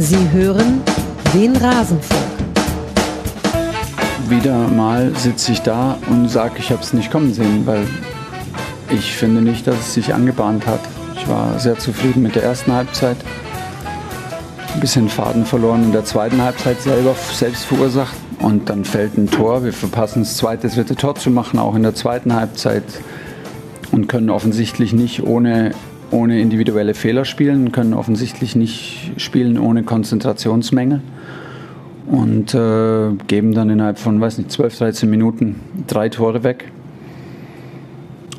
Sie hören den Rasenfunk. Wieder mal sitze ich da und sage, ich habe es nicht kommen sehen, weil ich finde nicht, dass es sich angebahnt hat. Ich war sehr zufrieden mit der ersten Halbzeit. Ein bisschen Faden verloren in der zweiten Halbzeit selber selbst verursacht. Und dann fällt ein Tor. Wir verpassen das zweite, das dritte Tor zu machen, auch in der zweiten Halbzeit. Und können offensichtlich nicht ohne, ohne individuelle Fehler spielen, können offensichtlich nicht spielen ohne Konzentrationsmängel. Und äh, geben dann innerhalb von, weiß nicht, 12, 13 Minuten drei Tore weg.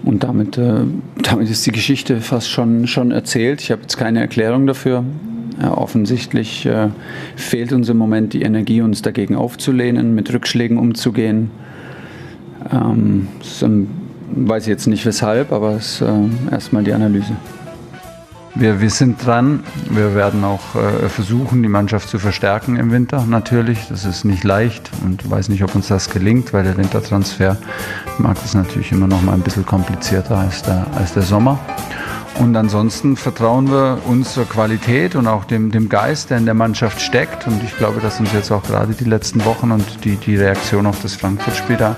Und damit, äh, damit ist die Geschichte fast schon, schon erzählt. Ich habe jetzt keine Erklärung dafür. Ja, offensichtlich äh, fehlt uns im Moment die Energie, uns dagegen aufzulehnen, mit Rückschlägen umzugehen. Ähm, das, ähm, weiß ich jetzt nicht weshalb, aber es ist äh, erstmal die Analyse. Wir, wir sind dran. Wir werden auch äh, versuchen, die Mannschaft zu verstärken im Winter natürlich. Das ist nicht leicht und weiß nicht, ob uns das gelingt, weil der Wintertransfer mag das natürlich immer noch mal ein bisschen komplizierter als der, als der Sommer. Und ansonsten vertrauen wir unserer Qualität und auch dem, dem Geist, der in der Mannschaft steckt. Und ich glaube, dass uns jetzt auch gerade die letzten Wochen und die, die Reaktion auf das Frankfurt-Spiel da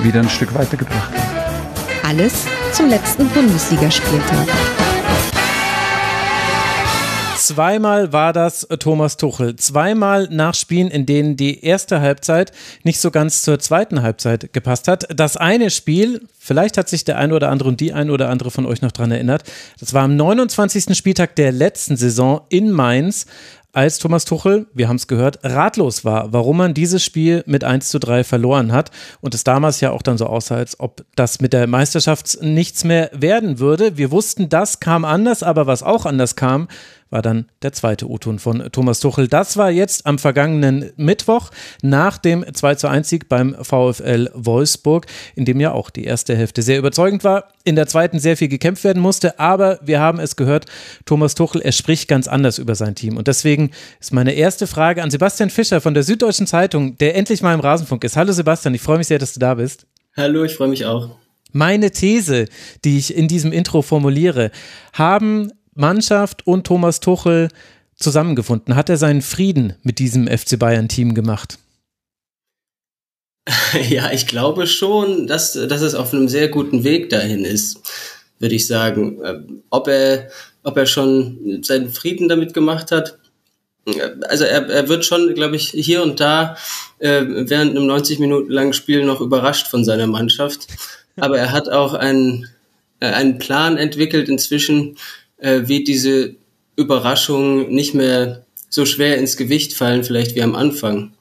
wieder ein Stück weitergebracht hat. Alles zum letzten Bundesligaspieltag. Zweimal war das Thomas Tuchel. Zweimal Nachspielen, in denen die erste Halbzeit nicht so ganz zur zweiten Halbzeit gepasst hat. Das eine Spiel, vielleicht hat sich der eine oder andere und die eine oder andere von euch noch dran erinnert, das war am 29. Spieltag der letzten Saison in Mainz, als Thomas Tuchel, wir haben es gehört, ratlos war, warum man dieses Spiel mit 1 zu 3 verloren hat und es damals ja auch dann so aussah, als ob das mit der Meisterschaft nichts mehr werden würde. Wir wussten, das kam anders, aber was auch anders kam, war dann der zweite O-Ton von Thomas Tuchel. Das war jetzt am vergangenen Mittwoch nach dem 2 zu 1 Sieg beim VfL Wolfsburg, in dem ja auch die erste Hälfte sehr überzeugend war, in der zweiten sehr viel gekämpft werden musste, aber wir haben es gehört, Thomas Tuchel, er spricht ganz anders über sein Team und deswegen ist meine erste Frage an Sebastian Fischer von der Süddeutschen Zeitung, der endlich mal im Rasenfunk ist. Hallo Sebastian, ich freue mich sehr, dass du da bist. Hallo, ich freue mich auch. Meine These, die ich in diesem Intro formuliere, haben Mannschaft und Thomas Tuchel zusammengefunden? Hat er seinen Frieden mit diesem FC Bayern-Team gemacht? Ja, ich glaube schon, dass, dass es auf einem sehr guten Weg dahin ist, würde ich sagen. Ähm, ob er, ob er schon seinen Frieden damit gemacht hat, also er, er wird schon, glaube ich, hier und da äh, während einem 90 Minuten langen Spiel noch überrascht von seiner Mannschaft. Aber er hat auch einen, äh, einen Plan entwickelt inzwischen, äh, wird diese Überraschung nicht mehr so schwer ins Gewicht fallen, vielleicht wie am Anfang.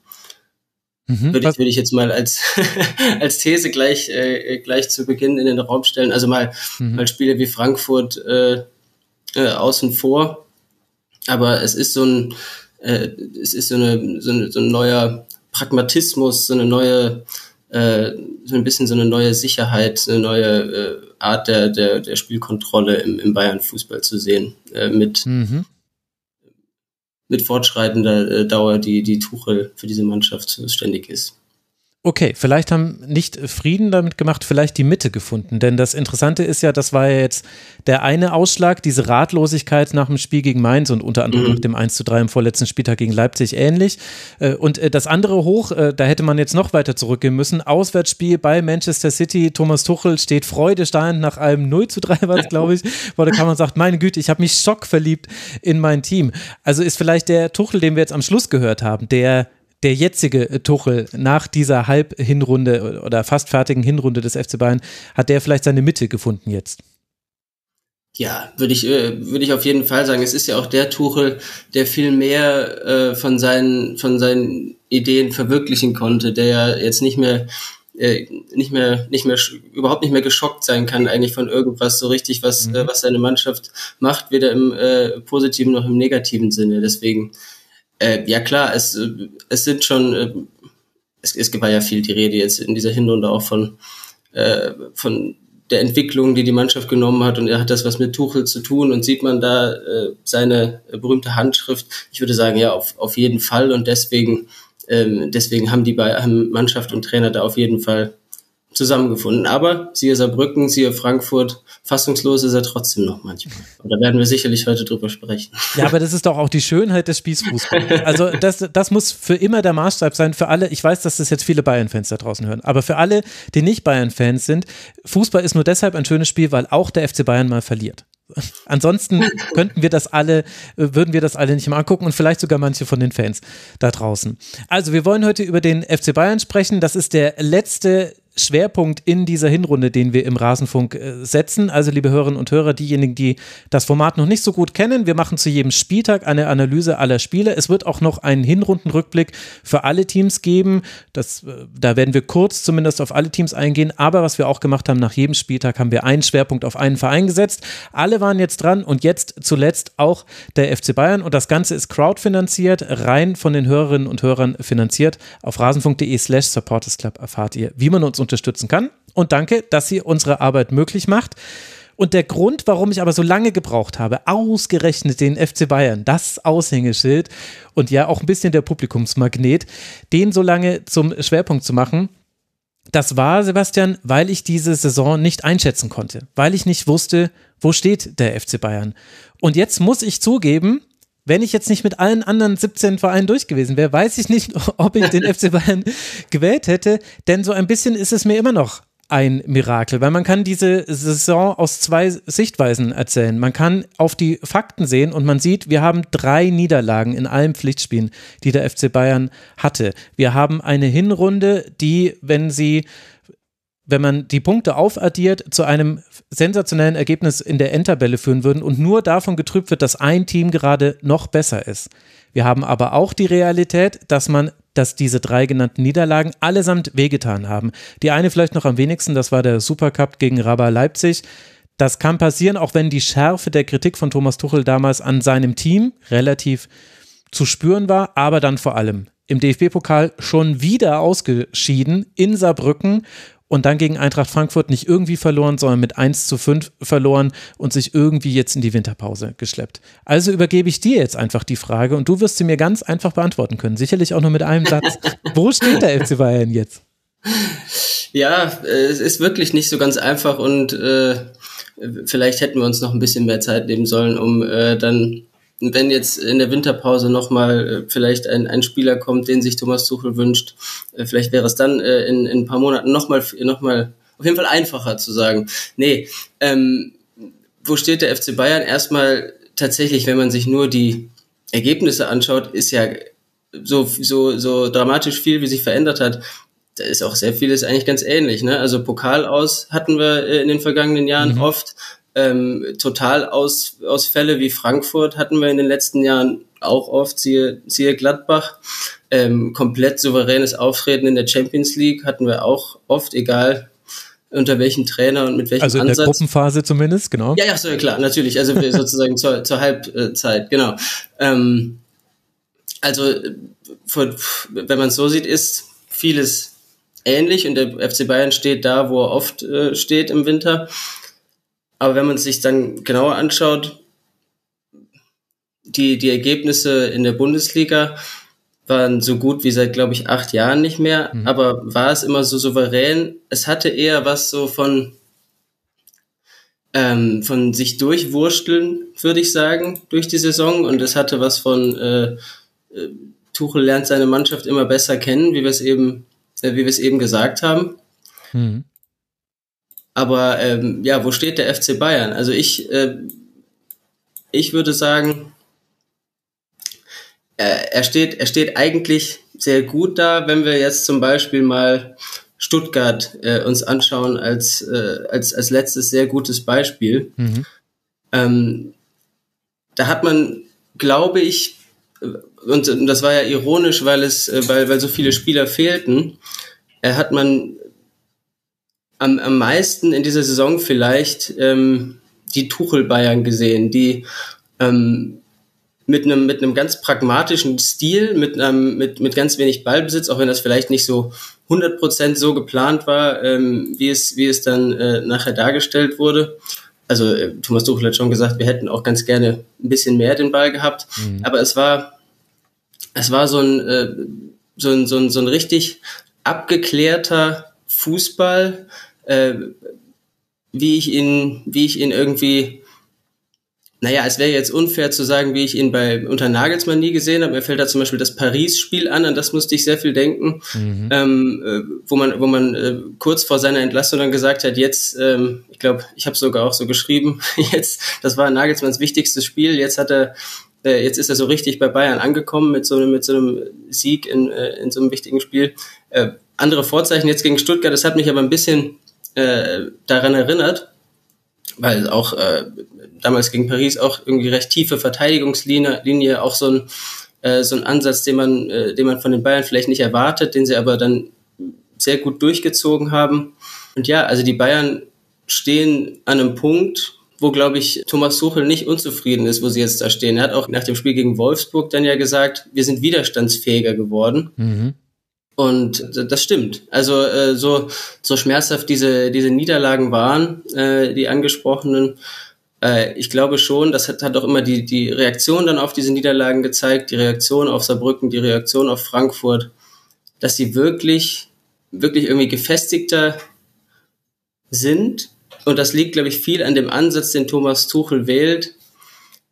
Mhm, würde, ich, würde ich jetzt mal als, als These gleich, äh, gleich zu Beginn in den Raum stellen. Also mal, mhm. mal Spiele wie Frankfurt äh, äh, außen vor. Aber es ist so ein, äh, es ist so, eine, so, eine, so ein neuer Pragmatismus, so eine neue, äh, so ein bisschen so eine neue Sicherheit, eine neue äh, Art der, der, der Spielkontrolle im, im Bayern-Fußball zu sehen, äh, mit, mhm. mit fortschreitender äh, Dauer, die, die Tuchel für diese Mannschaft zuständig ist. Okay, vielleicht haben nicht Frieden damit gemacht, vielleicht die Mitte gefunden. Denn das Interessante ist ja, das war ja jetzt der eine Ausschlag, diese Ratlosigkeit nach dem Spiel gegen Mainz und unter anderem mhm. nach dem 1 zu 3 im vorletzten Spieltag gegen Leipzig ähnlich. Äh, und äh, das andere hoch, äh, da hätte man jetzt noch weiter zurückgehen müssen. Auswärtsspiel bei Manchester City. Thomas Tuchel steht freudestrahlend nach einem 0 zu 3 war es, glaube ich, wo der Kammer sagt, meine Güte, ich habe mich schockverliebt in mein Team. Also ist vielleicht der Tuchel, den wir jetzt am Schluss gehört haben, der der jetzige äh, Tuchel nach dieser Halbhinrunde oder fast fertigen Hinrunde des FC Bayern, hat der vielleicht seine Mitte gefunden jetzt? Ja, würde ich, äh, würde ich auf jeden Fall sagen. Es ist ja auch der Tuchel, der viel mehr äh, von seinen, von seinen Ideen verwirklichen konnte, der ja jetzt nicht mehr, äh, nicht mehr, nicht mehr, überhaupt nicht mehr geschockt sein kann eigentlich von irgendwas so richtig, was, mhm. äh, was seine Mannschaft macht, weder im äh, positiven noch im negativen Sinne. Deswegen, äh, ja klar, es, es sind schon, äh, es, es war ja viel die Rede jetzt in dieser Hinrunde auch von, äh, von der Entwicklung, die die Mannschaft genommen hat und er hat das was mit Tuchel zu tun und sieht man da äh, seine berühmte Handschrift. Ich würde sagen, ja, auf, auf jeden Fall und deswegen, ähm, deswegen haben die bei Mannschaft und Trainer da auf jeden Fall zusammengefunden. Aber siehe Saarbrücken, siehe Frankfurt, fassungslos ist er trotzdem noch manchmal. Und da werden wir sicherlich heute drüber sprechen. Ja, aber das ist doch auch die Schönheit des Spießfußballs. Also das, das muss für immer der Maßstab sein, für alle, ich weiß, dass das jetzt viele Bayern-Fans da draußen hören, aber für alle, die nicht Bayern-Fans sind, Fußball ist nur deshalb ein schönes Spiel, weil auch der FC Bayern mal verliert. Ansonsten könnten wir das alle, würden wir das alle nicht mal angucken und vielleicht sogar manche von den Fans da draußen. Also wir wollen heute über den FC Bayern sprechen. Das ist der letzte Schwerpunkt in dieser Hinrunde, den wir im Rasenfunk äh, setzen. Also, liebe Hörerinnen und Hörer, diejenigen, die das Format noch nicht so gut kennen, wir machen zu jedem Spieltag eine Analyse aller Spiele. Es wird auch noch einen Hinrundenrückblick für alle Teams geben. Das, äh, da werden wir kurz zumindest auf alle Teams eingehen. Aber was wir auch gemacht haben, nach jedem Spieltag haben wir einen Schwerpunkt auf einen Verein gesetzt. Alle waren jetzt dran und jetzt zuletzt auch der FC Bayern. Und das Ganze ist crowdfinanziert, rein von den Hörerinnen und Hörern finanziert. Auf rasenfunk.de slash supportersclub erfahrt ihr, wie man uns unterstützen kann. Und danke, dass ihr unsere Arbeit möglich macht. Und der Grund, warum ich aber so lange gebraucht habe, ausgerechnet den FC Bayern, das Aushängeschild und ja auch ein bisschen der Publikumsmagnet, den so lange zum Schwerpunkt zu machen, das war, Sebastian, weil ich diese Saison nicht einschätzen konnte, weil ich nicht wusste, wo steht der FC Bayern. Und jetzt muss ich zugeben, wenn ich jetzt nicht mit allen anderen 17 Vereinen durch gewesen wäre, weiß ich nicht, ob ich den FC Bayern gewählt hätte, denn so ein bisschen ist es mir immer noch ein Mirakel, weil man kann diese Saison aus zwei Sichtweisen erzählen. Man kann auf die Fakten sehen und man sieht, wir haben drei Niederlagen in allen Pflichtspielen, die der FC Bayern hatte. Wir haben eine Hinrunde, die, wenn sie wenn man die Punkte aufaddiert, zu einem sensationellen Ergebnis in der Endtabelle führen würden und nur davon getrübt wird, dass ein Team gerade noch besser ist. Wir haben aber auch die Realität, dass man, dass diese drei genannten Niederlagen allesamt wehgetan haben. Die eine vielleicht noch am wenigsten, das war der Supercup gegen Raba Leipzig. Das kann passieren, auch wenn die Schärfe der Kritik von Thomas Tuchel damals an seinem Team relativ zu spüren war, aber dann vor allem im DFB-Pokal schon wieder ausgeschieden in Saarbrücken und dann gegen Eintracht Frankfurt nicht irgendwie verloren, sondern mit 1 zu 5 verloren und sich irgendwie jetzt in die Winterpause geschleppt. Also übergebe ich dir jetzt einfach die Frage und du wirst sie mir ganz einfach beantworten können. Sicherlich auch nur mit einem Satz. Wo steht der FC Bayern jetzt? Ja, es ist wirklich nicht so ganz einfach und äh, vielleicht hätten wir uns noch ein bisschen mehr Zeit nehmen sollen, um äh, dann wenn jetzt in der Winterpause nochmal äh, vielleicht ein, ein Spieler kommt, den sich Thomas Tuchel wünscht, äh, vielleicht wäre es dann äh, in, in ein paar Monaten nochmal noch mal auf jeden Fall einfacher zu sagen. Nee, ähm, wo steht der FC Bayern? Erstmal tatsächlich, wenn man sich nur die Ergebnisse anschaut, ist ja so, so, so dramatisch viel, wie sich verändert hat. Da ist auch sehr vieles eigentlich ganz ähnlich. Ne? Also Pokal aus hatten wir äh, in den vergangenen Jahren mhm. oft. Ähm, Totalausfälle wie Frankfurt hatten wir in den letzten Jahren auch oft, siehe, siehe Gladbach. Ähm, komplett souveränes Auftreten in der Champions League hatten wir auch oft, egal unter welchem Trainer und mit welchem also in Ansatz. der Gruppenphase zumindest, genau. Ja, ja, so, klar, natürlich. Also sozusagen zur, zur Halbzeit, genau. Ähm, also wenn man es so sieht, ist vieles ähnlich und der FC Bayern steht da, wo er oft äh, steht im Winter. Aber wenn man sich dann genauer anschaut, die, die Ergebnisse in der Bundesliga waren so gut wie seit, glaube ich, acht Jahren nicht mehr. Mhm. Aber war es immer so souverän? Es hatte eher was so von, ähm, von sich durchwursteln, würde ich sagen, durch die Saison. Und es hatte was von, äh, äh, Tuchel lernt seine Mannschaft immer besser kennen, wie wir es eben, äh, wie wir es eben gesagt haben. Mhm. Aber ähm, ja, wo steht der FC Bayern? Also ich, äh, ich würde sagen, äh, er, steht, er steht eigentlich sehr gut da, wenn wir jetzt zum Beispiel mal Stuttgart äh, uns anschauen als, äh, als, als letztes sehr gutes Beispiel. Mhm. Ähm, da hat man, glaube ich, und, und das war ja ironisch, weil es, äh, weil, weil so viele Spieler fehlten, äh, hat man am, am meisten in dieser Saison vielleicht ähm, die Tuchel-Bayern gesehen, die ähm, mit einem mit einem ganz pragmatischen Stil, mit einem mit mit ganz wenig Ballbesitz, auch wenn das vielleicht nicht so 100% so geplant war, ähm, wie es wie es dann äh, nachher dargestellt wurde. Also äh, Thomas Tuchel hat schon gesagt, wir hätten auch ganz gerne ein bisschen mehr den Ball gehabt, mhm. aber es war es war so ein, äh, so ein so ein so ein richtig abgeklärter Fußball, äh, wie ich ihn, wie ich ihn irgendwie naja, es wäre jetzt unfair zu sagen, wie ich ihn bei unter Nagelsmann nie gesehen habe. Mir fällt da zum Beispiel das Paris-Spiel an, an das musste ich sehr viel denken, mhm. ähm, äh, wo man, wo man äh, kurz vor seiner Entlassung dann gesagt hat, jetzt, ähm, ich glaube, ich habe sogar auch so geschrieben, jetzt, das war Nagelsmanns wichtigstes Spiel, jetzt hat er äh, jetzt ist er so richtig bei Bayern angekommen mit so einem, mit so einem Sieg in, äh, in so einem wichtigen Spiel. Äh, andere Vorzeichen jetzt gegen Stuttgart, das hat mich aber ein bisschen äh, daran erinnert, weil auch äh, damals gegen Paris auch irgendwie recht tiefe Verteidigungslinie, Linie, auch so ein, äh, so ein Ansatz, den man, äh, den man von den Bayern vielleicht nicht erwartet, den sie aber dann sehr gut durchgezogen haben. Und ja, also die Bayern stehen an einem Punkt, wo, glaube ich, Thomas Suchel nicht unzufrieden ist, wo sie jetzt da stehen. Er hat auch nach dem Spiel gegen Wolfsburg dann ja gesagt, wir sind widerstandsfähiger geworden. Mhm. Und das stimmt. Also äh, so, so schmerzhaft diese, diese Niederlagen waren, äh, die angesprochenen, äh, ich glaube schon, das hat, hat auch immer die, die Reaktion dann auf diese Niederlagen gezeigt, die Reaktion auf Saarbrücken, die Reaktion auf Frankfurt, dass sie wirklich, wirklich irgendwie gefestigter sind. Und das liegt, glaube ich, viel an dem Ansatz, den Thomas Tuchel wählt,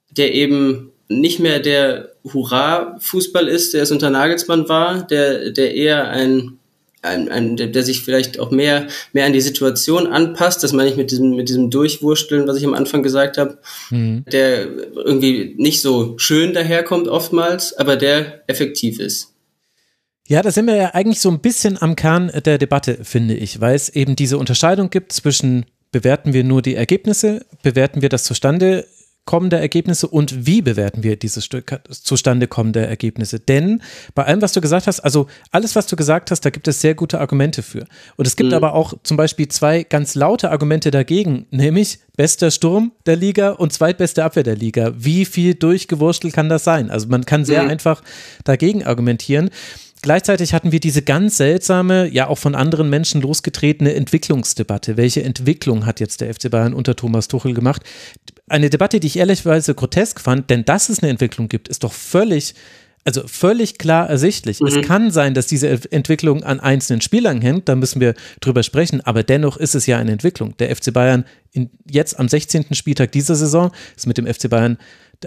der eben nicht mehr der Hurra-Fußball ist, der es unter Nagelsmann war, der, der eher ein ein, ein, der sich vielleicht auch mehr, mehr an die Situation anpasst. Das meine ich mit diesem, mit diesem Durchwursteln, was ich am Anfang gesagt habe, mhm. der irgendwie nicht so schön daherkommt oftmals, aber der effektiv ist. Ja, da sind wir ja eigentlich so ein bisschen am Kern der Debatte, finde ich, weil es eben diese Unterscheidung gibt zwischen bewerten wir nur die Ergebnisse, bewerten wir das zustande Kommen der Ergebnisse und wie bewerten wir dieses Stück zustande kommen der Ergebnisse? Denn bei allem, was du gesagt hast, also alles, was du gesagt hast, da gibt es sehr gute Argumente für. Und es gibt mhm. aber auch zum Beispiel zwei ganz laute Argumente dagegen, nämlich bester Sturm der Liga und zweitbeste Abwehr der Liga. Wie viel durchgewurschtelt kann das sein? Also man kann sehr mhm. einfach dagegen argumentieren. Gleichzeitig hatten wir diese ganz seltsame, ja auch von anderen Menschen losgetretene Entwicklungsdebatte. Welche Entwicklung hat jetzt der FC Bayern unter Thomas Tuchel gemacht? Eine Debatte, die ich ehrlicherweise grotesk fand, denn dass es eine Entwicklung gibt, ist doch völlig, also völlig klar ersichtlich. Mhm. Es kann sein, dass diese Entwicklung an einzelnen Spielern hängt, da müssen wir drüber sprechen, aber dennoch ist es ja eine Entwicklung. Der FC Bayern in, jetzt am 16. Spieltag dieser Saison ist mit dem FC Bayern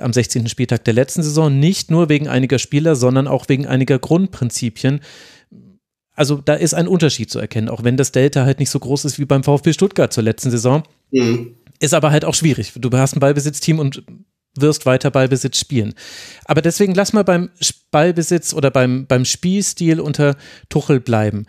am 16. Spieltag der letzten Saison, nicht nur wegen einiger Spieler, sondern auch wegen einiger Grundprinzipien. Also da ist ein Unterschied zu erkennen, auch wenn das Delta halt nicht so groß ist wie beim VfB Stuttgart zur letzten Saison. Mhm. Ist aber halt auch schwierig. Du hast ein Ballbesitzteam und wirst weiter Ballbesitz spielen. Aber deswegen lass mal beim Ballbesitz oder beim, beim Spielstil unter Tuchel bleiben.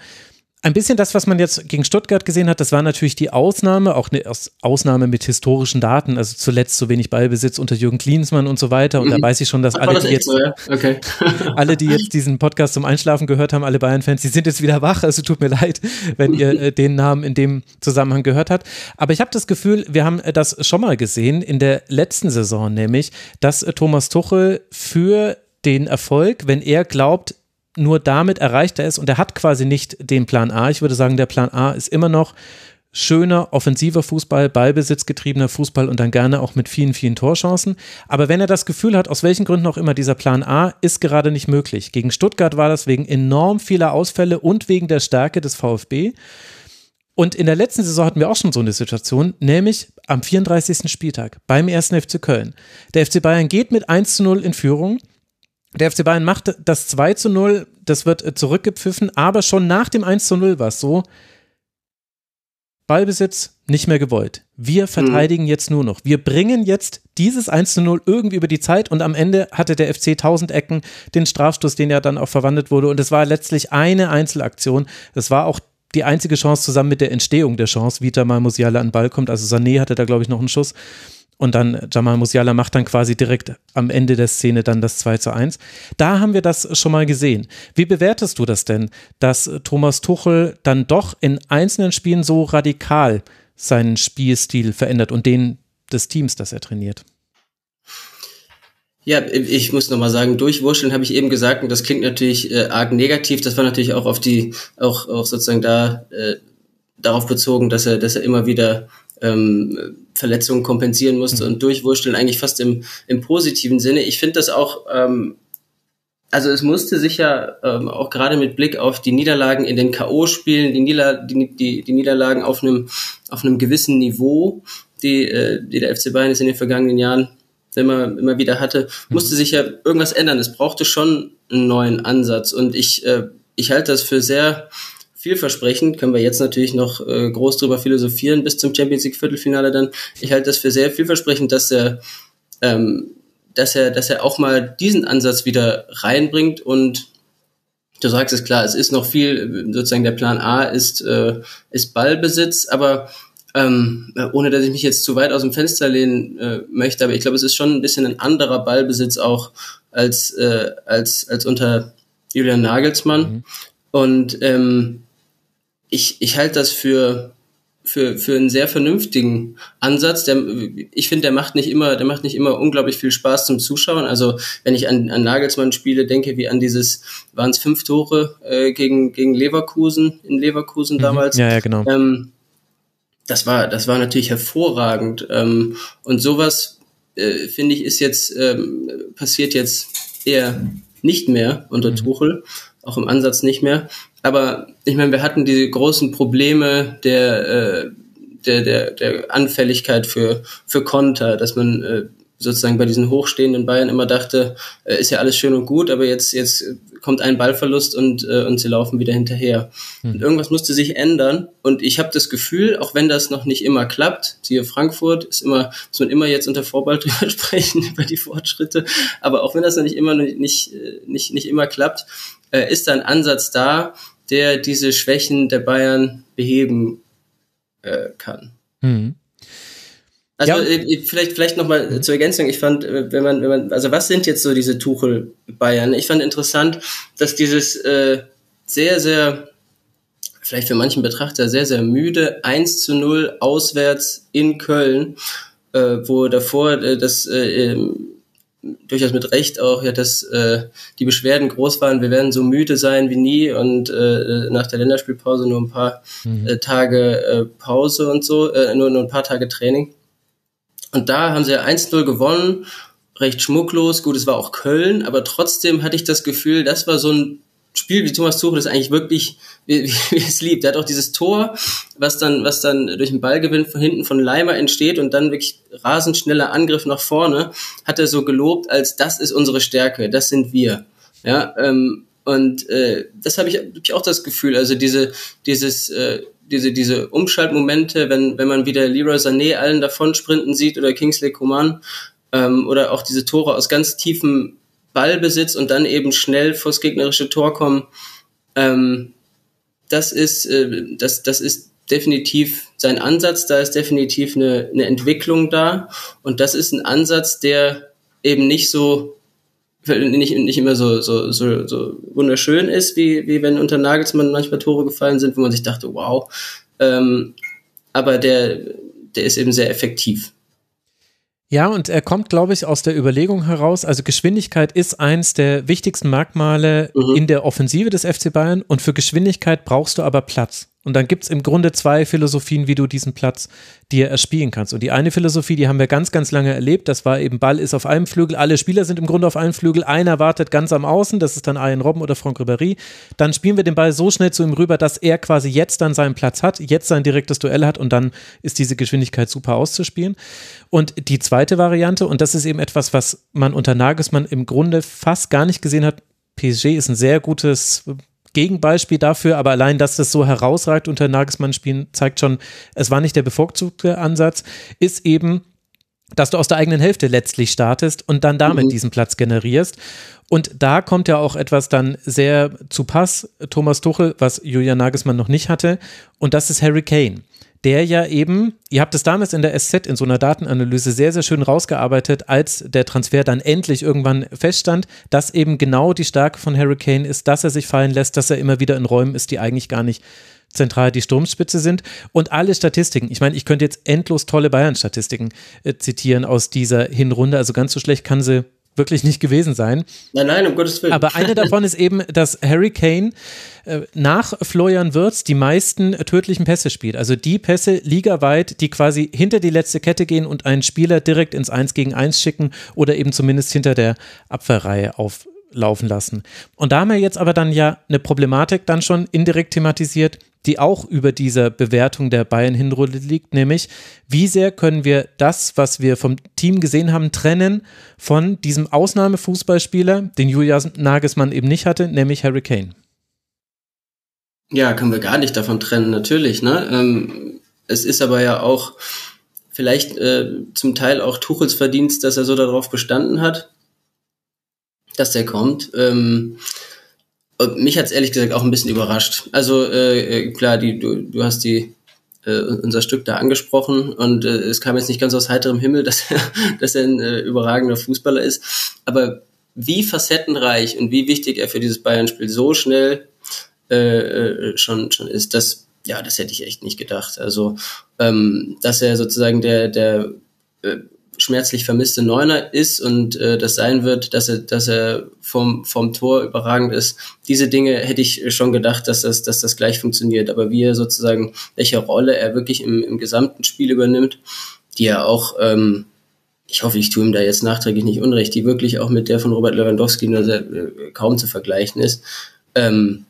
Ein bisschen das, was man jetzt gegen Stuttgart gesehen hat, das war natürlich die Ausnahme, auch eine Ausnahme mit historischen Daten, also zuletzt so wenig Ballbesitz unter Jürgen Klinsmann und so weiter. Und mhm. da weiß ich schon, dass alle, das die jetzt, so, ja? okay. alle, die jetzt diesen Podcast zum Einschlafen gehört haben, alle Bayern-Fans, die sind jetzt wieder wach. Also tut mir leid, wenn ihr äh, den Namen in dem Zusammenhang gehört habt. Aber ich habe das Gefühl, wir haben das schon mal gesehen in der letzten Saison, nämlich, dass äh, Thomas Tuchel für den Erfolg, wenn er glaubt, nur damit erreicht er es und er hat quasi nicht den Plan A. Ich würde sagen, der Plan A ist immer noch schöner, offensiver Fußball, ballbesitzgetriebener Fußball und dann gerne auch mit vielen, vielen Torchancen. Aber wenn er das Gefühl hat, aus welchen Gründen auch immer, dieser Plan A ist gerade nicht möglich. Gegen Stuttgart war das wegen enorm vieler Ausfälle und wegen der Stärke des VfB. Und in der letzten Saison hatten wir auch schon so eine Situation, nämlich am 34. Spieltag beim 1. FC Köln. Der FC Bayern geht mit 1 zu 0 in Führung der FC Bayern macht das 2 zu 0, das wird äh, zurückgepfiffen, aber schon nach dem 1 zu 0 war es so, Ballbesitz nicht mehr gewollt. Wir verteidigen mhm. jetzt nur noch. Wir bringen jetzt dieses 1 zu 0 irgendwie über die Zeit und am Ende hatte der FC 1000 Ecken, den Strafstoß, den ja dann auch verwandelt wurde und es war letztlich eine Einzelaktion. Das war auch die einzige Chance zusammen mit der Entstehung der Chance, wie da mal Musiala an den Ball kommt. Also Sané hatte da, glaube ich, noch einen Schuss. Und dann Jamal Musiala macht dann quasi direkt am Ende der Szene dann das 2 zu 1. Da haben wir das schon mal gesehen. Wie bewertest du das denn, dass Thomas Tuchel dann doch in einzelnen Spielen so radikal seinen Spielstil verändert und den des Teams, das er trainiert? Ja, ich muss nochmal sagen, durchwurscheln habe ich eben gesagt und das klingt natürlich äh, arg negativ. Das war natürlich auch auf die, auch, auch sozusagen da äh, darauf bezogen, dass er, dass er immer wieder ähm, Verletzungen kompensieren musste mhm. und durchwurschteln, eigentlich fast im, im positiven Sinne. Ich finde das auch, ähm, also es musste sich ja ähm, auch gerade mit Blick auf die Niederlagen in den K.O.-Spielen, die, Nieder die, die, die Niederlagen auf einem, auf einem gewissen Niveau, die, äh, die der FC Bayern jetzt in den vergangenen Jahren immer, immer wieder hatte, musste sich ja irgendwas ändern. Es brauchte schon einen neuen Ansatz. Und ich, äh, ich halte das für sehr vielversprechend. Können wir jetzt natürlich noch äh, groß drüber philosophieren bis zum Champions League Viertelfinale dann. Ich halte das für sehr vielversprechend, dass er ähm, dass er, dass er auch mal diesen Ansatz wieder reinbringt und du sagst es klar, es ist noch viel, sozusagen der Plan A ist, äh, ist Ballbesitz, aber ähm, ohne dass ich mich jetzt zu weit aus dem Fenster lehnen äh, möchte, aber ich glaube, es ist schon ein bisschen ein anderer Ballbesitz auch als, äh, als, als unter Julian Nagelsmann. Mhm. Und ähm, ich, ich halte das für, für, für einen sehr vernünftigen Ansatz. Der, ich finde, der macht nicht immer, der macht nicht immer unglaublich viel Spaß zum Zuschauen. Also wenn ich an, an Nagelsmann-Spiele denke, wie an dieses, waren es fünf Tore äh, gegen, gegen Leverkusen, in Leverkusen mhm. damals. Ja, ja, genau. Ähm, das war, das war natürlich hervorragend. Ähm, und sowas, äh, finde ich, ist jetzt, ähm, passiert jetzt eher nicht mehr unter mhm. Tuchel, auch im Ansatz nicht mehr. Aber ich meine, wir hatten diese großen Probleme der, äh, der, der, der Anfälligkeit für, für Konter, dass man äh, sozusagen bei diesen hochstehenden Bayern immer dachte, äh, ist ja alles schön und gut, aber jetzt, jetzt kommt ein Ballverlust und, äh, und sie laufen wieder hinterher. Mhm. Und irgendwas musste sich ändern. Und ich habe das Gefühl, auch wenn das noch nicht immer klappt, siehe Frankfurt, ist immer, muss man immer jetzt unter Vorbehalt drüber sprechen, über die Fortschritte, aber auch wenn das noch nicht immer nicht, nicht, nicht immer klappt, äh, ist da ein Ansatz da, der diese Schwächen der Bayern beheben äh, kann. Mhm. Also ja. Äh, vielleicht vielleicht noch mal zur Ergänzung. Ich fand, äh, wenn man wenn man also was sind jetzt so diese Tuchel Bayern? Ich fand interessant, dass dieses äh, sehr sehr vielleicht für manchen Betrachter sehr sehr müde 1 zu 0 auswärts in Köln, äh, wo davor äh, das äh, durchaus mit Recht auch ja, dass äh, die Beschwerden groß waren, wir werden so müde sein wie nie und äh, nach der Länderspielpause nur ein paar mhm. äh, Tage äh, Pause und so, äh, nur, nur ein paar Tage Training. Und da haben sie 1-0 gewonnen, recht schmucklos. Gut, es war auch Köln, aber trotzdem hatte ich das Gefühl, das war so ein Spiel, wie Thomas Tuchel das eigentlich wirklich, wie, wie es liebt. Er hat auch dieses Tor, was dann, was dann durch den Ballgewinn von hinten von Leimer entsteht und dann wirklich rasend schneller Angriff nach vorne, hat er so gelobt, als das ist unsere Stärke, das sind wir. Ja, ähm, und äh, das habe ich, hab ich auch das Gefühl, also diese, dieses, äh, diese, diese Umschaltmomente, wenn, wenn man wieder Leroy Sané allen davon sprinten sieht oder Kingsley Coman, ähm, oder auch diese Tore aus ganz tiefem Ballbesitz und dann eben schnell vors gegnerische Tor kommen, ähm, das ist, äh, das, das ist definitiv sein Ansatz, da ist definitiv eine, eine Entwicklung da und das ist ein Ansatz, der eben nicht so nicht, nicht immer so, so, so, so wunderschön ist, wie, wie wenn unter Nagelsmann manchmal Tore gefallen sind, wo man sich dachte, wow. Ähm, aber der, der ist eben sehr effektiv. Ja, und er kommt, glaube ich, aus der Überlegung heraus, also Geschwindigkeit ist eins der wichtigsten Merkmale mhm. in der Offensive des FC Bayern und für Geschwindigkeit brauchst du aber Platz. Und dann gibt es im Grunde zwei Philosophien, wie du diesen Platz dir erspielen kannst. Und die eine Philosophie, die haben wir ganz, ganz lange erlebt, das war eben Ball ist auf einem Flügel, alle Spieler sind im Grunde auf einem Flügel, einer wartet ganz am Außen, das ist dann Ian Robben oder Franck Ribéry. Dann spielen wir den Ball so schnell zu ihm rüber, dass er quasi jetzt dann seinen Platz hat, jetzt sein direktes Duell hat und dann ist diese Geschwindigkeit super auszuspielen. Und die zweite Variante, und das ist eben etwas, was man unter Nagelsmann im Grunde fast gar nicht gesehen hat, PSG ist ein sehr gutes Gegenbeispiel dafür, aber allein, dass das so herausragt unter Nagelsmann-Spielen, zeigt schon, es war nicht der bevorzugte Ansatz, ist eben, dass du aus der eigenen Hälfte letztlich startest und dann damit mhm. diesen Platz generierst. Und da kommt ja auch etwas dann sehr zu Pass, Thomas Tuchel, was Julian Nagelsmann noch nicht hatte, und das ist Harry Kane der ja eben, ihr habt es damals in der SZ in so einer Datenanalyse sehr, sehr schön rausgearbeitet, als der Transfer dann endlich irgendwann feststand, dass eben genau die Stärke von Harry Kane ist, dass er sich fallen lässt, dass er immer wieder in Räumen ist, die eigentlich gar nicht zentral die Sturmspitze sind und alle Statistiken. Ich meine, ich könnte jetzt endlos tolle Bayern-Statistiken äh, zitieren aus dieser Hinrunde, also ganz so schlecht kann sie wirklich nicht gewesen sein. Nein, nein, um Gottes Willen. Aber eine davon ist eben, dass Harry Kane äh, nach Florian Wirtz die meisten tödlichen Pässe spielt. Also die Pässe ligaweit, die quasi hinter die letzte Kette gehen und einen Spieler direkt ins 1 gegen 1 schicken oder eben zumindest hinter der Abwehrreihe auf laufen lassen. Und da haben wir jetzt aber dann ja eine Problematik dann schon indirekt thematisiert, die auch über dieser Bewertung der Bayern-Hinrunde liegt, nämlich wie sehr können wir das, was wir vom Team gesehen haben, trennen von diesem Ausnahmefußballspieler, den Julia Nagelsmann eben nicht hatte, nämlich Harry Kane. Ja, können wir gar nicht davon trennen, natürlich. Ne? Ähm, es ist aber ja auch vielleicht äh, zum Teil auch Tuchels Verdienst, dass er so darauf bestanden hat, dass der kommt. Ähm, mich hat's ehrlich gesagt auch ein bisschen überrascht. Also äh, äh, klar, die, du, du hast die äh, unser Stück da angesprochen und äh, es kam jetzt nicht ganz aus heiterem Himmel, dass er, dass er ein äh, überragender Fußballer ist. Aber wie facettenreich und wie wichtig er für dieses Bayern-Spiel so schnell äh, äh, schon schon ist, das ja, das hätte ich echt nicht gedacht. Also ähm, dass er sozusagen der der äh, schmerzlich vermisste Neuner ist und äh, das sein wird, dass er, dass er vom, vom Tor überragend ist. Diese Dinge hätte ich schon gedacht, dass das, dass das gleich funktioniert. Aber wie er sozusagen, welche Rolle er wirklich im, im gesamten Spiel übernimmt, die er auch, ähm, ich hoffe, ich tue ihm da jetzt nachträglich nicht unrecht, die wirklich auch mit der von Robert Lewandowski nur sehr, äh, kaum zu vergleichen ist. Ähm,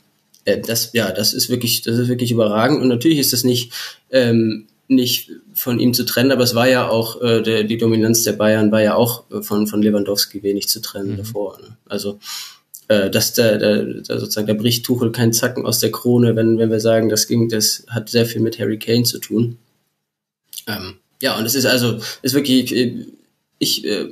äh, das, ja, das ist wirklich, das ist wirklich überragend. Und natürlich ist das nicht ähm, nicht von ihm zu trennen, aber es war ja auch, äh, der, die Dominanz der Bayern war ja auch äh, von, von Lewandowski wenig zu trennen mhm. davor. Ne? Also äh, dass der, der, der sozusagen der bricht Tuchel keinen Zacken aus der Krone, wenn, wenn wir sagen, das ging, das hat sehr viel mit Harry Kane zu tun. Ähm, ja, und es ist also, ist wirklich, ich, ich äh,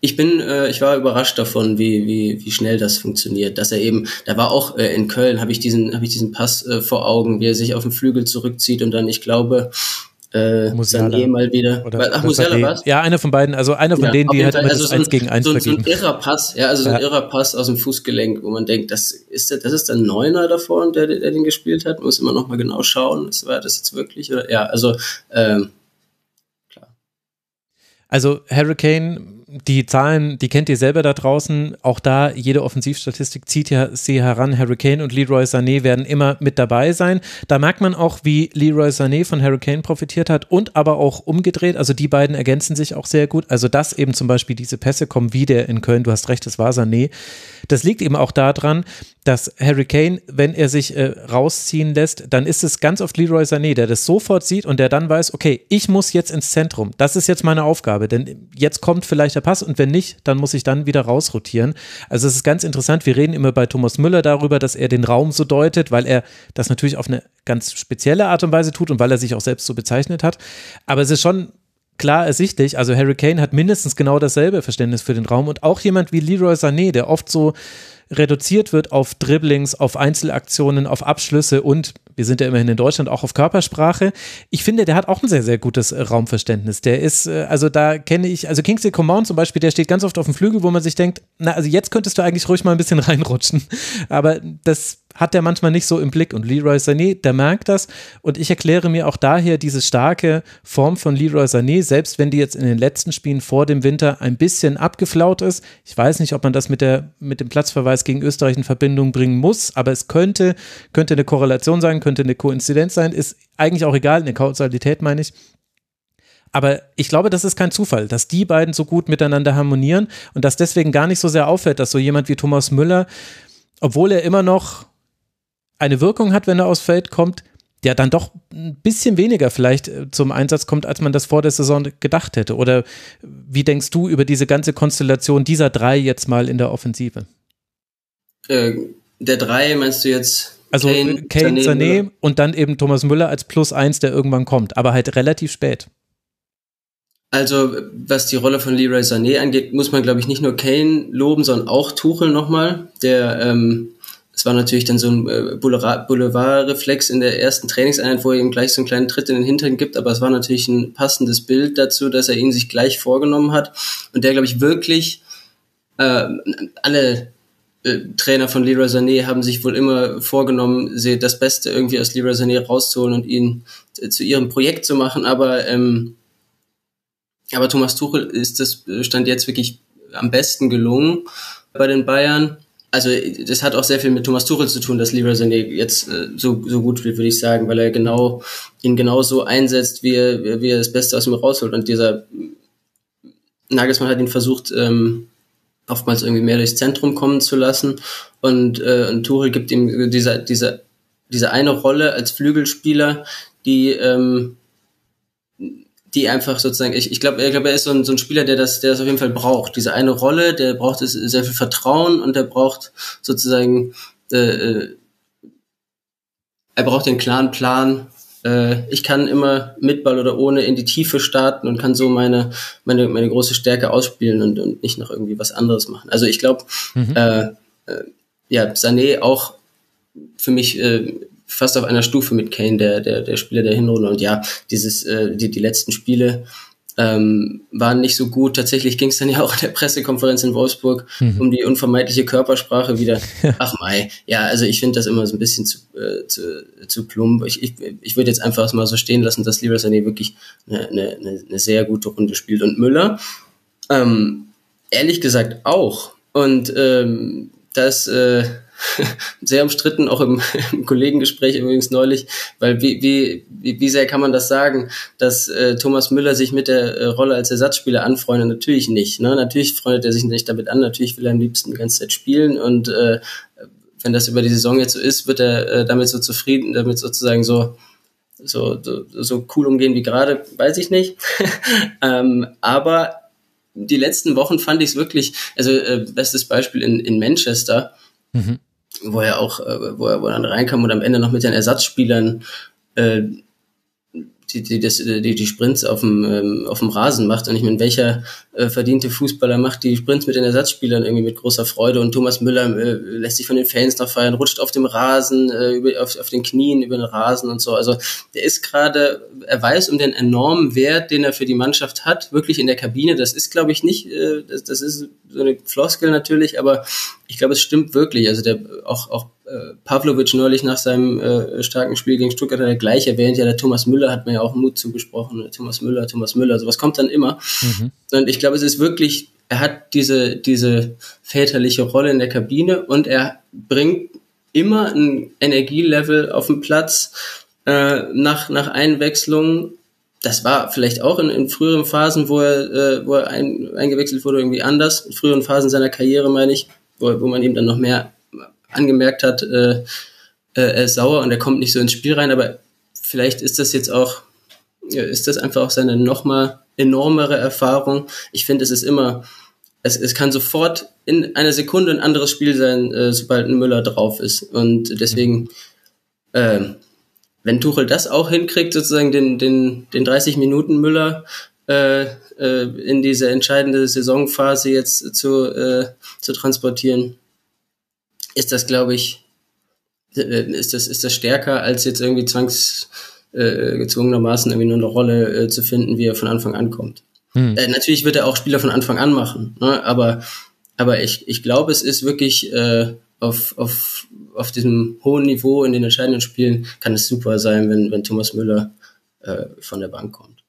ich bin, äh, ich war überrascht davon, wie, wie, wie schnell das funktioniert. Dass er eben, da war auch äh, in Köln, habe ich diesen, habe ich diesen Pass äh, vor Augen, wie er sich auf den Flügel zurückzieht und dann, ich glaube, äh, Sané mal wieder. Oder Ach, Musiala was? Ja, einer von beiden, also einer von ja, denen, die halt also das so eins gegen eins so, vergeben. So ein irrer Pass, ja, also so ein irrer Pass aus dem Fußgelenk, wo man denkt, das ist das ist der Neuner davor, der, der den gespielt hat, muss immer noch mal genau schauen, war das jetzt wirklich oder ja, also ähm, klar. Also Hurricane die Zahlen, die kennt ihr selber da draußen. Auch da, jede Offensivstatistik zieht ja sie heran. Hurricane und Leroy Sané werden immer mit dabei sein. Da merkt man auch, wie Leroy Sané von Hurricane profitiert hat und aber auch umgedreht. Also die beiden ergänzen sich auch sehr gut. Also dass eben zum Beispiel diese Pässe kommen wie der in Köln. Du hast recht, das war Sané. Das liegt eben auch daran, dass Harry Kane, wenn er sich äh, rausziehen lässt, dann ist es ganz oft Leroy Sané, der das sofort sieht und der dann weiß, okay, ich muss jetzt ins Zentrum. Das ist jetzt meine Aufgabe, denn jetzt kommt vielleicht der Pass und wenn nicht, dann muss ich dann wieder rausrotieren. Also es ist ganz interessant. Wir reden immer bei Thomas Müller darüber, dass er den Raum so deutet, weil er das natürlich auf eine ganz spezielle Art und Weise tut und weil er sich auch selbst so bezeichnet hat. Aber es ist schon klar ersichtlich. Also Harry Kane hat mindestens genau dasselbe Verständnis für den Raum und auch jemand wie Leroy Sané, der oft so reduziert wird auf Dribblings, auf Einzelaktionen, auf Abschlüsse und wir sind ja immerhin in Deutschland auch auf Körpersprache. Ich finde, der hat auch ein sehr, sehr gutes äh, Raumverständnis. Der ist, äh, also da kenne ich, also Kingsley Coman zum Beispiel, der steht ganz oft auf dem Flügel, wo man sich denkt, na, also jetzt könntest du eigentlich ruhig mal ein bisschen reinrutschen. Aber das hat er manchmal nicht so im Blick. Und Leroy Sané, der merkt das. Und ich erkläre mir auch daher diese starke Form von Leroy Sané, selbst wenn die jetzt in den letzten Spielen vor dem Winter ein bisschen abgeflaut ist. Ich weiß nicht, ob man das mit, der, mit dem Platzverweis gegen Österreich in Verbindung bringen muss, aber es könnte, könnte eine Korrelation sein, könnte eine Koinzidenz sein, ist eigentlich auch egal, eine Kausalität meine ich. Aber ich glaube, das ist kein Zufall, dass die beiden so gut miteinander harmonieren und dass deswegen gar nicht so sehr auffällt, dass so jemand wie Thomas Müller, obwohl er immer noch eine Wirkung hat, wenn er aufs Feld kommt, der dann doch ein bisschen weniger vielleicht äh, zum Einsatz kommt, als man das vor der Saison gedacht hätte. Oder wie denkst du über diese ganze Konstellation dieser drei jetzt mal in der Offensive? Äh, der drei meinst du jetzt? Also Kane, Kane Sané, Sané und dann eben Thomas Müller als Plus eins, der irgendwann kommt, aber halt relativ spät. Also, was die Rolle von Leroy Sané angeht, muss man, glaube ich, nicht nur Kane loben, sondern auch Tuchel nochmal, der ähm, es war natürlich dann so ein äh, Boulevard-Reflex in der ersten Trainingseinheit, wo er ihm gleich so einen kleinen Tritt in den Hintern gibt, aber es war natürlich ein passendes Bild dazu, dass er ihn sich gleich vorgenommen hat und der, glaube ich, wirklich äh, alle äh, Trainer von Leroy Sané haben sich wohl immer vorgenommen, das Beste irgendwie aus Leroy Sané rauszuholen und ihn äh, zu ihrem Projekt zu machen, aber ähm, aber Thomas Tuchel ist das stand jetzt wirklich am besten gelungen bei den Bayern also das hat auch sehr viel mit Thomas Tuchel zu tun, dass Leroy Sané jetzt äh, so, so gut spielt, würde ich sagen, weil er genau ihn genau so einsetzt, wie er, wie er das Beste aus ihm rausholt. Und dieser Nagelsmann hat ihn versucht, ähm, oftmals irgendwie mehr durchs Zentrum kommen zu lassen. Und, äh, und Tuchel gibt ihm diese, diese, diese eine Rolle als Flügelspieler, die, ähm, die einfach sozusagen, ich, ich glaube, ich glaub, er ist so ein, so ein Spieler, der das, der das auf jeden Fall braucht. Diese eine Rolle, der braucht es sehr viel Vertrauen und der braucht sozusagen, äh, äh er braucht den klaren Plan, äh, ich kann immer mit Ball oder ohne in die Tiefe starten und kann so meine, meine, meine große Stärke ausspielen und, und nicht noch irgendwie was anderes machen. Also ich glaube, mhm. äh, äh, ja, Sané auch für mich äh, fast auf einer Stufe mit Kane, der, der, der Spieler der Hinrunde. Und ja, dieses, äh, die, die letzten Spiele, ähm, waren nicht so gut. Tatsächlich ging es dann ja auch in der Pressekonferenz in Wolfsburg mhm. um die unvermeidliche Körpersprache wieder. Ach mei, ja, also ich finde das immer so ein bisschen zu, äh, zu, zu plump. Ich, ich, ich würde jetzt einfach mal so stehen lassen, dass Leroy Sané wirklich eine, eine, eine sehr gute Runde spielt. Und Müller, ähm, ehrlich gesagt auch. Und ähm, das äh, sehr umstritten, auch im, im Kollegengespräch übrigens neulich, weil wie, wie, wie, sehr kann man das sagen, dass äh, Thomas Müller sich mit der äh, Rolle als Ersatzspieler anfreundet? Natürlich nicht. Ne? Natürlich freundet er sich nicht damit an, natürlich will er am liebsten die ganze Zeit spielen und äh, wenn das über die Saison jetzt so ist, wird er äh, damit so zufrieden, damit sozusagen so so, so, so cool umgehen wie gerade, weiß ich nicht. ähm, aber die letzten Wochen fand ich es wirklich, also äh, bestes Beispiel in, in Manchester, mhm wo er auch, äh, wo er, wo er dann reinkam und am Ende noch mit den Ersatzspielern äh, die, die, das, die, die Sprints auf dem, ähm, auf dem Rasen macht. Und ich meine, welcher äh, verdiente Fußballer macht die Sprints mit den Ersatzspielern irgendwie mit großer Freude. Und Thomas Müller äh, lässt sich von den Fans noch feiern, rutscht auf dem Rasen, äh, über, auf, auf den Knien über den Rasen und so. Also der ist gerade, er weiß um den enormen Wert, den er für die Mannschaft hat, wirklich in der Kabine. Das ist, glaube ich, nicht, äh, das, das ist so eine Floskel natürlich, aber ich glaube, es stimmt wirklich. Also der auch, auch äh, Pavlovic neulich nach seinem äh, starken Spiel gegen Stuttgart hat er gleich erwähnt, ja, der Thomas Müller hat mir ja auch Mut zugesprochen. Thomas Müller, Thomas Müller, sowas kommt dann immer. Mhm. Und ich glaube, es ist wirklich, er hat diese, diese väterliche Rolle in der Kabine und er bringt immer ein Energielevel auf den Platz äh, nach, nach Einwechslung. Das war vielleicht auch in, in früheren Phasen, wo er, äh, wo er ein, eingewechselt wurde, irgendwie anders. In früheren Phasen seiner Karriere, meine ich, wo, wo man ihm dann noch mehr angemerkt hat, äh, äh, er ist sauer und er kommt nicht so ins Spiel rein, aber vielleicht ist das jetzt auch, ist das einfach auch seine nochmal enormere Erfahrung. Ich finde, es ist immer, es, es kann sofort in einer Sekunde ein anderes Spiel sein, äh, sobald ein Müller drauf ist. Und deswegen, äh, wenn Tuchel das auch hinkriegt, sozusagen den, den, den 30 Minuten Müller äh, äh, in diese entscheidende Saisonphase jetzt zu, äh, zu transportieren, ist das, glaube ich, äh, ist das, ist das stärker als jetzt irgendwie zwangs äh, irgendwie nur eine Rolle äh, zu finden, wie er von Anfang an kommt. Hm. Äh, natürlich wird er auch Spieler von Anfang an machen, ne? aber, aber ich, ich glaube, es ist wirklich äh, auf, auf, auf diesem hohen Niveau in den entscheidenden Spielen kann es super sein, wenn, wenn Thomas Müller äh, von der Bank kommt.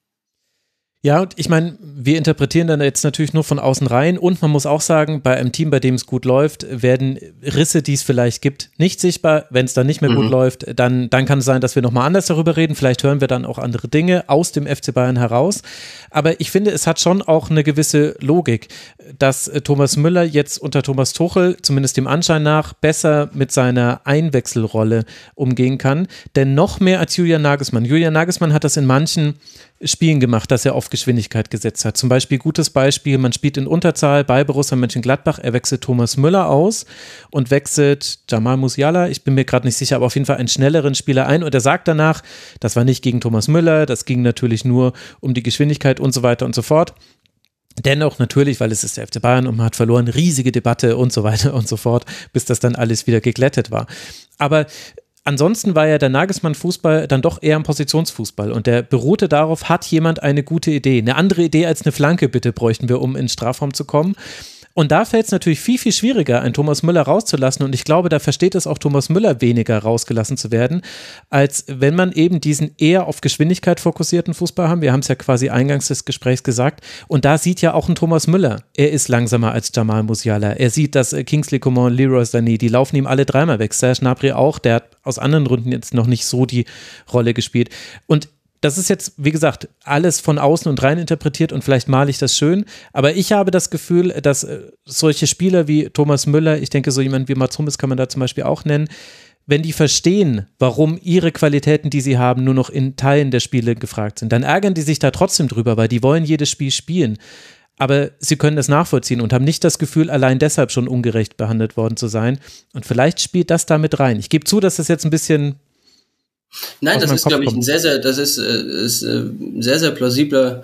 Ja, und ich meine, wir interpretieren dann jetzt natürlich nur von außen rein und man muss auch sagen, bei einem Team, bei dem es gut läuft, werden Risse, die es vielleicht gibt, nicht sichtbar. Wenn es dann nicht mehr mhm. gut läuft, dann, dann kann es sein, dass wir nochmal anders darüber reden. Vielleicht hören wir dann auch andere Dinge aus dem FC Bayern heraus. Aber ich finde, es hat schon auch eine gewisse Logik, dass äh, Thomas Müller jetzt unter Thomas Tuchel, zumindest dem Anschein nach, besser mit seiner Einwechselrolle umgehen kann. Denn noch mehr als Julian Nagelsmann. Julian Nagelsmann hat das in manchen Spielen gemacht, dass er auf Geschwindigkeit gesetzt hat. Zum Beispiel gutes Beispiel, man spielt in Unterzahl bei Borussia Mönchengladbach, er wechselt Thomas Müller aus und wechselt Jamal Musiala, ich bin mir gerade nicht sicher, aber auf jeden Fall einen schnelleren Spieler ein und er sagt danach, das war nicht gegen Thomas Müller, das ging natürlich nur um die Geschwindigkeit und so weiter und so fort. Dennoch natürlich, weil es ist der FC Bayern und man hat verloren, riesige Debatte und so weiter und so fort, bis das dann alles wieder geglättet war. Aber ansonsten war ja der Nagelsmann-Fußball dann doch eher ein Positionsfußball und der beruhte darauf, hat jemand eine gute Idee. Eine andere Idee als eine Flanke bitte bräuchten wir, um in Strafraum zu kommen. Und da fällt es natürlich viel, viel schwieriger, einen Thomas Müller rauszulassen. Und ich glaube, da versteht es auch Thomas Müller weniger rausgelassen zu werden, als wenn man eben diesen eher auf Geschwindigkeit fokussierten Fußball haben. Wir haben es ja quasi eingangs des Gesprächs gesagt. Und da sieht ja auch ein Thomas Müller, er ist langsamer als Jamal Musiala. Er sieht, dass äh, Kingsley Coman, Leroy Sané, die laufen ihm alle dreimal weg. Serge Gnabry auch, der hat aus anderen Gründen jetzt noch nicht so die Rolle gespielt. Und das ist jetzt, wie gesagt, alles von außen und rein interpretiert und vielleicht male ich das schön, aber ich habe das Gefühl, dass äh, solche Spieler wie Thomas Müller, ich denke, so jemand wie Mats Hummels kann man da zum Beispiel auch nennen, wenn die verstehen, warum ihre Qualitäten, die sie haben, nur noch in Teilen der Spiele gefragt sind, dann ärgern die sich da trotzdem drüber, weil die wollen jedes Spiel spielen. Aber sie können das nachvollziehen und haben nicht das Gefühl, allein deshalb schon ungerecht behandelt worden zu sein. Und vielleicht spielt das damit rein. Ich gebe zu, dass das jetzt ein bisschen Nein, das ist, glaube ich, ein sehr, sehr, das ist, äh, ist äh, ein sehr, sehr plausibler,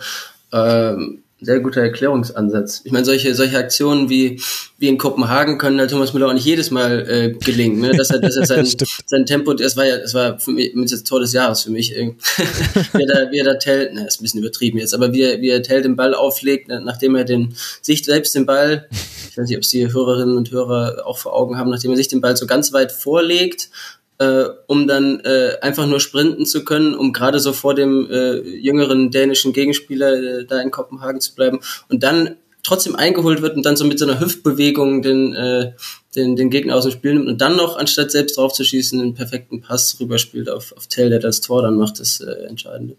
äh, sehr guter Erklärungsansatz. Ich meine, solche, solche Aktionen wie, wie in Kopenhagen können halt Thomas Müller auch nicht jedes Mal äh, gelingen. Ne? Dass er, dass er sein, sein Tempo, das war ja, das war für mich das Tor des Jahres für mich. wie, er da, wie er da Tell, ne, ist ein bisschen übertrieben jetzt, aber wie er, wie er Tell den Ball auflegt, nachdem er den, sich selbst den Ball, ich weiß nicht, ob es die Hörerinnen und Hörer auch vor Augen haben, nachdem er sich den Ball so ganz weit vorlegt äh, um dann äh, einfach nur sprinten zu können, um gerade so vor dem äh, jüngeren dänischen Gegenspieler äh, da in Kopenhagen zu bleiben und dann trotzdem eingeholt wird und dann so mit so einer Hüftbewegung den, äh, den, den Gegner aus dem Spiel nimmt und dann noch, anstatt selbst drauf zu schießen, einen perfekten Pass rüberspielt auf, auf Tell, der das Tor dann macht, das äh, Entscheidende.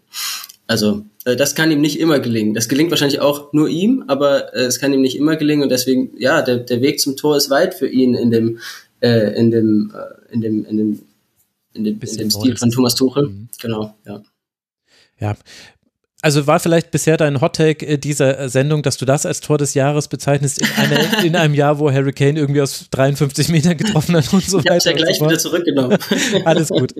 Also, äh, das kann ihm nicht immer gelingen. Das gelingt wahrscheinlich auch nur ihm, aber äh, es kann ihm nicht immer gelingen und deswegen, ja, der, der Weg zum Tor ist weit für ihn in dem, äh, in dem, äh, in dem, in dem, in dem, in dem Stil von Thomas Tuchel. Mhm. Genau, ja. Ja, also war vielleicht bisher dein Hottake äh, dieser äh, Sendung, dass du das als Tor des Jahres bezeichnest in, eine, in einem Jahr, wo Harry Kane irgendwie aus 53 Metern getroffen hat und so ich weiter. Ich ja gleich wieder zurückgenommen. Alles gut.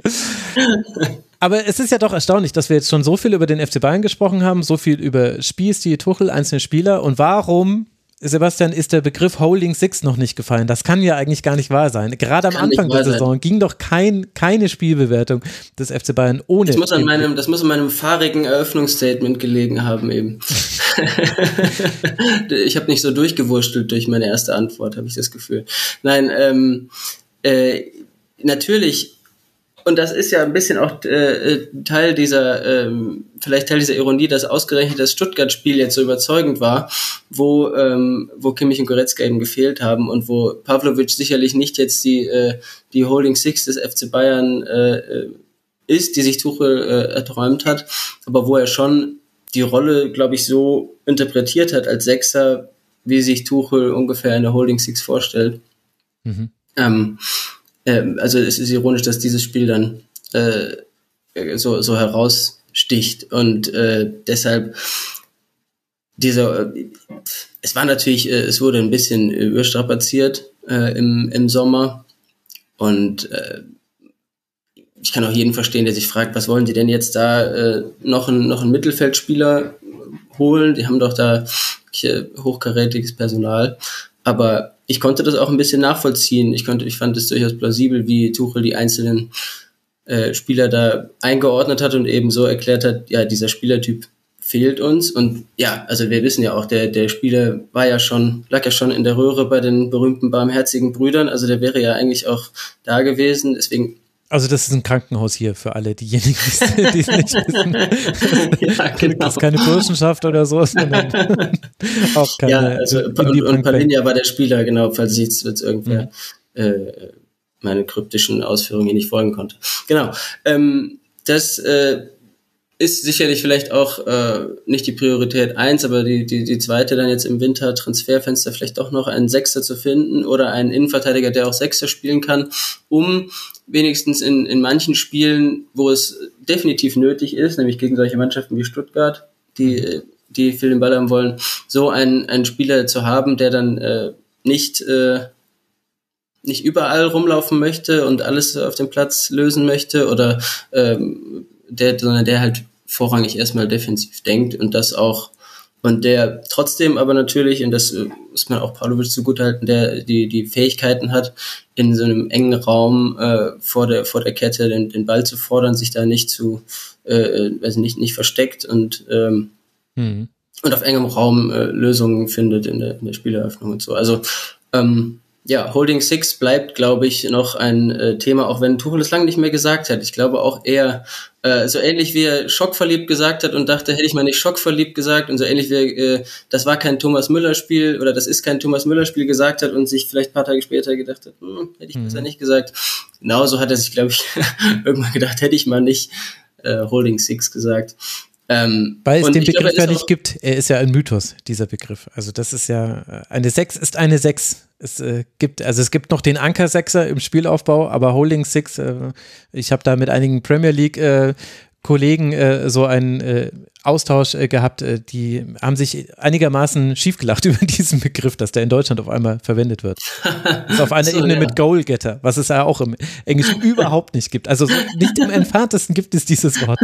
Aber es ist ja doch erstaunlich, dass wir jetzt schon so viel über den FC Bayern gesprochen haben, so viel über Spielstil, Tuchel, einzelne Spieler und warum Sebastian, ist der Begriff Holding Six noch nicht gefallen. Das kann ja eigentlich gar nicht wahr sein. Gerade am Anfang der Saison sein. ging doch kein, keine Spielbewertung des FC Bayern ohne. Das muss, an meinem, das muss an meinem fahrigen Eröffnungsstatement gelegen haben eben. ich habe nicht so durchgewurstelt durch meine erste Antwort, habe ich das Gefühl. Nein, ähm, äh, natürlich und das ist ja ein bisschen auch äh, äh, Teil dieser, ähm, vielleicht Teil dieser Ironie, dass ausgerechnet das Stuttgart-Spiel jetzt so überzeugend war, wo, ähm, wo Kimmich und Goretzka eben gefehlt haben und wo Pavlovic sicherlich nicht jetzt die, äh, die Holding Six des FC Bayern äh, äh, ist, die sich Tuchel äh, erträumt hat, aber wo er schon die Rolle, glaube ich, so interpretiert hat als Sechser, wie sich Tuchel ungefähr in der Holding Six vorstellt. Mhm. Ähm, äh, also es ist ironisch, dass dieses Spiel dann äh, so, so heraussticht und äh, deshalb dieser, äh, es war natürlich, äh, es wurde ein bisschen überstrapaziert äh, im, im Sommer und äh, ich kann auch jeden verstehen, der sich fragt, was wollen die denn jetzt da äh, noch, ein, noch einen Mittelfeldspieler holen? Die haben doch da hochkarätiges Personal. Aber ich konnte das auch ein bisschen nachvollziehen. Ich konnte, ich fand es durchaus plausibel, wie Tuchel die einzelnen äh, Spieler da eingeordnet hat und eben so erklärt hat, ja, dieser Spielertyp fehlt uns. Und ja, also wir wissen ja auch, der, der Spieler war ja schon, lag ja schon in der Röhre bei den berühmten barmherzigen Brüdern. Also der wäre ja eigentlich auch da gewesen. Deswegen also das ist ein Krankenhaus hier für alle diejenigen, die es nicht wissen. ja, genau. Das ist keine Burschenschaft oder so, sondern auch keine. Ja, also und, und Palinja war der Spieler, genau, falls ich jetzt, jetzt irgendwer mhm. äh, meine kryptischen Ausführungen hier nicht folgen konnte. Genau. Ähm, das äh, ist sicherlich vielleicht auch äh, nicht die Priorität eins, aber die, die, die zweite dann jetzt im Winter Transferfenster vielleicht doch noch einen Sechser zu finden oder einen Innenverteidiger, der auch Sechser spielen kann, um wenigstens in, in manchen Spielen, wo es definitiv nötig ist, nämlich gegen solche Mannschaften wie Stuttgart, die, die viel den Ball haben wollen, so einen, einen Spieler zu haben, der dann äh, nicht äh, nicht überall rumlaufen möchte und alles auf dem Platz lösen möchte oder ähm, der, sondern der halt vorrangig erstmal defensiv denkt und das auch und der trotzdem aber natürlich, und das äh, muss man auch Pavlovic zugutehalten, der die, die Fähigkeiten hat, in so einem engen Raum äh, vor, der, vor der Kette den, den Ball zu fordern, sich da nicht zu, äh, also nicht, nicht versteckt und, ähm, mhm. und auf engem Raum äh, Lösungen findet in der, in der Spieleröffnung und so. Also ähm, ja, Holding Six bleibt, glaube ich, noch ein äh, Thema, auch wenn Tuchel es lange nicht mehr gesagt hat. Ich glaube auch eher äh, so ähnlich wie er schockverliebt gesagt hat und dachte, hätte ich mal nicht schockverliebt gesagt und so ähnlich wie er, äh, das war kein Thomas Müller Spiel oder das ist kein Thomas Müller Spiel gesagt hat und sich vielleicht paar Tage später gedacht hat, hm, hätte ich mhm. besser nicht gesagt. Genauso hat er sich, glaube ich, irgendwann gedacht, hätte ich mal nicht äh, Holding Six gesagt. Ähm, Weil es den Begriff ja nicht gibt. Er ist ja ein Mythos, dieser Begriff. Also das ist ja, äh, eine Sechs ist eine Sechs. Es äh, gibt, also es gibt noch den Anker-Sechser im Spielaufbau, aber Holding Six, äh, ich habe da mit einigen Premier League äh, Kollegen äh, so einen äh, Austausch äh, gehabt, äh, die haben sich einigermaßen schiefgelacht über diesen Begriff, dass der in Deutschland auf einmal verwendet wird. Ist auf einer so, Ebene ja. mit Goalgetter, was es ja auch im Englischen überhaupt nicht gibt. Also nicht im entferntesten gibt es dieses Wort.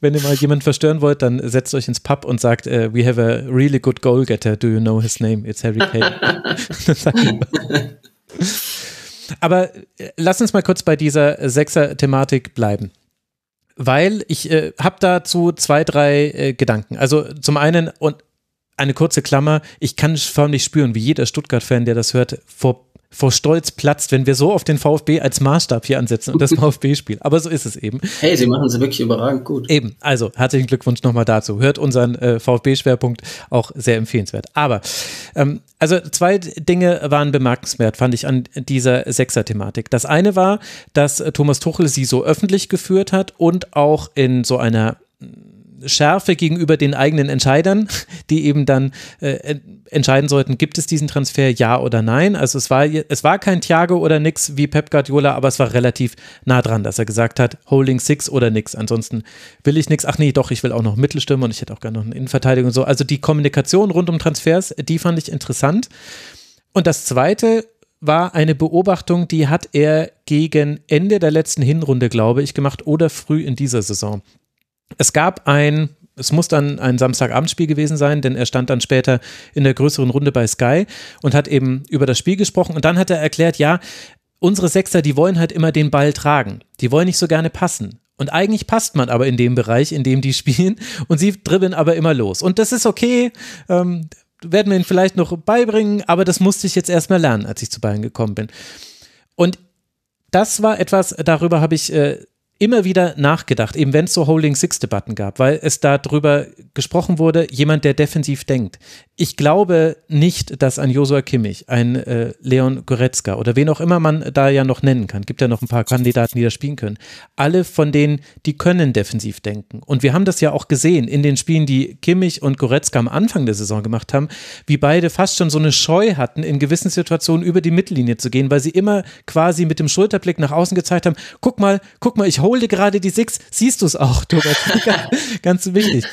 Wenn ihr mal jemanden verstören wollt, dann setzt euch ins Pub und sagt, uh, we have a really good goalgetter. Do you know his name? It's Harry Kane. Aber lass uns mal kurz bei dieser Sechser-Thematik bleiben weil ich äh, habe dazu zwei, drei äh, Gedanken. Also zum einen und eine kurze Klammer, ich kann förmlich spüren, wie jeder Stuttgart-Fan, der das hört, vor vor Stolz platzt, wenn wir so auf den VfB als Maßstab hier ansetzen und das VfB-Spiel. Aber so ist es eben. Hey, sie machen sie wirklich überragend gut. Eben, also herzlichen Glückwunsch nochmal dazu. Hört unseren äh, VfB-Schwerpunkt auch sehr empfehlenswert. Aber ähm, also zwei Dinge waren bemerkenswert, fand ich an dieser Sechser-Thematik. Das eine war, dass Thomas Tuchel sie so öffentlich geführt hat und auch in so einer Schärfe gegenüber den eigenen Entscheidern, die eben dann äh, entscheiden sollten, gibt es diesen Transfer, ja oder nein. Also es war, es war kein Thiago oder nix wie Pep Guardiola, aber es war relativ nah dran, dass er gesagt hat, Holding Six oder nix. Ansonsten will ich nix. Ach nee, doch, ich will auch noch Mittelstürmer und ich hätte auch gerne noch eine Innenverteidigung und so. Also die Kommunikation rund um Transfers, die fand ich interessant. Und das zweite war eine Beobachtung, die hat er gegen Ende der letzten Hinrunde, glaube ich, gemacht oder früh in dieser Saison. Es gab ein, es muss dann ein Samstagabendspiel gewesen sein, denn er stand dann später in der größeren Runde bei Sky und hat eben über das Spiel gesprochen. Und dann hat er erklärt, ja, unsere Sechser, die wollen halt immer den Ball tragen. Die wollen nicht so gerne passen. Und eigentlich passt man aber in dem Bereich, in dem die spielen und sie dribbeln aber immer los. Und das ist okay, ähm, werden wir ihnen vielleicht noch beibringen, aber das musste ich jetzt erstmal lernen, als ich zu Bayern gekommen bin. Und das war etwas, darüber habe ich äh, immer wieder nachgedacht, eben wenn es so Holding Six-Debatten gab, weil es da drüber gesprochen wurde, jemand, der defensiv denkt. Ich glaube nicht, dass ein Josua Kimmich, ein äh, Leon Goretzka oder wen auch immer man da ja noch nennen kann, gibt ja noch ein paar Kandidaten, die da spielen können, alle von denen, die können defensiv denken. Und wir haben das ja auch gesehen in den Spielen, die Kimmich und Goretzka am Anfang der Saison gemacht haben, wie beide fast schon so eine Scheu hatten, in gewissen Situationen über die Mittellinie zu gehen, weil sie immer quasi mit dem Schulterblick nach außen gezeigt haben, guck mal, guck mal, ich hole hol dir gerade die Six, siehst du es auch, Thomas. ganz, wichtig.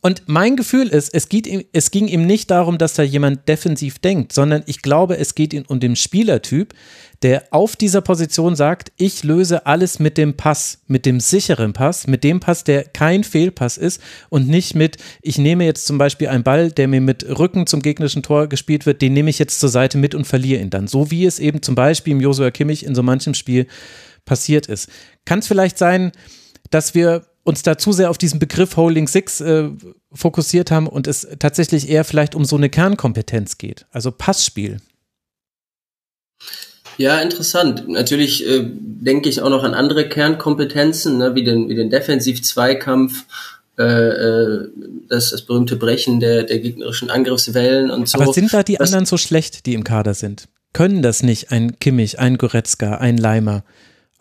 Und mein Gefühl ist, es, geht ihm, es ging ihm nicht darum, dass da jemand defensiv denkt, sondern ich glaube, es geht ihm um den Spielertyp, der auf dieser Position sagt, ich löse alles mit dem Pass, mit dem sicheren Pass, mit dem Pass, der kein Fehlpass ist und nicht mit, ich nehme jetzt zum Beispiel einen Ball, der mir mit Rücken zum gegnerischen Tor gespielt wird, den nehme ich jetzt zur Seite mit und verliere ihn dann. So wie es eben zum Beispiel im Josua Kimmich in so manchem Spiel passiert ist. Kann es vielleicht sein, dass wir uns da zu sehr auf diesen Begriff Holding Six äh, fokussiert haben und es tatsächlich eher vielleicht um so eine Kernkompetenz geht, also Passspiel. Ja, interessant. Natürlich äh, denke ich auch noch an andere Kernkompetenzen, ne, wie den, wie den Defensiv-Zweikampf, äh, äh, das, das berühmte Brechen der, der gegnerischen Angriffswellen und so. Aber sind da die Was, anderen so schlecht, die im Kader sind? Können das nicht ein Kimmich, ein Goretzka, ein Leimer?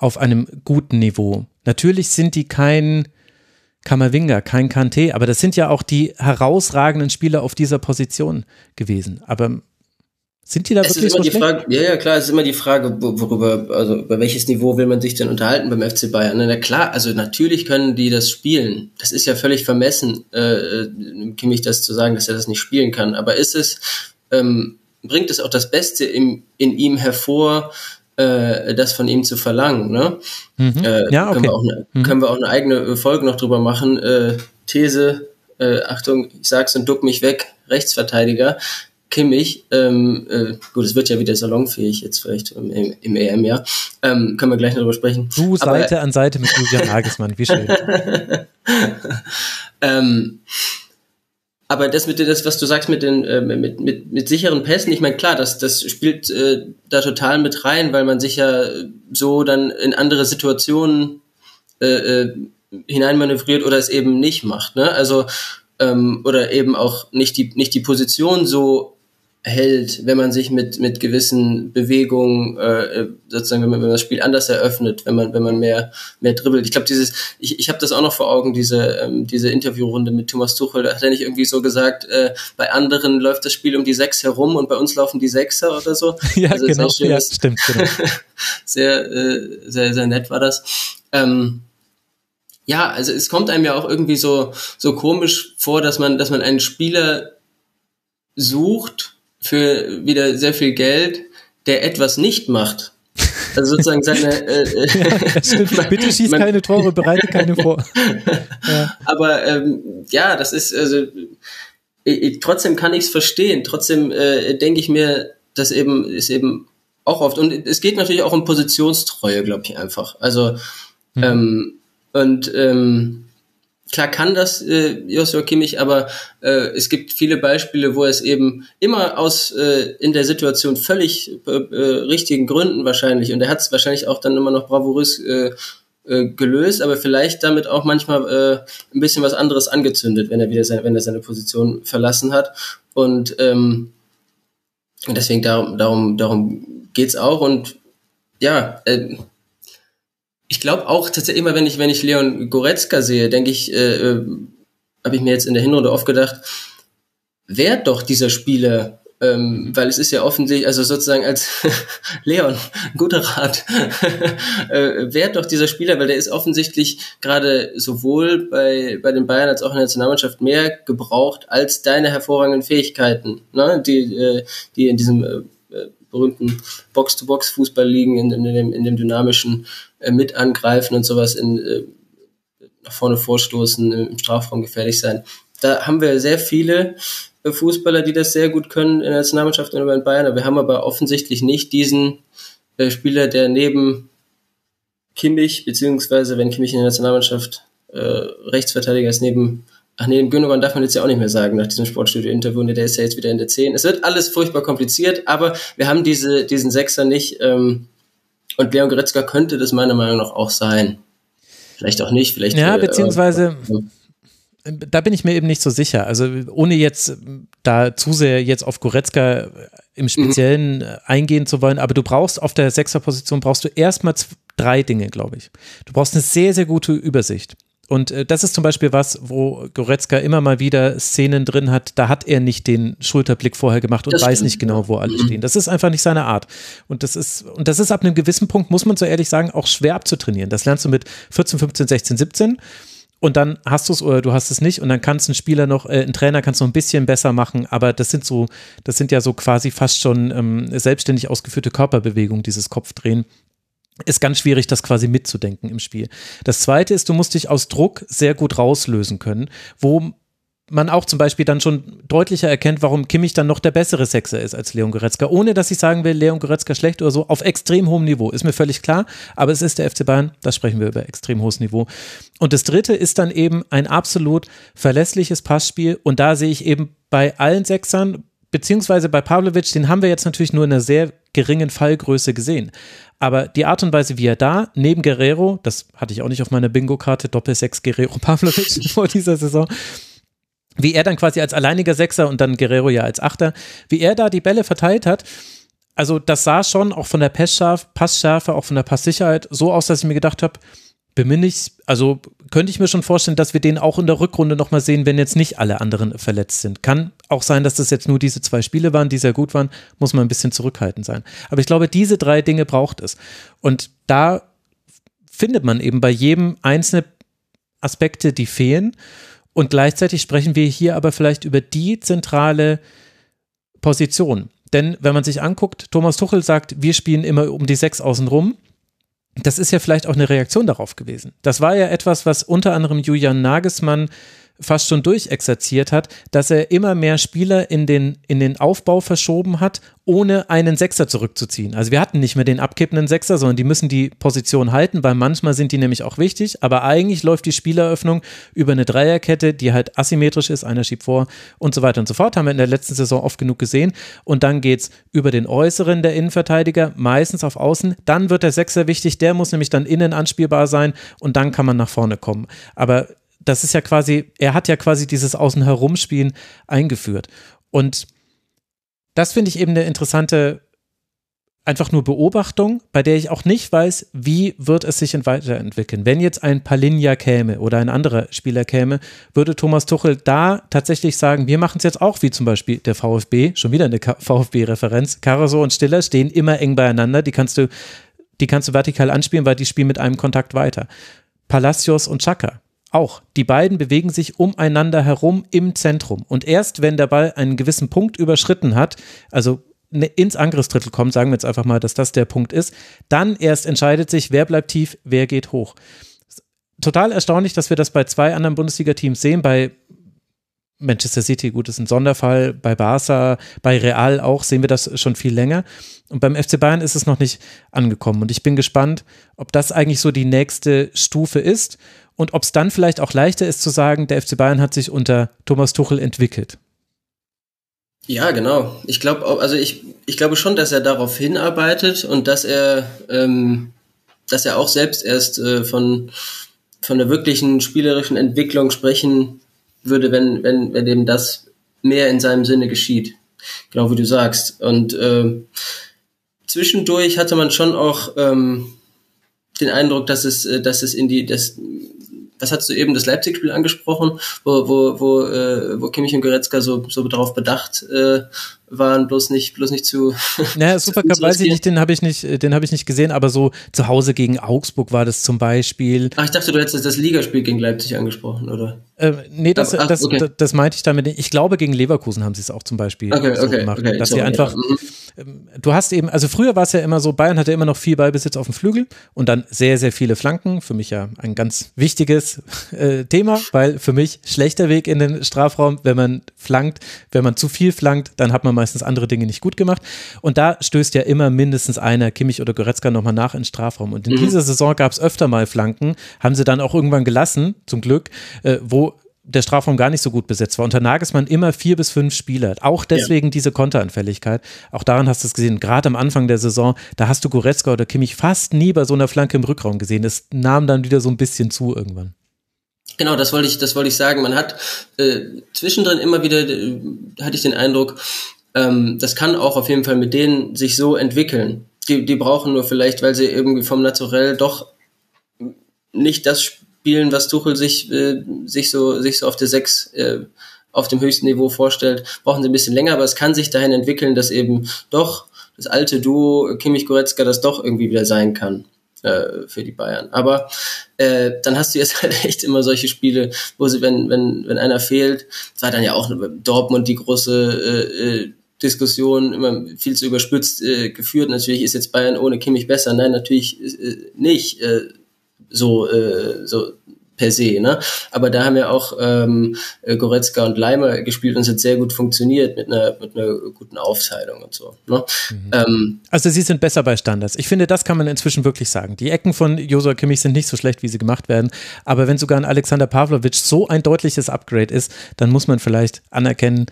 Auf einem guten Niveau. Natürlich sind die kein Kammerwinger, kein Kante, aber das sind ja auch die herausragenden Spieler auf dieser Position gewesen. Aber sind die da es wirklich so schlecht? Frage, ja, ja, klar, es ist immer die Frage, worüber, also über welches Niveau will man sich denn unterhalten beim FC Bayern? Na klar, also natürlich können die das spielen. Das ist ja völlig vermessen, äh, Kimmich das zu sagen, dass er das nicht spielen kann. Aber ist es, ähm, bringt es auch das Beste im, in ihm hervor, äh, das von ihm zu verlangen. Ne? Mhm. Äh, ja, okay. können, wir auch eine, mhm. können wir auch eine eigene Folge noch drüber machen. Äh, These, äh, Achtung, ich sag's und duck mich weg, Rechtsverteidiger. Kimmich, ähm, äh, gut, es wird ja wieder salonfähig jetzt vielleicht im, im EM, ja. Ähm, können wir gleich noch drüber sprechen. Du Seite Aber, an Seite mit Julian Nagelsmann, wie schön. ähm, aber das mit das, was du sagst mit den äh, mit, mit, mit sicheren Pässen, ich meine klar, das das spielt äh, da total mit rein, weil man sich ja so dann in andere Situationen äh, äh, hineinmanövriert oder es eben nicht macht, ne? Also ähm, oder eben auch nicht die nicht die Position so hält, wenn man sich mit mit gewissen Bewegungen äh, sozusagen, wenn man, wenn man das Spiel anders eröffnet, wenn man wenn man mehr mehr dribbelt. Ich glaube, dieses, ich, ich habe das auch noch vor Augen, diese ähm, diese Interviewrunde mit Thomas Tuchel. Da hat er nicht irgendwie so gesagt, äh, bei anderen läuft das Spiel um die sechs herum und bei uns laufen die Sechser oder so. ja, also genau, ja, stimmt, genau. sehr äh, sehr sehr nett war das. Ähm, ja, also es kommt einem ja auch irgendwie so so komisch vor, dass man dass man einen Spieler sucht für wieder sehr viel Geld, der etwas nicht macht. Also sozusagen seine. Äh, ja, Bitte schieß man, keine Tore, bereite keine vor. ja. Aber ähm, ja, das ist also. Ich, trotzdem kann ich es verstehen. Trotzdem äh, denke ich mir, das eben ist eben auch oft und es geht natürlich auch um Positionstreue, glaube ich einfach. Also mhm. ähm, und ähm, Klar kann das äh, Joshua Kimmich, aber äh, es gibt viele Beispiele, wo es eben immer aus äh, in der Situation völlig äh, äh, richtigen Gründen wahrscheinlich und er hat es wahrscheinlich auch dann immer noch bravourös äh, äh, gelöst, aber vielleicht damit auch manchmal äh, ein bisschen was anderes angezündet, wenn er wieder seine, wenn er seine Position verlassen hat. Und ähm, deswegen darum darum darum geht's auch. Und ja äh, ich glaube auch tatsächlich immer, wenn ich, wenn ich Leon Goretzka sehe, denke ich, äh, äh, habe ich mir jetzt in der Hinrunde oft gedacht, wer doch dieser Spieler, ähm, weil es ist ja offensichtlich, also sozusagen als Leon, guter Rat, äh, wer doch dieser Spieler, weil der ist offensichtlich gerade sowohl bei, bei den Bayern als auch in der Nationalmannschaft mehr gebraucht als deine hervorragenden Fähigkeiten, ne? die, äh, die in diesem äh, berühmten Box-to-Box-Fußball liegen, in, in, dem, in dem dynamischen äh, mit angreifen und sowas in, äh, nach vorne vorstoßen, im Strafraum gefährlich sein. Da haben wir sehr viele äh, Fußballer, die das sehr gut können in der Nationalmannschaft und in Bayern. Wir haben aber offensichtlich nicht diesen Spieler, der neben Kimmich, beziehungsweise wenn Kimmich in der Nationalmannschaft äh, Rechtsverteidiger ist, neben Ach nee, Gündogan darf man jetzt ja auch nicht mehr sagen nach diesem Sportstudio-Interview. Der ist ja jetzt wieder in der 10. Es wird alles furchtbar kompliziert, aber wir haben diese, diesen Sechser nicht. Ähm, und Leon Goretzka könnte das meiner Meinung nach auch sein. Vielleicht auch nicht, vielleicht. Ja, äh, beziehungsweise. Äh, da bin ich mir eben nicht so sicher. Also ohne jetzt da zu sehr jetzt auf Goretzka im Speziellen mhm. eingehen zu wollen, aber du brauchst auf der Sechserposition brauchst du erstmal drei Dinge, glaube ich. Du brauchst eine sehr, sehr gute Übersicht. Und äh, das ist zum Beispiel was, wo Goretzka immer mal wieder Szenen drin hat, da hat er nicht den Schulterblick vorher gemacht und das weiß stimmt. nicht genau, wo alle mhm. stehen. Das ist einfach nicht seine Art. Und das ist, und das ist ab einem gewissen Punkt, muss man so ehrlich sagen, auch schwer abzutrainieren. Das lernst du mit 14, 15, 16, 17 und dann hast du es oder du hast es nicht und dann kannst ein Spieler noch, äh, ein Trainer kannst noch ein bisschen besser machen, aber das sind so, das sind ja so quasi fast schon ähm, selbstständig ausgeführte Körperbewegungen, dieses Kopfdrehen ist ganz schwierig, das quasi mitzudenken im Spiel. Das zweite ist, du musst dich aus Druck sehr gut rauslösen können, wo man auch zum Beispiel dann schon deutlicher erkennt, warum Kimmich dann noch der bessere Sechser ist als Leon Goretzka. Ohne, dass ich sagen will, Leon Goretzka schlecht oder so, auf extrem hohem Niveau. Ist mir völlig klar, aber es ist der FC Bayern, da sprechen wir über extrem hohes Niveau. Und das dritte ist dann eben ein absolut verlässliches Passspiel und da sehe ich eben bei allen Sechsern, beziehungsweise bei Pavlovic, den haben wir jetzt natürlich nur in einer sehr geringen Fallgröße gesehen. Aber die Art und Weise, wie er da neben Guerrero, das hatte ich auch nicht auf meiner Bingo-Karte, Doppel-6 Guerrero Pavlovic vor dieser Saison, wie er dann quasi als alleiniger Sechser und dann Guerrero ja als Achter, wie er da die Bälle verteilt hat, also das sah schon auch von der Passschärfe, auch von der Passsicherheit so aus, dass ich mir gedacht habe, bin nicht, also könnte ich mir schon vorstellen, dass wir den auch in der Rückrunde nochmal sehen, wenn jetzt nicht alle anderen verletzt sind. Kann auch sein, dass das jetzt nur diese zwei Spiele waren, die sehr gut waren, muss man ein bisschen zurückhaltend sein. Aber ich glaube, diese drei Dinge braucht es. Und da findet man eben bei jedem einzelne Aspekte, die fehlen. Und gleichzeitig sprechen wir hier aber vielleicht über die zentrale Position. Denn wenn man sich anguckt, Thomas Tuchel sagt, wir spielen immer um die sechs außen rum das ist ja vielleicht auch eine Reaktion darauf gewesen. Das war ja etwas, was unter anderem Julian Nagelsmann fast schon durchexerziert hat, dass er immer mehr Spieler in den, in den Aufbau verschoben hat, ohne einen Sechser zurückzuziehen. Also wir hatten nicht mehr den abkippenden Sechser, sondern die müssen die Position halten, weil manchmal sind die nämlich auch wichtig, aber eigentlich läuft die Spieleröffnung über eine Dreierkette, die halt asymmetrisch ist, einer schiebt vor und so weiter und so fort, haben wir in der letzten Saison oft genug gesehen. Und dann geht es über den Äußeren der Innenverteidiger, meistens auf Außen, dann wird der Sechser wichtig, der muss nämlich dann innen anspielbar sein. Und dann kann man nach vorne kommen. Aber das ist ja quasi, er hat ja quasi dieses Außen herumspielen eingeführt. Und das finde ich eben eine interessante einfach nur Beobachtung, bei der ich auch nicht weiß, wie wird es sich weiterentwickeln. Wenn jetzt ein Palinja käme oder ein anderer Spieler käme, würde Thomas Tuchel da tatsächlich sagen, wir machen es jetzt auch wie zum Beispiel der VfB, schon wieder eine VfB-Referenz. Caruso und Stiller stehen immer eng beieinander, die kannst du, die kannst du vertikal anspielen, weil die spielen mit einem Kontakt weiter. Palacios und Chaka. Auch. Die beiden bewegen sich umeinander herum im Zentrum. Und erst wenn der Ball einen gewissen Punkt überschritten hat, also Ne, ins Angriffsdrittel kommt, sagen wir jetzt einfach mal, dass das der Punkt ist, dann erst entscheidet sich, wer bleibt tief, wer geht hoch. Total erstaunlich, dass wir das bei zwei anderen Bundesliga-Teams sehen, bei Manchester City, gut, ist ein Sonderfall, bei Barca, bei Real auch sehen wir das schon viel länger. Und beim FC Bayern ist es noch nicht angekommen. Und ich bin gespannt, ob das eigentlich so die nächste Stufe ist und ob es dann vielleicht auch leichter ist zu sagen, der FC Bayern hat sich unter Thomas Tuchel entwickelt. Ja, genau. Ich glaube, also ich, ich glaube schon, dass er darauf hinarbeitet und dass er, ähm, dass er auch selbst erst äh, von von der wirklichen spielerischen Entwicklung sprechen würde, wenn wenn wenn dem das mehr in seinem Sinne geschieht. Genau wie du sagst. Und äh, zwischendurch hatte man schon auch ähm, den Eindruck, dass es, äh, dass es in die, dass was hast du eben das Leipzig-Spiel angesprochen, wo, wo, wo, äh, wo Kimmich und Goretzka so, so darauf bedacht äh, waren, bloß nicht, bloß nicht zu. Naja, Supercup weiß ich nicht, den habe ich nicht, den habe ich nicht gesehen, aber so zu Hause gegen Augsburg war das zum Beispiel. Ach, ich dachte, du hättest das Ligaspiel gegen Leipzig angesprochen, oder? Äh, nee, das, Ach, das, okay. das, das, meinte ich damit. Ich glaube, gegen Leverkusen haben sie es auch zum Beispiel okay, so okay, gemacht, dass sie einfach. Mhm. Ähm, du hast eben, also früher war es ja immer so, Bayern hatte immer noch viel Ballbesitz auf dem Flügel und dann sehr, sehr viele Flanken. Für mich ja ein ganz wichtiges äh, Thema, weil für mich schlechter Weg in den Strafraum, wenn man flankt, wenn man zu viel flankt, dann hat man meistens andere Dinge nicht gut gemacht. Und da stößt ja immer mindestens einer, Kimmich oder Goretzka, nochmal nach in den Strafraum. Und in mhm. dieser Saison gab es öfter mal Flanken, haben sie dann auch irgendwann gelassen, zum Glück, äh, wo der Strafraum gar nicht so gut besetzt war. Unter Nagelsmann immer vier bis fünf Spieler. Auch deswegen ja. diese Konteranfälligkeit. Auch daran hast du es gesehen. Gerade am Anfang der Saison, da hast du Goretzka oder Kimmich fast nie bei so einer Flanke im Rückraum gesehen. Das nahm dann wieder so ein bisschen zu irgendwann. Genau, das wollte ich, das wollte ich sagen. Man hat äh, zwischendrin immer wieder, äh, hatte ich den Eindruck, ähm, das kann auch auf jeden Fall mit denen sich so entwickeln. Die, die brauchen nur vielleicht, weil sie irgendwie vom Naturell doch nicht das spielen, was Tuchel sich, äh, sich so, sich so auf der 6 äh, auf dem höchsten Niveau vorstellt, brauchen sie ein bisschen länger, aber es kann sich dahin entwickeln, dass eben doch das alte Duo Kimmich Goretzka das doch irgendwie wieder sein kann äh, für die Bayern. Aber äh, dann hast du jetzt halt echt immer solche Spiele, wo sie, wenn, wenn, wenn einer fehlt, das war dann ja auch Dortmund die große äh, äh, Diskussion immer viel zu überspitzt äh, geführt. Natürlich ist jetzt Bayern ohne Kimmich besser. Nein, natürlich äh, nicht. Äh, so, äh, so per se. Ne? Aber da haben ja auch ähm, Goretzka und Leimer gespielt und es hat sehr gut funktioniert mit einer, mit einer guten Aufteilung und so. Ne? Mhm. Ähm, also sie sind besser bei Standards. Ich finde, das kann man inzwischen wirklich sagen. Die Ecken von Josua Kimmich sind nicht so schlecht, wie sie gemacht werden. Aber wenn sogar ein Alexander Pavlovic so ein deutliches Upgrade ist, dann muss man vielleicht anerkennen,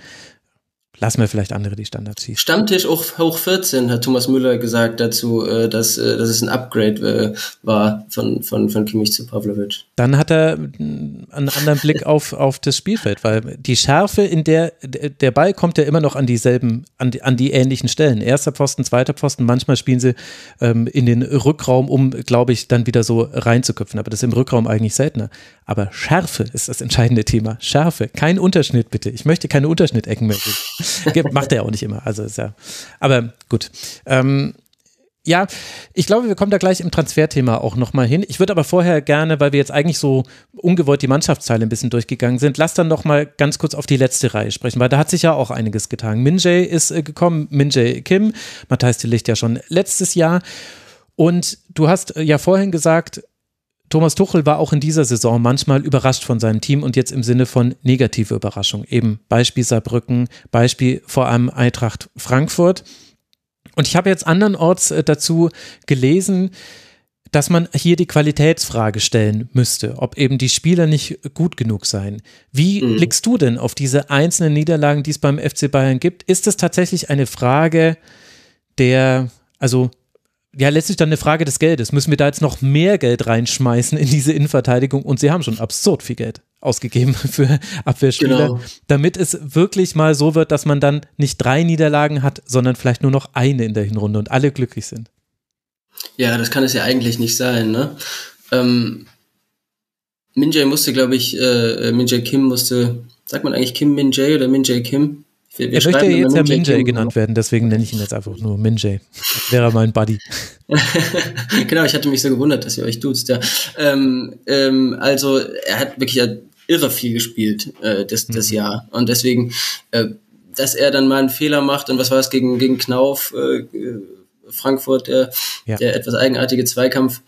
lassen wir vielleicht andere die Standards schießen. Stammtisch hoch, hoch 14 hat Thomas Müller gesagt dazu, äh, dass, äh, dass es ein Upgrade äh, war von, von, von Kimmich zu Pavlovic. Dann hat er einen anderen Blick auf, auf das Spielfeld, weil die Schärfe, in der der Ball kommt ja immer noch an dieselben, an die, an die ähnlichen Stellen. Erster Pfosten, zweiter Pfosten, manchmal spielen sie ähm, in den Rückraum, um, glaube ich, dann wieder so reinzuköpfen. Aber das ist im Rückraum eigentlich seltener. Aber Schärfe ist das entscheidende Thema. Schärfe. Kein Unterschnitt, bitte. Ich möchte keine Unterschnittecken mehr. Macht er auch nicht immer. Also ist ja. Aber gut. Ähm, ja, ich glaube, wir kommen da gleich im Transferthema auch nochmal hin. Ich würde aber vorher gerne, weil wir jetzt eigentlich so ungewollt die Mannschaftsteile ein bisschen durchgegangen sind, lass dann nochmal ganz kurz auf die letzte Reihe sprechen, weil da hat sich ja auch einiges getan. Minjay ist äh, gekommen, Minjay Kim, Matthias de Licht ja schon letztes Jahr. Und du hast äh, ja vorhin gesagt, Thomas Tuchel war auch in dieser Saison manchmal überrascht von seinem Team und jetzt im Sinne von negative Überraschung. Eben Beispiel Saarbrücken, Beispiel vor allem Eintracht Frankfurt. Und ich habe jetzt andernorts äh, dazu gelesen, dass man hier die Qualitätsfrage stellen müsste, ob eben die Spieler nicht gut genug seien. Wie mhm. blickst du denn auf diese einzelnen Niederlagen, die es beim FC Bayern gibt? Ist es tatsächlich eine Frage der, also ja, letztlich dann eine Frage des Geldes. Müssen wir da jetzt noch mehr Geld reinschmeißen in diese Innenverteidigung? Und sie haben schon absurd viel Geld. Ausgegeben für Abwehrspieler, genau. damit es wirklich mal so wird, dass man dann nicht drei Niederlagen hat, sondern vielleicht nur noch eine in der Hinrunde und alle glücklich sind. Ja, das kann es ja eigentlich nicht sein, ne? Ähm, Minjay musste, glaube ich, äh, Minjay Kim musste, sagt man eigentlich Kim Minjay oder Minjay Kim? Wir, wir er möchte jetzt ja Minjay genannt werden, deswegen nenne ich ihn jetzt einfach nur Minjay. Wäre mein Buddy. genau, ich hatte mich so gewundert, dass ihr euch duzt, ja. Ähm, ähm, also, er hat wirklich irre viel gespielt, äh, das, das mhm. Jahr. Und deswegen, äh, dass er dann mal einen Fehler macht und was war es gegen, gegen Knauf, äh, Frankfurt, der, ja. der etwas eigenartige Zweikampf.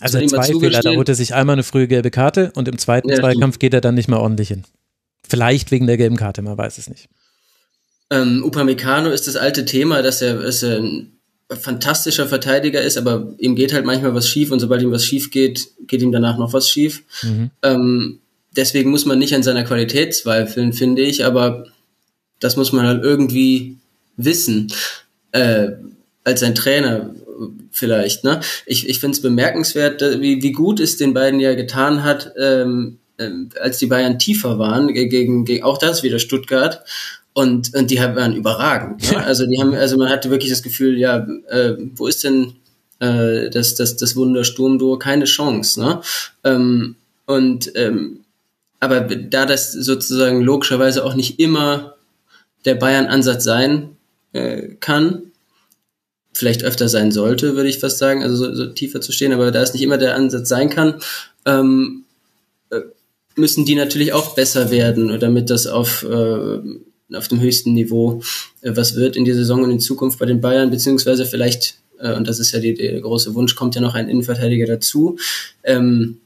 Also zwei Fehler, da holt er sich einmal eine frühe gelbe Karte und im zweiten ja, Zweikampf geht er dann nicht mehr ordentlich hin. Vielleicht wegen der gelben Karte, man weiß es nicht. Ähm, Upamecano ist das alte Thema, dass er, dass er ein fantastischer Verteidiger ist, aber ihm geht halt manchmal was schief und sobald ihm was schief geht, geht ihm danach noch was schief. Mhm. Ähm, deswegen muss man nicht an seiner Qualität zweifeln, finde ich, aber das muss man halt irgendwie wissen. Äh, als ein Trainer vielleicht. Ne? Ich, ich finde es bemerkenswert, wie, wie gut es den beiden ja getan hat, ähm, ähm, als die Bayern tiefer waren, gegen, gegen auch das wieder Stuttgart. Und, und die waren überragend. Ne? Also die haben, also man hatte wirklich das Gefühl, ja, äh, wo ist denn äh, das, das, das Wundersturmduo? Keine Chance. Ne? Ähm, und ähm, aber da das sozusagen logischerweise auch nicht immer der Bayern-Ansatz sein äh, kann, vielleicht öfter sein sollte, würde ich fast sagen, also so, so tiefer zu stehen, aber da es nicht immer der Ansatz sein kann, ähm, äh, müssen die natürlich auch besser werden, damit das auf, äh, auf dem höchsten Niveau äh, was wird in der Saison und in Zukunft bei den Bayern, beziehungsweise vielleicht, äh, und das ist ja der große Wunsch, kommt ja noch ein Innenverteidiger dazu. Ähm,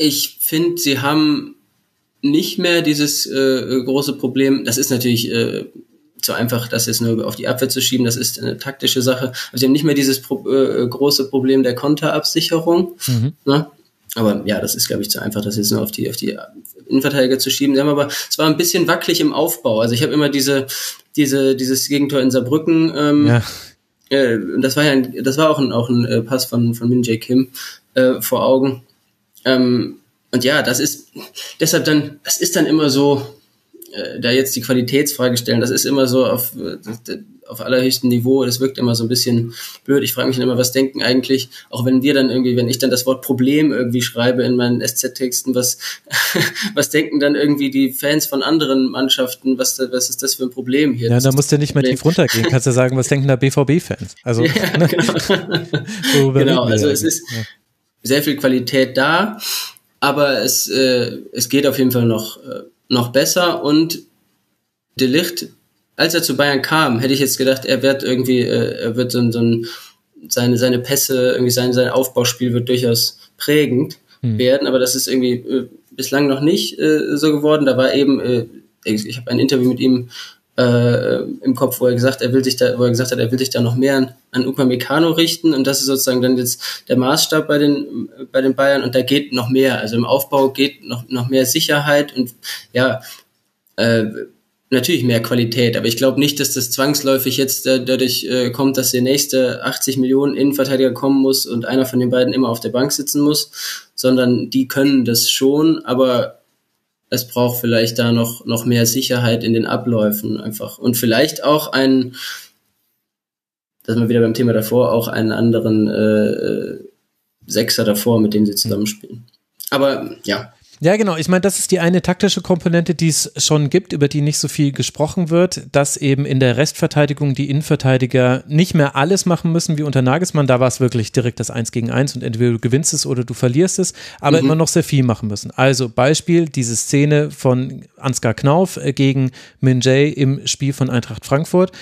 ich finde, sie haben nicht mehr dieses äh, große Problem, das ist natürlich äh, zu einfach, das jetzt nur auf die Abwehr zu schieben, das ist eine taktische Sache. Also sie haben nicht mehr dieses Pro äh, große Problem der Konterabsicherung. Mhm. Ne? Aber ja, das ist, glaube ich, zu einfach, das jetzt nur auf die, auf die Innenverteidiger zu schieben. Sie haben aber, es war ein bisschen wackelig im Aufbau. Also ich habe immer diese, diese, dieses Gegentor in Saarbrücken, ähm, ja. äh, das war ja ein, das war auch ein, auch ein äh, Pass von, von Min Jae Kim äh, vor Augen. Ähm, und ja, das ist deshalb dann, das ist dann immer so, äh, da jetzt die Qualitätsfrage stellen, das ist immer so auf, auf allerhöchstem Niveau, das wirkt immer so ein bisschen blöd. Ich frage mich dann immer, was denken eigentlich, auch wenn wir dann irgendwie, wenn ich dann das Wort Problem irgendwie schreibe in meinen SZ-Texten, was, was denken dann irgendwie die Fans von anderen Mannschaften, was, was ist das für ein Problem hier? Ja, da musst du nicht mehr tief runtergehen, kannst du sagen, was denken da BVB-Fans? Also, ja, genau. genau, also es ist ja. Sehr viel Qualität da, aber es, äh, es geht auf jeden Fall noch, äh, noch besser und De Licht, als er zu Bayern kam, hätte ich jetzt gedacht, er wird irgendwie, äh, er wird so, so ein, seine, seine Pässe, irgendwie sein, sein Aufbauspiel wird durchaus prägend hm. werden, aber das ist irgendwie äh, bislang noch nicht äh, so geworden. Da war eben, äh, ich, ich habe ein Interview mit ihm äh, im Kopf, wo er gesagt, er will sich da, wo er gesagt hat, er will sich da noch mehr an, an Upamecano richten. Und das ist sozusagen dann jetzt der Maßstab bei den bei den Bayern. Und da geht noch mehr. Also im Aufbau geht noch noch mehr Sicherheit und ja äh, natürlich mehr Qualität, aber ich glaube nicht, dass das zwangsläufig jetzt äh, dadurch äh, kommt, dass der nächste 80 Millionen Innenverteidiger kommen muss und einer von den beiden immer auf der Bank sitzen muss, sondern die können das schon, aber es braucht vielleicht da noch, noch mehr Sicherheit in den Abläufen einfach. Und vielleicht auch einen, dass man wieder beim Thema davor, auch einen anderen äh, Sechser davor, mit dem sie zusammenspielen. Aber ja, ja, genau. Ich meine, das ist die eine taktische Komponente, die es schon gibt, über die nicht so viel gesprochen wird, dass eben in der Restverteidigung die Innenverteidiger nicht mehr alles machen müssen wie unter Nagelsmann. Da war es wirklich direkt das Eins gegen Eins und entweder du gewinnst es oder du verlierst es, aber mhm. immer noch sehr viel machen müssen. Also Beispiel, diese Szene von Ansgar Knauf äh, gegen Min Jae im Spiel von Eintracht Frankfurt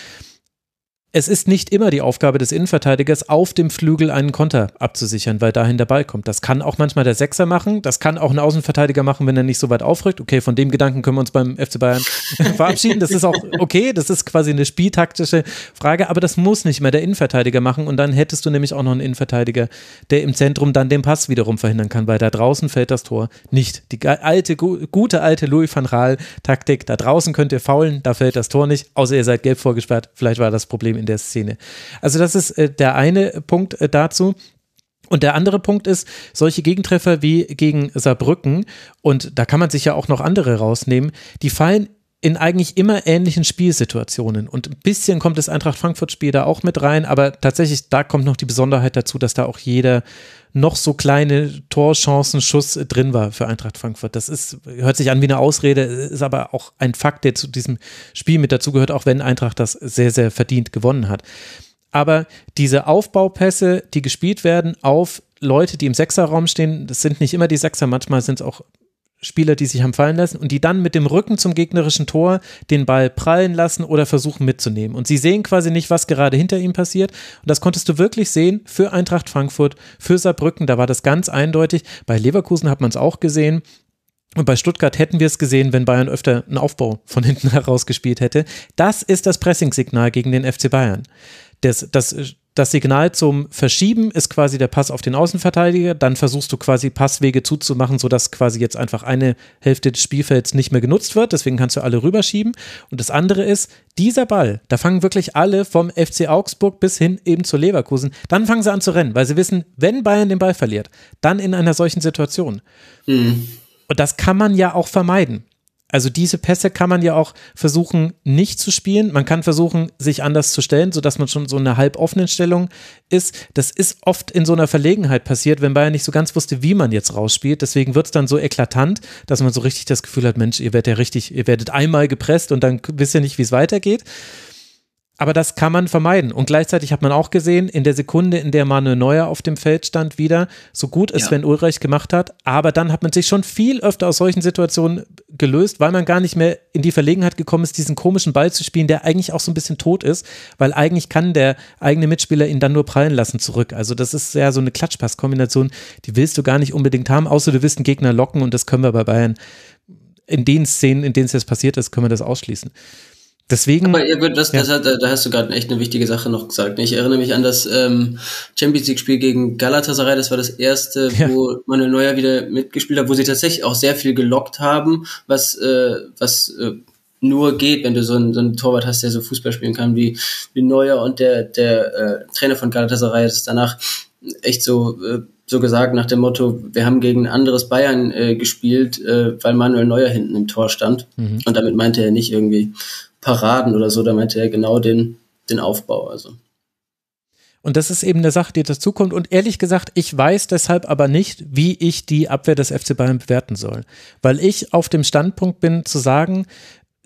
es ist nicht immer die Aufgabe des Innenverteidigers, auf dem Flügel einen Konter abzusichern, weil dahin der Ball kommt. Das kann auch manchmal der Sechser machen, das kann auch ein Außenverteidiger machen, wenn er nicht so weit aufrückt. Okay, von dem Gedanken können wir uns beim FC Bayern verabschieden. Das ist auch okay, das ist quasi eine spieltaktische Frage, aber das muss nicht mehr der Innenverteidiger machen und dann hättest du nämlich auch noch einen Innenverteidiger, der im Zentrum dann den Pass wiederum verhindern kann, weil da draußen fällt das Tor nicht. Die alte, gute alte Louis van Raal Taktik, da draußen könnt ihr faulen, da fällt das Tor nicht, außer ihr seid gelb vorgesperrt. Vielleicht war das Problem in der Szene. Also das ist äh, der eine Punkt äh, dazu. Und der andere Punkt ist, solche Gegentreffer wie gegen Saarbrücken, und da kann man sich ja auch noch andere rausnehmen, die fallen in eigentlich immer ähnlichen Spielsituationen. Und ein bisschen kommt das Eintracht Frankfurt-Spiel da auch mit rein, aber tatsächlich, da kommt noch die Besonderheit dazu, dass da auch jeder noch so kleine Torchancen-Schuss drin war für Eintracht Frankfurt. Das ist, hört sich an wie eine Ausrede, ist aber auch ein Fakt, der zu diesem Spiel mit dazugehört, auch wenn Eintracht das sehr, sehr verdient gewonnen hat. Aber diese Aufbaupässe, die gespielt werden auf Leute, die im Sechserraum stehen, das sind nicht immer die Sechser, manchmal sind es auch Spieler, die sich haben fallen lassen und die dann mit dem Rücken zum gegnerischen Tor den Ball prallen lassen oder versuchen mitzunehmen. Und sie sehen quasi nicht, was gerade hinter ihm passiert. Und das konntest du wirklich sehen für Eintracht Frankfurt, für Saarbrücken, da war das ganz eindeutig. Bei Leverkusen hat man es auch gesehen. Und bei Stuttgart hätten wir es gesehen, wenn Bayern öfter einen Aufbau von hinten heraus gespielt hätte. Das ist das Pressing-Signal gegen den FC Bayern. Das, das das Signal zum Verschieben ist quasi der Pass auf den Außenverteidiger. Dann versuchst du quasi Passwege zuzumachen, sodass quasi jetzt einfach eine Hälfte des Spielfelds nicht mehr genutzt wird. Deswegen kannst du alle rüberschieben. Und das andere ist, dieser Ball, da fangen wirklich alle vom FC Augsburg bis hin eben zu Leverkusen. Dann fangen sie an zu rennen, weil sie wissen, wenn Bayern den Ball verliert, dann in einer solchen Situation. Mhm. Und das kann man ja auch vermeiden. Also diese Pässe kann man ja auch versuchen, nicht zu spielen. Man kann versuchen, sich anders zu stellen, sodass man schon so eine halboffenen Stellung ist. Das ist oft in so einer Verlegenheit passiert, wenn Bayern nicht so ganz wusste, wie man jetzt rausspielt. Deswegen wird es dann so eklatant, dass man so richtig das Gefühl hat, Mensch, ihr werdet ja richtig, ihr werdet einmal gepresst und dann wisst ihr nicht, wie es weitergeht. Aber das kann man vermeiden. Und gleichzeitig hat man auch gesehen, in der Sekunde, in der Manuel Neuer auf dem Feld stand, wieder, so gut es ja. Sven Ulreich gemacht hat, aber dann hat man sich schon viel öfter aus solchen Situationen gelöst, weil man gar nicht mehr in die Verlegenheit gekommen ist, diesen komischen Ball zu spielen, der eigentlich auch so ein bisschen tot ist, weil eigentlich kann der eigene Mitspieler ihn dann nur prallen lassen zurück. Also das ist ja so eine Klatschpass-Kombination, die willst du gar nicht unbedingt haben, außer du willst einen Gegner locken und das können wir bei Bayern. In den Szenen, in denen es jetzt passiert ist, können wir das ausschließen. Deswegen. Aber ja, gut, das, ja. das hat, da hast du gerade echt eine wichtige Sache noch gesagt. Ich erinnere mich an das ähm, Champions League-Spiel gegen Galatasaray. Das war das erste, ja. wo Manuel Neuer wieder mitgespielt hat, wo sie tatsächlich auch sehr viel gelockt haben, was, äh, was äh, nur geht, wenn du so einen, so einen Torwart hast, der so Fußball spielen kann wie, wie Neuer und der, der äh, Trainer von Galatasaray ist danach echt so äh, so gesagt nach dem Motto, wir haben gegen ein anderes Bayern äh, gespielt, äh, weil Manuel Neuer hinten im Tor stand. Mhm. Und damit meinte er nicht irgendwie Paraden oder so, da meinte er genau den, den Aufbau. Also. Und das ist eben eine Sache, die dazukommt. Und ehrlich gesagt, ich weiß deshalb aber nicht, wie ich die Abwehr des FC Bayern bewerten soll. Weil ich auf dem Standpunkt bin, zu sagen,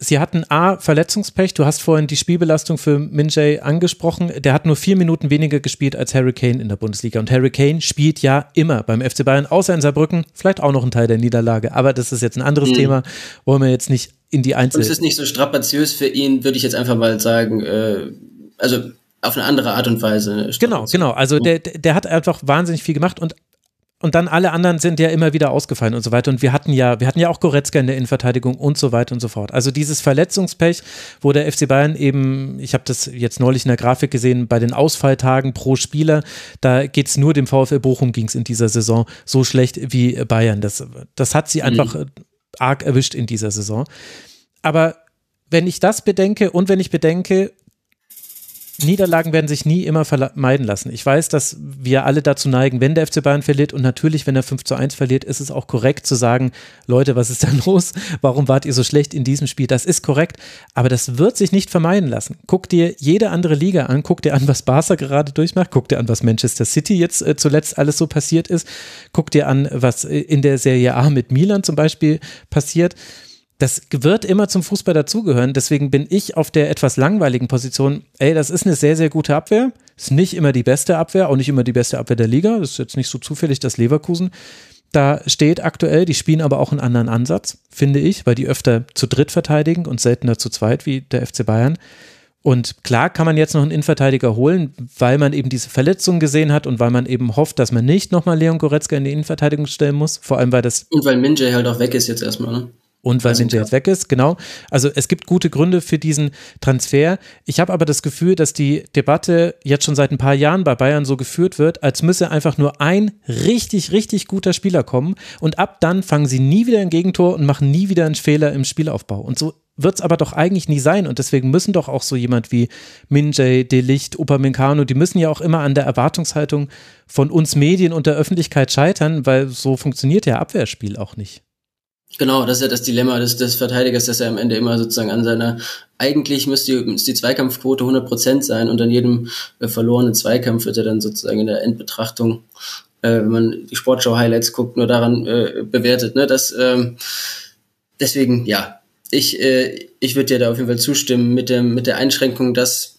sie hatten A, Verletzungspech. Du hast vorhin die Spielbelastung für Minjay angesprochen. Der hat nur vier Minuten weniger gespielt als Harry Kane in der Bundesliga. Und Harry Kane spielt ja immer beim FC Bayern, außer in Saarbrücken. Vielleicht auch noch ein Teil der Niederlage. Aber das ist jetzt ein anderes mhm. Thema. Wollen wir jetzt nicht in die Einzel. Und es ist nicht so strapaziös für ihn, würde ich jetzt einfach mal sagen. Äh, also auf eine andere Art und Weise. Genau, genau. Also der, der hat einfach wahnsinnig viel gemacht und und dann alle anderen sind ja immer wieder ausgefallen und so weiter. Und wir hatten ja, wir hatten ja auch Goretzka in der Innenverteidigung und so weiter und so fort. Also dieses Verletzungspech, wo der FC Bayern eben, ich habe das jetzt neulich in der Grafik gesehen, bei den Ausfalltagen pro Spieler, da geht es nur dem VfL Bochum ging es in dieser Saison so schlecht wie Bayern. Das, das hat sie mhm. einfach arg erwischt in dieser Saison. Aber wenn ich das bedenke und wenn ich bedenke, Niederlagen werden sich nie immer vermeiden lassen. Ich weiß, dass wir alle dazu neigen, wenn der FC Bayern verliert und natürlich, wenn er 5 zu 1 verliert, ist es auch korrekt zu sagen, Leute, was ist da los? Warum wart ihr so schlecht in diesem Spiel? Das ist korrekt, aber das wird sich nicht vermeiden lassen. Guck dir jede andere Liga an, guck dir an, was Barca gerade durchmacht, guck dir an, was Manchester City jetzt äh, zuletzt alles so passiert ist, guck dir an, was äh, in der Serie A mit Milan zum Beispiel passiert das wird immer zum Fußball dazugehören. Deswegen bin ich auf der etwas langweiligen Position. Ey, das ist eine sehr, sehr gute Abwehr. Ist nicht immer die beste Abwehr, auch nicht immer die beste Abwehr der Liga. Das ist jetzt nicht so zufällig, dass Leverkusen da steht aktuell. Die spielen aber auch einen anderen Ansatz, finde ich, weil die öfter zu dritt verteidigen und seltener zu zweit wie der FC Bayern. Und klar kann man jetzt noch einen Innenverteidiger holen, weil man eben diese Verletzung gesehen hat und weil man eben hofft, dass man nicht nochmal Leon Goretzka in die Innenverteidigung stellen muss. Vor allem, weil das. Und weil Minjay halt auch weg ist jetzt erstmal, ne? Und weil Ninja jetzt weg ist, genau. Also es gibt gute Gründe für diesen Transfer. Ich habe aber das Gefühl, dass die Debatte jetzt schon seit ein paar Jahren bei Bayern so geführt wird, als müsse einfach nur ein richtig, richtig guter Spieler kommen und ab dann fangen sie nie wieder ein Gegentor und machen nie wieder einen Fehler im Spielaufbau. Und so wird es aber doch eigentlich nie sein. Und deswegen müssen doch auch so jemand wie Minjay, Delicht, Upamecano, die müssen ja auch immer an der Erwartungshaltung von uns Medien und der Öffentlichkeit scheitern, weil so funktioniert ja Abwehrspiel auch nicht. Genau, das ist ja das Dilemma des, des Verteidigers, dass er am Ende immer sozusagen an seiner, eigentlich müsste die, müsste die Zweikampfquote 100% sein und an jedem äh, verlorenen Zweikampf wird er dann sozusagen in der Endbetrachtung, äh, wenn man die Sportschau-Highlights guckt, nur daran äh, bewertet. Ne? Das, ähm, deswegen, ja, ich, äh, ich würde dir da auf jeden Fall zustimmen mit, dem, mit der Einschränkung, dass,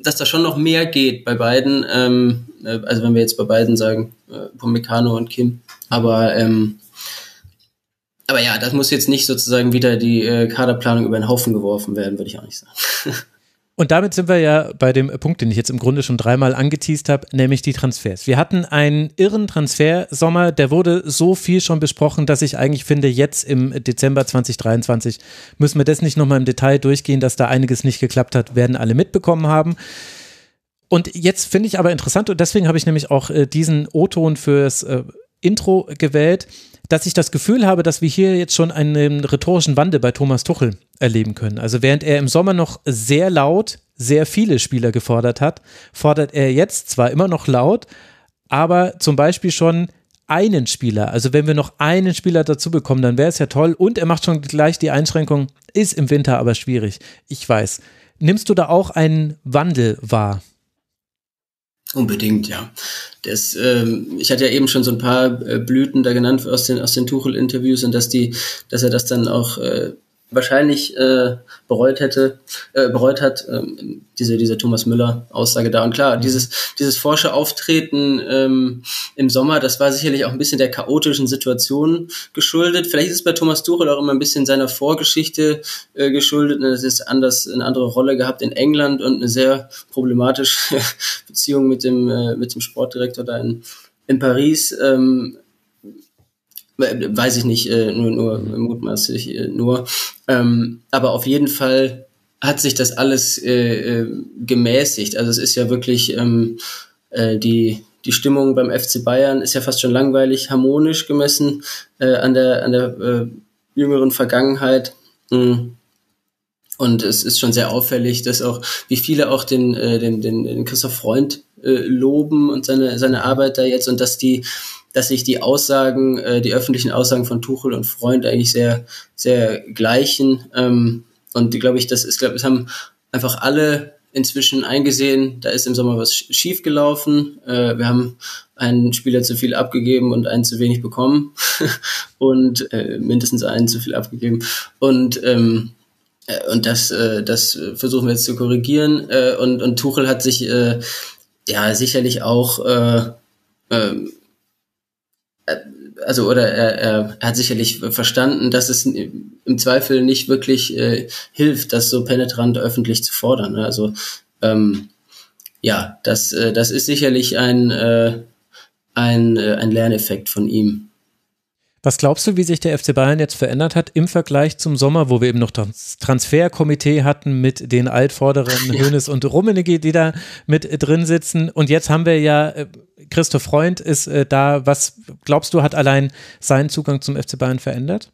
dass da schon noch mehr geht bei beiden. Ähm, äh, also wenn wir jetzt bei beiden sagen, äh, Pomekano und Kim. Aber ähm, aber ja, das muss jetzt nicht sozusagen wieder die äh, Kaderplanung über den Haufen geworfen werden, würde ich auch nicht sagen. Und damit sind wir ja bei dem Punkt, den ich jetzt im Grunde schon dreimal angeteased habe, nämlich die Transfers. Wir hatten einen irren Transfersommer, der wurde so viel schon besprochen, dass ich eigentlich finde, jetzt im Dezember 2023 müssen wir das nicht nochmal im Detail durchgehen, dass da einiges nicht geklappt hat, werden alle mitbekommen haben. Und jetzt finde ich aber interessant, und deswegen habe ich nämlich auch äh, diesen O-Ton fürs äh, Intro gewählt dass ich das Gefühl habe, dass wir hier jetzt schon einen rhetorischen Wandel bei Thomas Tuchel erleben können. Also während er im Sommer noch sehr laut sehr viele Spieler gefordert hat, fordert er jetzt zwar immer noch laut, aber zum Beispiel schon einen Spieler. Also wenn wir noch einen Spieler dazu bekommen, dann wäre es ja toll. Und er macht schon gleich die Einschränkung, ist im Winter aber schwierig. Ich weiß. Nimmst du da auch einen Wandel wahr? Unbedingt, ja. Das, ähm, ich hatte ja eben schon so ein paar äh, Blüten da genannt aus den aus den Tuchel-Interviews und dass die, dass er das dann auch äh, wahrscheinlich äh, bereut hätte, äh, bereut hat, ähm, diese, diese Thomas Müller-Aussage da. Und klar, mhm. dieses, dieses forsche Auftreten ähm, im Sommer, das war sicherlich auch ein bisschen der chaotischen Situation geschuldet. Vielleicht ist es bei Thomas Tuchel auch immer ein bisschen seiner Vorgeschichte äh, geschuldet. Das ist anders, eine andere Rolle gehabt in England und eine sehr problematische Beziehung mit dem, äh, mit dem Sportdirektor da in, in Paris. Ähm, weiß ich nicht, äh, nur, nur mutmaßlich äh, nur. Ähm, aber auf jeden Fall hat sich das alles äh, äh, gemäßigt. Also es ist ja wirklich ähm, äh, die die Stimmung beim FC Bayern ist ja fast schon langweilig harmonisch gemessen äh, an der an der äh, jüngeren Vergangenheit. Mhm. Und es ist schon sehr auffällig, dass auch, wie viele auch den, äh, den, den, den Christoph Freund äh, loben und seine, seine Arbeit da jetzt und dass die, dass sich die Aussagen, äh, die öffentlichen Aussagen von Tuchel und Freund eigentlich sehr, sehr gleichen. Ähm, und glaube ich, das ist, glaube ich, haben einfach alle inzwischen eingesehen, da ist im Sommer was schief gelaufen. Äh, wir haben einen Spieler zu viel abgegeben und einen zu wenig bekommen und äh, mindestens einen zu viel abgegeben. Und ähm, äh, und das, äh, das versuchen wir jetzt zu korrigieren. Äh, und, und Tuchel hat sich ja sicherlich auch äh, äh, also oder er, er, hat sicherlich verstanden, dass es im Zweifel nicht wirklich äh, hilft, das so penetrant öffentlich zu fordern. Ne? Also ähm, ja, das, äh, das ist sicherlich ein, äh, ein, äh, ein Lerneffekt von ihm. Was glaubst du, wie sich der FC Bayern jetzt verändert hat im Vergleich zum Sommer, wo wir eben noch das Transferkomitee hatten mit den Altvorderen ja. Hönes und Rummenigge, die da mit drin sitzen? Und jetzt haben wir ja, äh, Christoph Freund ist äh, da. Was glaubst du, hat allein seinen Zugang zum FC Bayern verändert?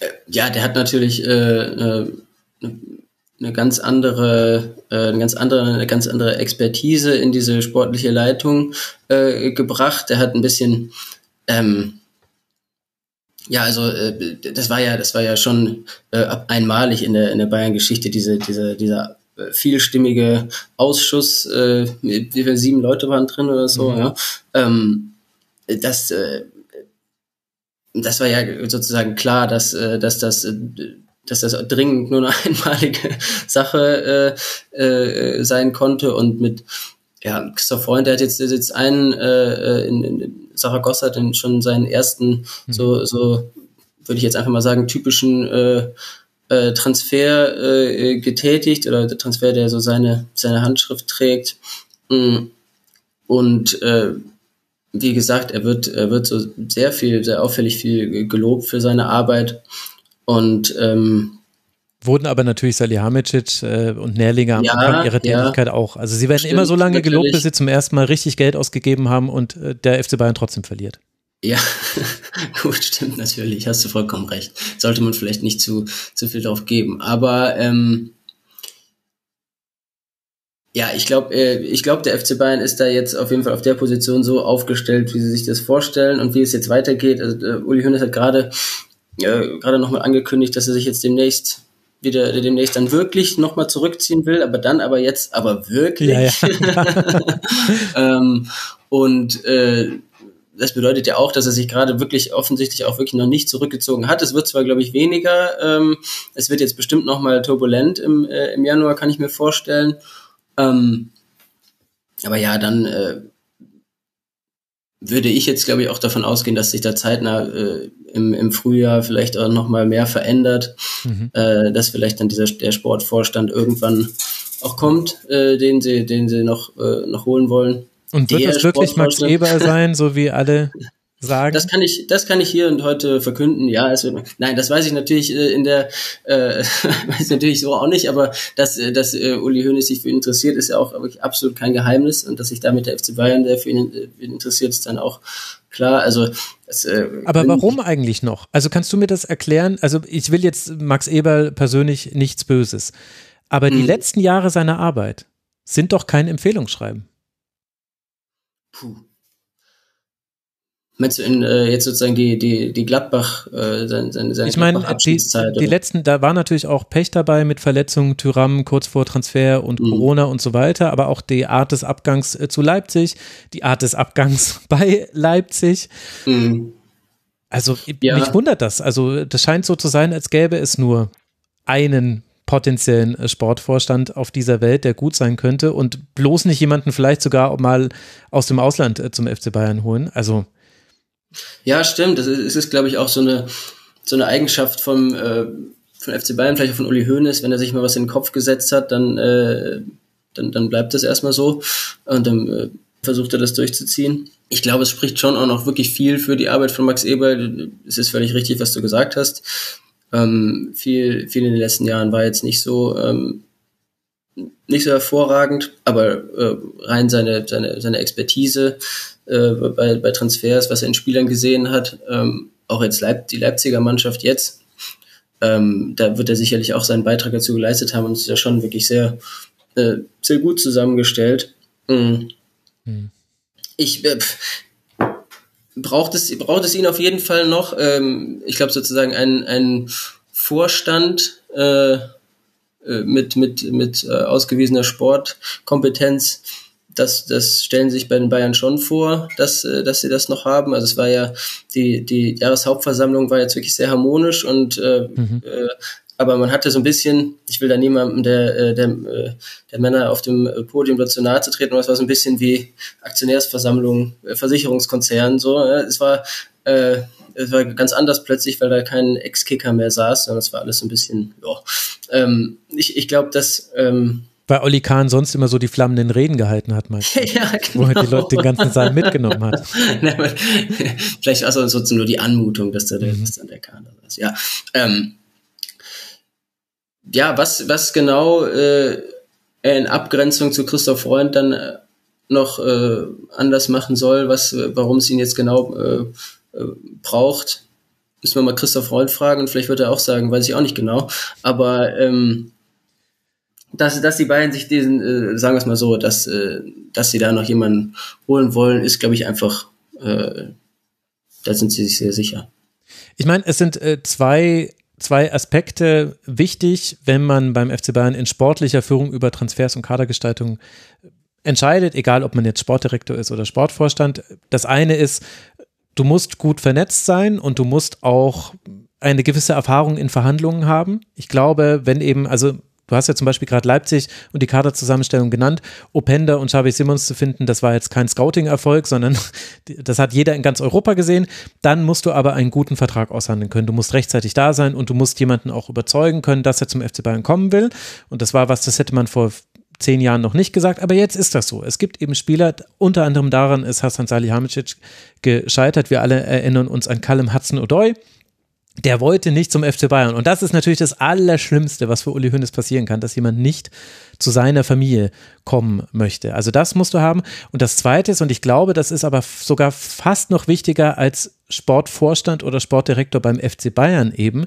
Äh, ja, der hat natürlich äh, äh, eine ganz andere, äh, eine ganz andere, eine ganz andere Expertise in diese sportliche Leitung äh, gebracht. Der hat ein bisschen ähm, ja, also äh, das war ja, das war ja schon äh, einmalig in der in der Bayern-Geschichte diese diese dieser äh, vielstimmige Ausschuss, äh, wie viele sieben Leute waren drin oder so, mhm. ja. Ähm, das äh, das war ja sozusagen klar, dass äh, dass das äh, dass das dringend nur eine einmalige Sache äh, äh, sein konnte und mit ja, Christoph Freund, der hat jetzt, jetzt einen äh, in, in Saragossa den schon seinen ersten, mhm. so, so würde ich jetzt einfach mal sagen, typischen äh, äh, Transfer äh, getätigt oder der Transfer, der so seine, seine Handschrift trägt. Mm. Und äh, wie gesagt, er wird, er wird so sehr viel, sehr auffällig viel gelobt für seine Arbeit. Und ähm, Wurden aber natürlich Salihamidzic äh, und Nährlinger am ja, Anfang ihrer Tätigkeit ja. auch. Also sie werden Stimmt, immer so lange natürlich. gelobt, bis sie zum ersten Mal richtig Geld ausgegeben haben und äh, der FC Bayern trotzdem verliert. Ja, gut, stimmt natürlich, hast du vollkommen recht. Sollte man vielleicht nicht zu, zu viel drauf geben. Aber ähm, ja, ich glaube, äh, ich glaube, der FC Bayern ist da jetzt auf jeden Fall auf der Position so aufgestellt, wie sie sich das vorstellen und wie es jetzt weitergeht. Also, äh, Uli Hoeneß hat gerade äh, gerade nochmal angekündigt, dass er sich jetzt demnächst wieder demnächst dann wirklich nochmal zurückziehen will, aber dann aber jetzt aber wirklich. Ja, ja. ähm, und äh, das bedeutet ja auch, dass er sich gerade wirklich offensichtlich auch wirklich noch nicht zurückgezogen hat. Es wird zwar, glaube ich, weniger. Ähm, es wird jetzt bestimmt noch mal turbulent im, äh, im Januar, kann ich mir vorstellen. Ähm, aber ja, dann äh, würde ich jetzt, glaube ich, auch davon ausgehen, dass sich da zeitnah äh, im, im Frühjahr vielleicht auch noch mal mehr verändert, mhm. äh, dass vielleicht dann dieser der Sportvorstand irgendwann auch kommt, äh, den sie den sie noch äh, noch holen wollen. Und wird das wirklich Max Eber sein, so wie alle sagen? Das kann ich, das kann ich hier und heute verkünden. Ja, es wird, nein, das weiß ich natürlich äh, in der, äh, weiß ich natürlich so auch nicht, aber dass, äh, dass äh, Uli Hoeneß sich für ihn interessiert, ist ja auch absolut kein Geheimnis und dass sich damit der FC Bayern, der für ihn, äh, für ihn interessiert, ist dann auch klar. Also das, äh, aber warum eigentlich noch? Also kannst du mir das erklären? Also ich will jetzt Max Eberl persönlich nichts Böses, aber die hm. letzten Jahre seiner Arbeit sind doch kein Empfehlungsschreiben. Puh. Meinst du in, äh, jetzt sozusagen die, die, die Gladbach, äh, seine, seine, Ich meine, die, die letzten, da war natürlich auch Pech dabei mit Verletzungen, Tyram kurz vor Transfer und mhm. Corona und so weiter, aber auch die Art des Abgangs äh, zu Leipzig, die Art des Abgangs bei Leipzig. Mhm. Also ja. mich wundert das. Also das scheint so zu sein, als gäbe es nur einen potenziellen äh, Sportvorstand auf dieser Welt, der gut sein könnte und bloß nicht jemanden vielleicht sogar mal aus dem Ausland äh, zum FC Bayern holen. Also ja, stimmt. Das ist, ist glaube ich, auch so eine so eine Eigenschaft vom äh, von FC Bayern, vielleicht auch von Uli Hoeneß, wenn er sich mal was in den Kopf gesetzt hat, dann äh, dann, dann bleibt das erstmal so und dann äh, versucht er das durchzuziehen. Ich glaube, es spricht schon auch noch wirklich viel für die Arbeit von Max Eber. Es ist völlig richtig, was du gesagt hast. Ähm, viel, viel in den letzten Jahren war jetzt nicht so, ähm, nicht so hervorragend, aber äh, rein seine, seine, seine Expertise äh, bei, bei Transfers, was er in Spielern gesehen hat, ähm, auch jetzt Leip die Leipziger Mannschaft jetzt, ähm, da wird er sicherlich auch seinen Beitrag dazu geleistet haben und ist ja schon wirklich sehr, äh, sehr gut zusammengestellt. Mhm. Mhm. Ich, äh, braucht es, braucht es ihn auf jeden Fall noch. Ähm, ich glaube sozusagen ein, ein Vorstand äh, äh, mit, mit, mit äh, ausgewiesener Sportkompetenz. Das, das stellen sich bei den Bayern schon vor, dass, äh, dass sie das noch haben. Also es war ja, die, die Jahreshauptversammlung war jetzt wirklich sehr harmonisch und äh, mhm. äh, aber man hatte so ein bisschen, ich will da niemandem der, äh, der, äh, der Männer auf dem Podium dazu nahe zu treten, aber es war so ein bisschen wie Aktionärsversammlung, Versicherungskonzern, so. Es war, äh, es war ganz anders plötzlich, weil da kein Ex-Kicker mehr saß, sondern es war alles so ein bisschen, ja. Ähm, ich ich glaube, dass ähm, weil Olli Kahn sonst immer so die flammenden Reden gehalten hat, meinst du? ja, genau. Wo er die Leute den ganzen Saal mitgenommen hat. Vielleicht also sozusagen nur die Anmutung, dass da der, mhm. dass dann der Kahn da ist. Ja. Ähm, ja, was, was genau äh, er in Abgrenzung zu Christoph Freund dann äh, noch äh, anders machen soll, was, äh, warum es ihn jetzt genau äh, äh, braucht, müssen wir mal Christoph Freund fragen und vielleicht wird er auch sagen, weiß ich auch nicht genau. Aber ähm, dass, dass die beiden sich diesen, äh, sagen wir es mal so, dass, äh, dass sie da noch jemanden holen wollen, ist, glaube ich, einfach, äh, da sind sie sich sehr sicher. Ich meine, es sind äh, zwei zwei Aspekte wichtig, wenn man beim FC Bayern in sportlicher Führung über Transfers und Kadergestaltung entscheidet, egal ob man jetzt Sportdirektor ist oder Sportvorstand. Das eine ist, du musst gut vernetzt sein und du musst auch eine gewisse Erfahrung in Verhandlungen haben. Ich glaube, wenn eben, also Du hast ja zum Beispiel gerade Leipzig und die Kaderzusammenstellung genannt. Openda und Xavi Simons zu finden, das war jetzt kein Scouting-Erfolg, sondern das hat jeder in ganz Europa gesehen. Dann musst du aber einen guten Vertrag aushandeln können. Du musst rechtzeitig da sein und du musst jemanden auch überzeugen können, dass er zum FC Bayern kommen will. Und das war was, das hätte man vor zehn Jahren noch nicht gesagt, aber jetzt ist das so. Es gibt eben Spieler, unter anderem daran ist Hassan Salihamidzic gescheitert. Wir alle erinnern uns an Callum Hudson-Odoi der wollte nicht zum FC Bayern. Und das ist natürlich das Allerschlimmste, was für Uli Hoeneß passieren kann, dass jemand nicht zu seiner Familie kommen möchte. Also das musst du haben. Und das Zweite ist, und ich glaube, das ist aber sogar fast noch wichtiger als Sportvorstand oder Sportdirektor beim FC Bayern eben,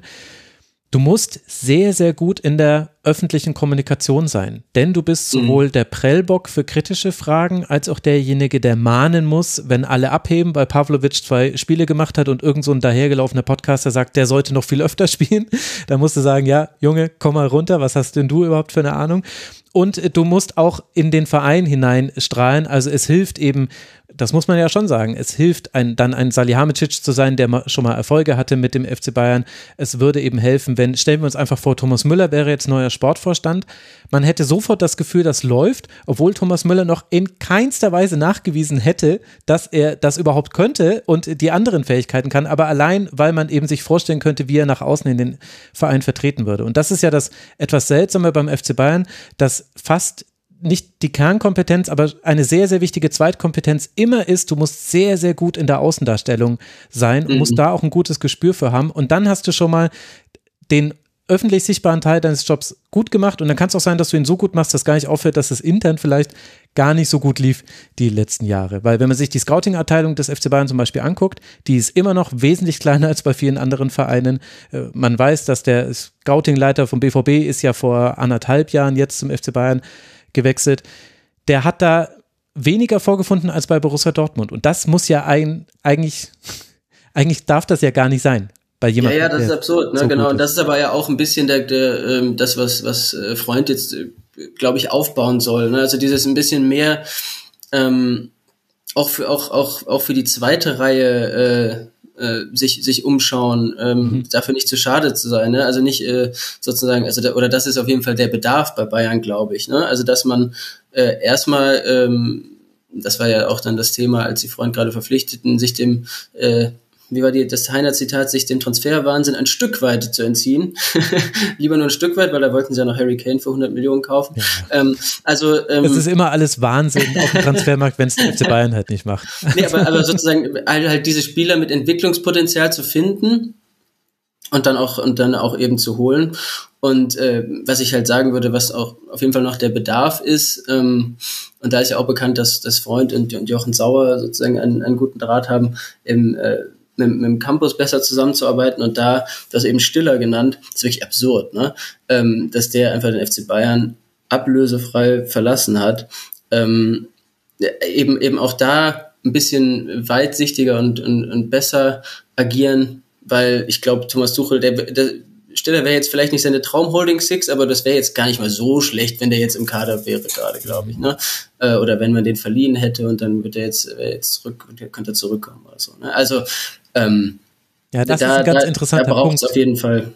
du musst sehr, sehr gut in der öffentlichen Kommunikation sein. Denn du bist mhm. sowohl der Prellbock für kritische Fragen als auch derjenige, der mahnen muss, wenn alle abheben, weil Pavlovic zwei Spiele gemacht hat und irgend so ein dahergelaufener Podcaster sagt, der sollte noch viel öfter spielen. Da musst du sagen, ja, Junge, komm mal runter, was hast denn du überhaupt für eine Ahnung? Und du musst auch in den Verein hineinstrahlen. Also es hilft eben, das muss man ja schon sagen, es hilft ein, dann ein Salihamidzic zu sein, der schon mal Erfolge hatte mit dem FC Bayern. Es würde eben helfen, wenn, stellen wir uns einfach vor, Thomas Müller wäre jetzt neuer Sportvorstand. Man hätte sofort das Gefühl, das läuft, obwohl Thomas Müller noch in keinster Weise nachgewiesen hätte, dass er das überhaupt könnte und die anderen Fähigkeiten kann, aber allein, weil man eben sich vorstellen könnte, wie er nach außen in den Verein vertreten würde. Und das ist ja das etwas Seltsame beim FC Bayern, dass fast nicht die Kernkompetenz, aber eine sehr, sehr wichtige Zweitkompetenz immer ist, du musst sehr, sehr gut in der Außendarstellung sein und mhm. musst da auch ein gutes Gespür für haben. Und dann hast du schon mal den öffentlich sichtbaren Teil deines Jobs gut gemacht und dann kann es auch sein, dass du ihn so gut machst, dass gar nicht auffällt, dass es intern vielleicht gar nicht so gut lief die letzten Jahre. Weil wenn man sich die Scouting-Abteilung des FC Bayern zum Beispiel anguckt, die ist immer noch wesentlich kleiner als bei vielen anderen Vereinen. Äh, man weiß, dass der Scouting-Leiter vom BVB ist ja vor anderthalb Jahren jetzt zum FC Bayern gewechselt. Der hat da weniger vorgefunden als bei Borussia Dortmund. Und das muss ja ein, eigentlich, eigentlich darf das ja gar nicht sein bei jemandem. Ja, ja, das ist absurd, ne? So genau. Und das ist aber ja auch ein bisschen der, der ähm, das, was, was äh, Freund jetzt, äh, glaube ich, aufbauen soll. Ne? Also dieses ein bisschen mehr ähm, auch für auch, auch, auch für die zweite Reihe äh, sich, sich umschauen, ähm, mhm. dafür nicht zu schade zu sein. Ne? Also nicht äh, sozusagen, also da, oder das ist auf jeden Fall der Bedarf bei Bayern, glaube ich. Ne? Also dass man äh, erstmal ähm, das war ja auch dann das Thema, als die Freund gerade verpflichteten, sich dem äh, wie war die, das Heiner-Zitat, sich dem Transferwahnsinn ein Stück weit zu entziehen. Lieber nur ein Stück weit, weil da wollten sie ja noch Harry Kane für 100 Millionen kaufen. Ja. Ähm, also, ähm, es ist immer alles Wahnsinn auf dem Transfermarkt, wenn es der FC Bayern halt nicht macht. nee, aber, aber sozusagen halt diese Spieler mit Entwicklungspotenzial zu finden und dann auch und dann auch eben zu holen. Und äh, was ich halt sagen würde, was auch auf jeden Fall noch der Bedarf ist, ähm, und da ist ja auch bekannt, dass das Freund und, und Jochen Sauer sozusagen einen, einen guten Draht haben, im äh, mit, mit dem Campus besser zusammenzuarbeiten und da, das eben Stiller genannt, ist wirklich absurd, ne? Ähm, dass der einfach den FC Bayern ablösefrei verlassen hat. Ähm, eben, eben auch da ein bisschen weitsichtiger und, und, und besser agieren, weil ich glaube, Thomas Tuchel, der, der Stiller wäre jetzt vielleicht nicht seine Traumholding Six, aber das wäre jetzt gar nicht mal so schlecht, wenn der jetzt im Kader wäre gerade, glaube ich, ne? Äh, oder wenn man den verliehen hätte und dann wird er jetzt, äh, jetzt zurück, könnte er zurückkommen oder so. Ne? Also ähm, ja, das da, ist ein ganz da, interessanter da braucht es auf jeden Fall,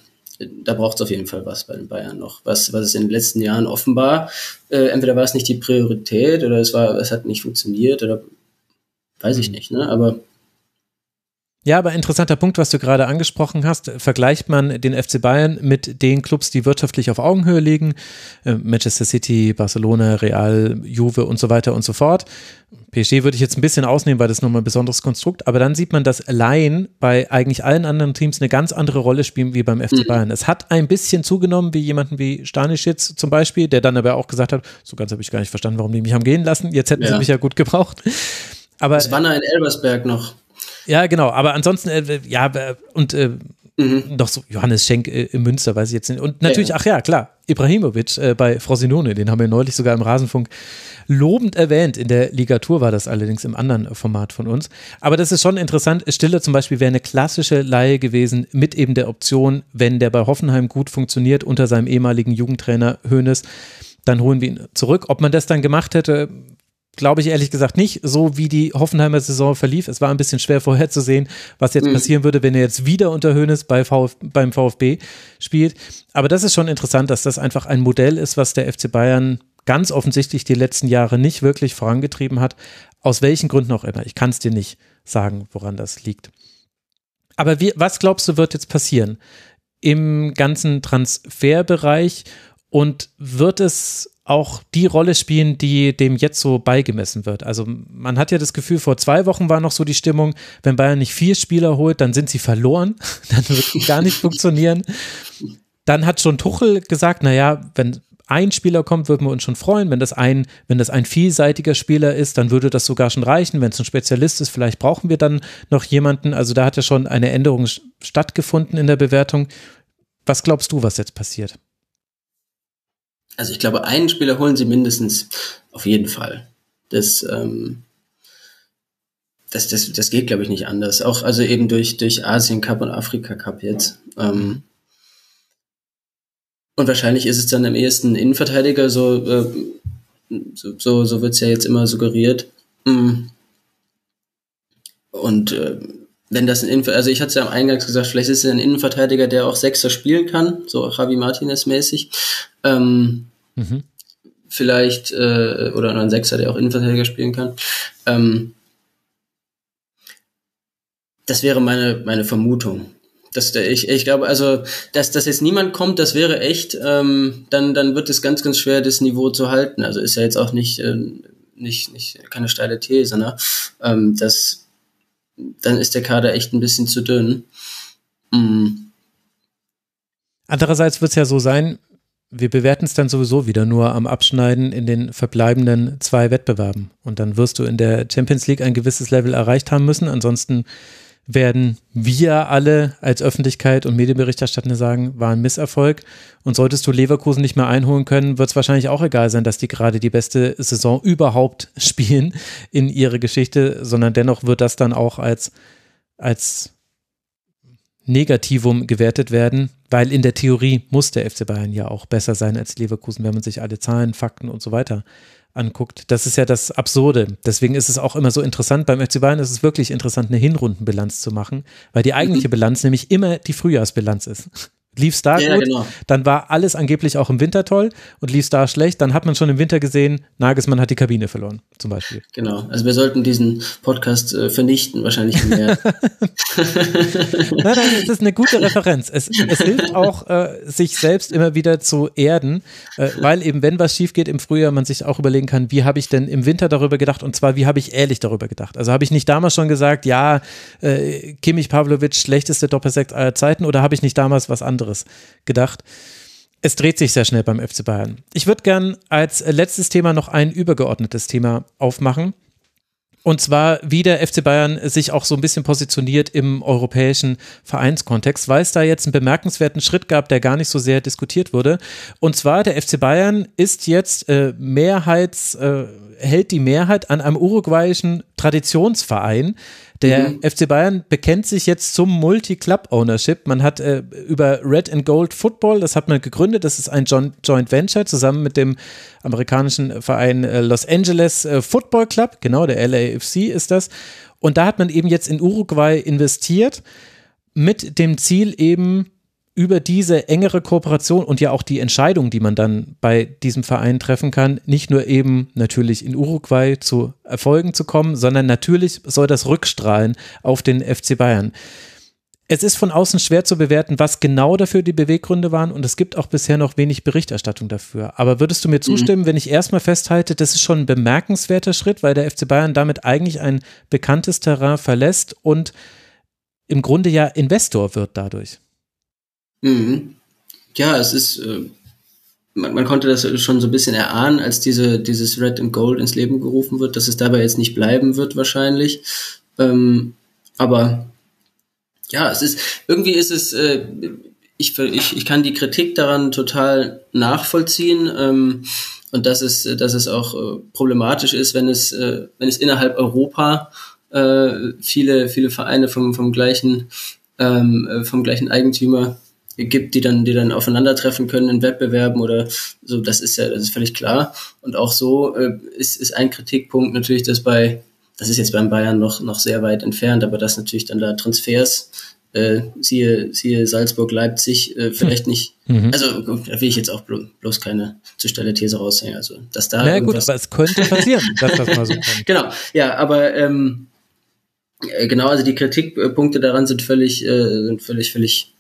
da braucht es auf jeden Fall was bei den Bayern noch. Was, was es in den letzten Jahren offenbar, äh, entweder war es nicht die Priorität oder es war, es hat nicht funktioniert oder weiß ich mhm. nicht, ne? Aber ja, aber interessanter Punkt, was du gerade angesprochen hast. Vergleicht man den FC Bayern mit den Clubs, die wirtschaftlich auf Augenhöhe liegen, äh, Manchester City, Barcelona, Real, Juve und so weiter und so fort. PSG würde ich jetzt ein bisschen ausnehmen, weil das nochmal ein besonderes Konstrukt, aber dann sieht man, dass Laien bei eigentlich allen anderen Teams eine ganz andere Rolle spielen wie beim FC mhm. Bayern. Es hat ein bisschen zugenommen, wie jemanden wie Stanisic zum Beispiel, der dann aber auch gesagt hat, so ganz habe ich gar nicht verstanden, warum die mich haben gehen lassen, jetzt hätten ja. sie mich ja gut gebraucht. Aber, das war in Elbersberg noch. Ja, genau. Aber ansonsten, äh, ja, und äh, mhm. noch so Johannes Schenk äh, im Münster, weiß ich jetzt nicht. Und natürlich, ja. ach ja, klar, Ibrahimovic äh, bei Frosinone, den haben wir neulich sogar im Rasenfunk lobend erwähnt. In der Ligatur war das allerdings im anderen Format von uns. Aber das ist schon interessant. Stille zum Beispiel wäre eine klassische Laie gewesen mit eben der Option, wenn der bei Hoffenheim gut funktioniert unter seinem ehemaligen Jugendtrainer Hoeneß, dann holen wir ihn zurück. Ob man das dann gemacht hätte, glaube ich ehrlich gesagt nicht, so wie die Hoffenheimer Saison verlief. Es war ein bisschen schwer vorherzusehen, was jetzt mhm. passieren würde, wenn er jetzt wieder unter Höhnes bei Vf beim VfB spielt. Aber das ist schon interessant, dass das einfach ein Modell ist, was der FC Bayern ganz offensichtlich die letzten Jahre nicht wirklich vorangetrieben hat. Aus welchen Gründen auch immer. Ich kann es dir nicht sagen, woran das liegt. Aber wie, was glaubst du, wird jetzt passieren im ganzen Transferbereich und wird es auch die Rolle spielen, die dem jetzt so beigemessen wird. Also man hat ja das Gefühl, vor zwei Wochen war noch so die Stimmung, wenn Bayern nicht vier Spieler holt, dann sind sie verloren, dann wird gar nicht funktionieren. Dann hat schon Tuchel gesagt, naja, wenn ein Spieler kommt, würden wir uns schon freuen. Wenn das ein, wenn das ein vielseitiger Spieler ist, dann würde das sogar schon reichen. Wenn es ein Spezialist ist, vielleicht brauchen wir dann noch jemanden. Also da hat ja schon eine Änderung stattgefunden in der Bewertung. Was glaubst du, was jetzt passiert? Also ich glaube, einen Spieler holen sie mindestens auf jeden Fall. Das, ähm, das, das, das geht, glaube ich, nicht anders. Auch also eben durch, durch Asien Cup und Afrika Cup jetzt. Ähm, und wahrscheinlich ist es dann am ehesten Innenverteidiger, so, äh, so, so, so wird es ja jetzt immer suggeriert. Mm. Und äh, wenn das ein Innenverteidiger, also ich hatte es ja am Eingangs gesagt, vielleicht ist es ein Innenverteidiger, der auch Sechser spielen kann, so Javi Martinez mäßig. Ähm, mhm. Vielleicht, äh, oder ein Sechser, der auch Innenverteidiger spielen kann. Ähm, das wäre meine, meine Vermutung. Das, ich, ich glaube, also, dass, dass jetzt niemand kommt, das wäre echt, ähm, dann, dann wird es ganz, ganz schwer, das Niveau zu halten. Also ist ja jetzt auch nicht, äh, nicht, nicht keine steile These, ne? Ähm, das, dann ist der Kader echt ein bisschen zu dünn. Mhm. Andererseits wird es ja so sein, wir bewerten es dann sowieso wieder nur am Abschneiden in den verbleibenden zwei Wettbewerben. Und dann wirst du in der Champions League ein gewisses Level erreicht haben müssen. Ansonsten werden wir alle als Öffentlichkeit und Medienberichterstatter sagen, war ein Misserfolg. Und solltest du Leverkusen nicht mehr einholen können, wird es wahrscheinlich auch egal sein, dass die gerade die beste Saison überhaupt spielen in ihre Geschichte, sondern dennoch wird das dann auch als, als Negativum gewertet werden, weil in der Theorie muss der FC Bayern ja auch besser sein als Leverkusen, wenn man sich alle Zahlen, Fakten und so weiter anguckt. Das ist ja das Absurde. Deswegen ist es auch immer so interessant. Beim FC Bayern ist es wirklich interessant, eine Hinrundenbilanz zu machen, weil die eigentliche mhm. Bilanz nämlich immer die Frühjahrsbilanz ist lief es da ja, gut, genau. dann war alles angeblich auch im Winter toll und lief es da schlecht, dann hat man schon im Winter gesehen, Nagelsmann hat die Kabine verloren, zum Beispiel. Genau, also wir sollten diesen Podcast äh, vernichten, wahrscheinlich mehr. nein, nein, es ist eine gute Referenz. Es, es hilft auch, äh, sich selbst immer wieder zu erden, äh, weil eben, wenn was schief geht im Frühjahr, man sich auch überlegen kann, wie habe ich denn im Winter darüber gedacht und zwar, wie habe ich ehrlich darüber gedacht. Also habe ich nicht damals schon gesagt, ja, äh, Kimmich Pavlovic, schlechteste Doppelsekt aller Zeiten oder habe ich nicht damals was anderes anderes gedacht. Es dreht sich sehr schnell beim FC Bayern. Ich würde gern als letztes Thema noch ein übergeordnetes Thema aufmachen. Und zwar, wie der FC Bayern sich auch so ein bisschen positioniert im europäischen Vereinskontext, weil es da jetzt einen bemerkenswerten Schritt gab, der gar nicht so sehr diskutiert wurde. Und zwar, der FC Bayern ist jetzt äh, Mehrheits, äh, hält die Mehrheit an einem uruguayischen Traditionsverein, der mhm. FC Bayern bekennt sich jetzt zum Multi-Club-Ownership. Man hat äh, über Red and Gold Football, das hat man gegründet, das ist ein Joint Venture zusammen mit dem amerikanischen Verein äh, Los Angeles äh, Football Club, genau, der LAFC ist das. Und da hat man eben jetzt in Uruguay investiert mit dem Ziel eben über diese engere Kooperation und ja auch die Entscheidung, die man dann bei diesem Verein treffen kann, nicht nur eben natürlich in Uruguay zu Erfolgen zu kommen, sondern natürlich soll das rückstrahlen auf den FC Bayern. Es ist von außen schwer zu bewerten, was genau dafür die Beweggründe waren und es gibt auch bisher noch wenig Berichterstattung dafür. Aber würdest du mir mhm. zustimmen, mhm. wenn ich erstmal festhalte, das ist schon ein bemerkenswerter Schritt, weil der FC Bayern damit eigentlich ein bekanntes Terrain verlässt und im Grunde ja Investor wird dadurch? Mhm. Ja, es ist, äh, man, man, konnte das schon so ein bisschen erahnen, als diese, dieses Red and Gold ins Leben gerufen wird, dass es dabei jetzt nicht bleiben wird wahrscheinlich. Ähm, aber ja, es ist, irgendwie ist es, äh, ich, ich, ich kann die Kritik daran total nachvollziehen. Ähm, und dass es, dass es auch äh, problematisch ist, wenn es, äh, wenn es innerhalb Europa äh, viele, viele Vereine vom, vom gleichen, ähm, äh, vom gleichen Eigentümer gibt, die dann, die dann aufeinandertreffen können in Wettbewerben oder so, das ist ja, das ist völlig klar. Und auch so äh, ist, ist ein Kritikpunkt natürlich, dass bei, das ist jetzt beim Bayern noch, noch sehr weit entfernt, aber dass natürlich dann da Transfers äh, siehe, siehe Salzburg, Leipzig, äh, vielleicht hm. nicht. Mhm. Also da will ich jetzt auch blo bloß keine zu steile These raushängen. Also dass da. Na gut, aber es könnte passieren, dass das mal so kommt. Genau, ja, aber ähm, äh, genau, also die Kritikpunkte daran sind völlig, äh, sind völlig, völlig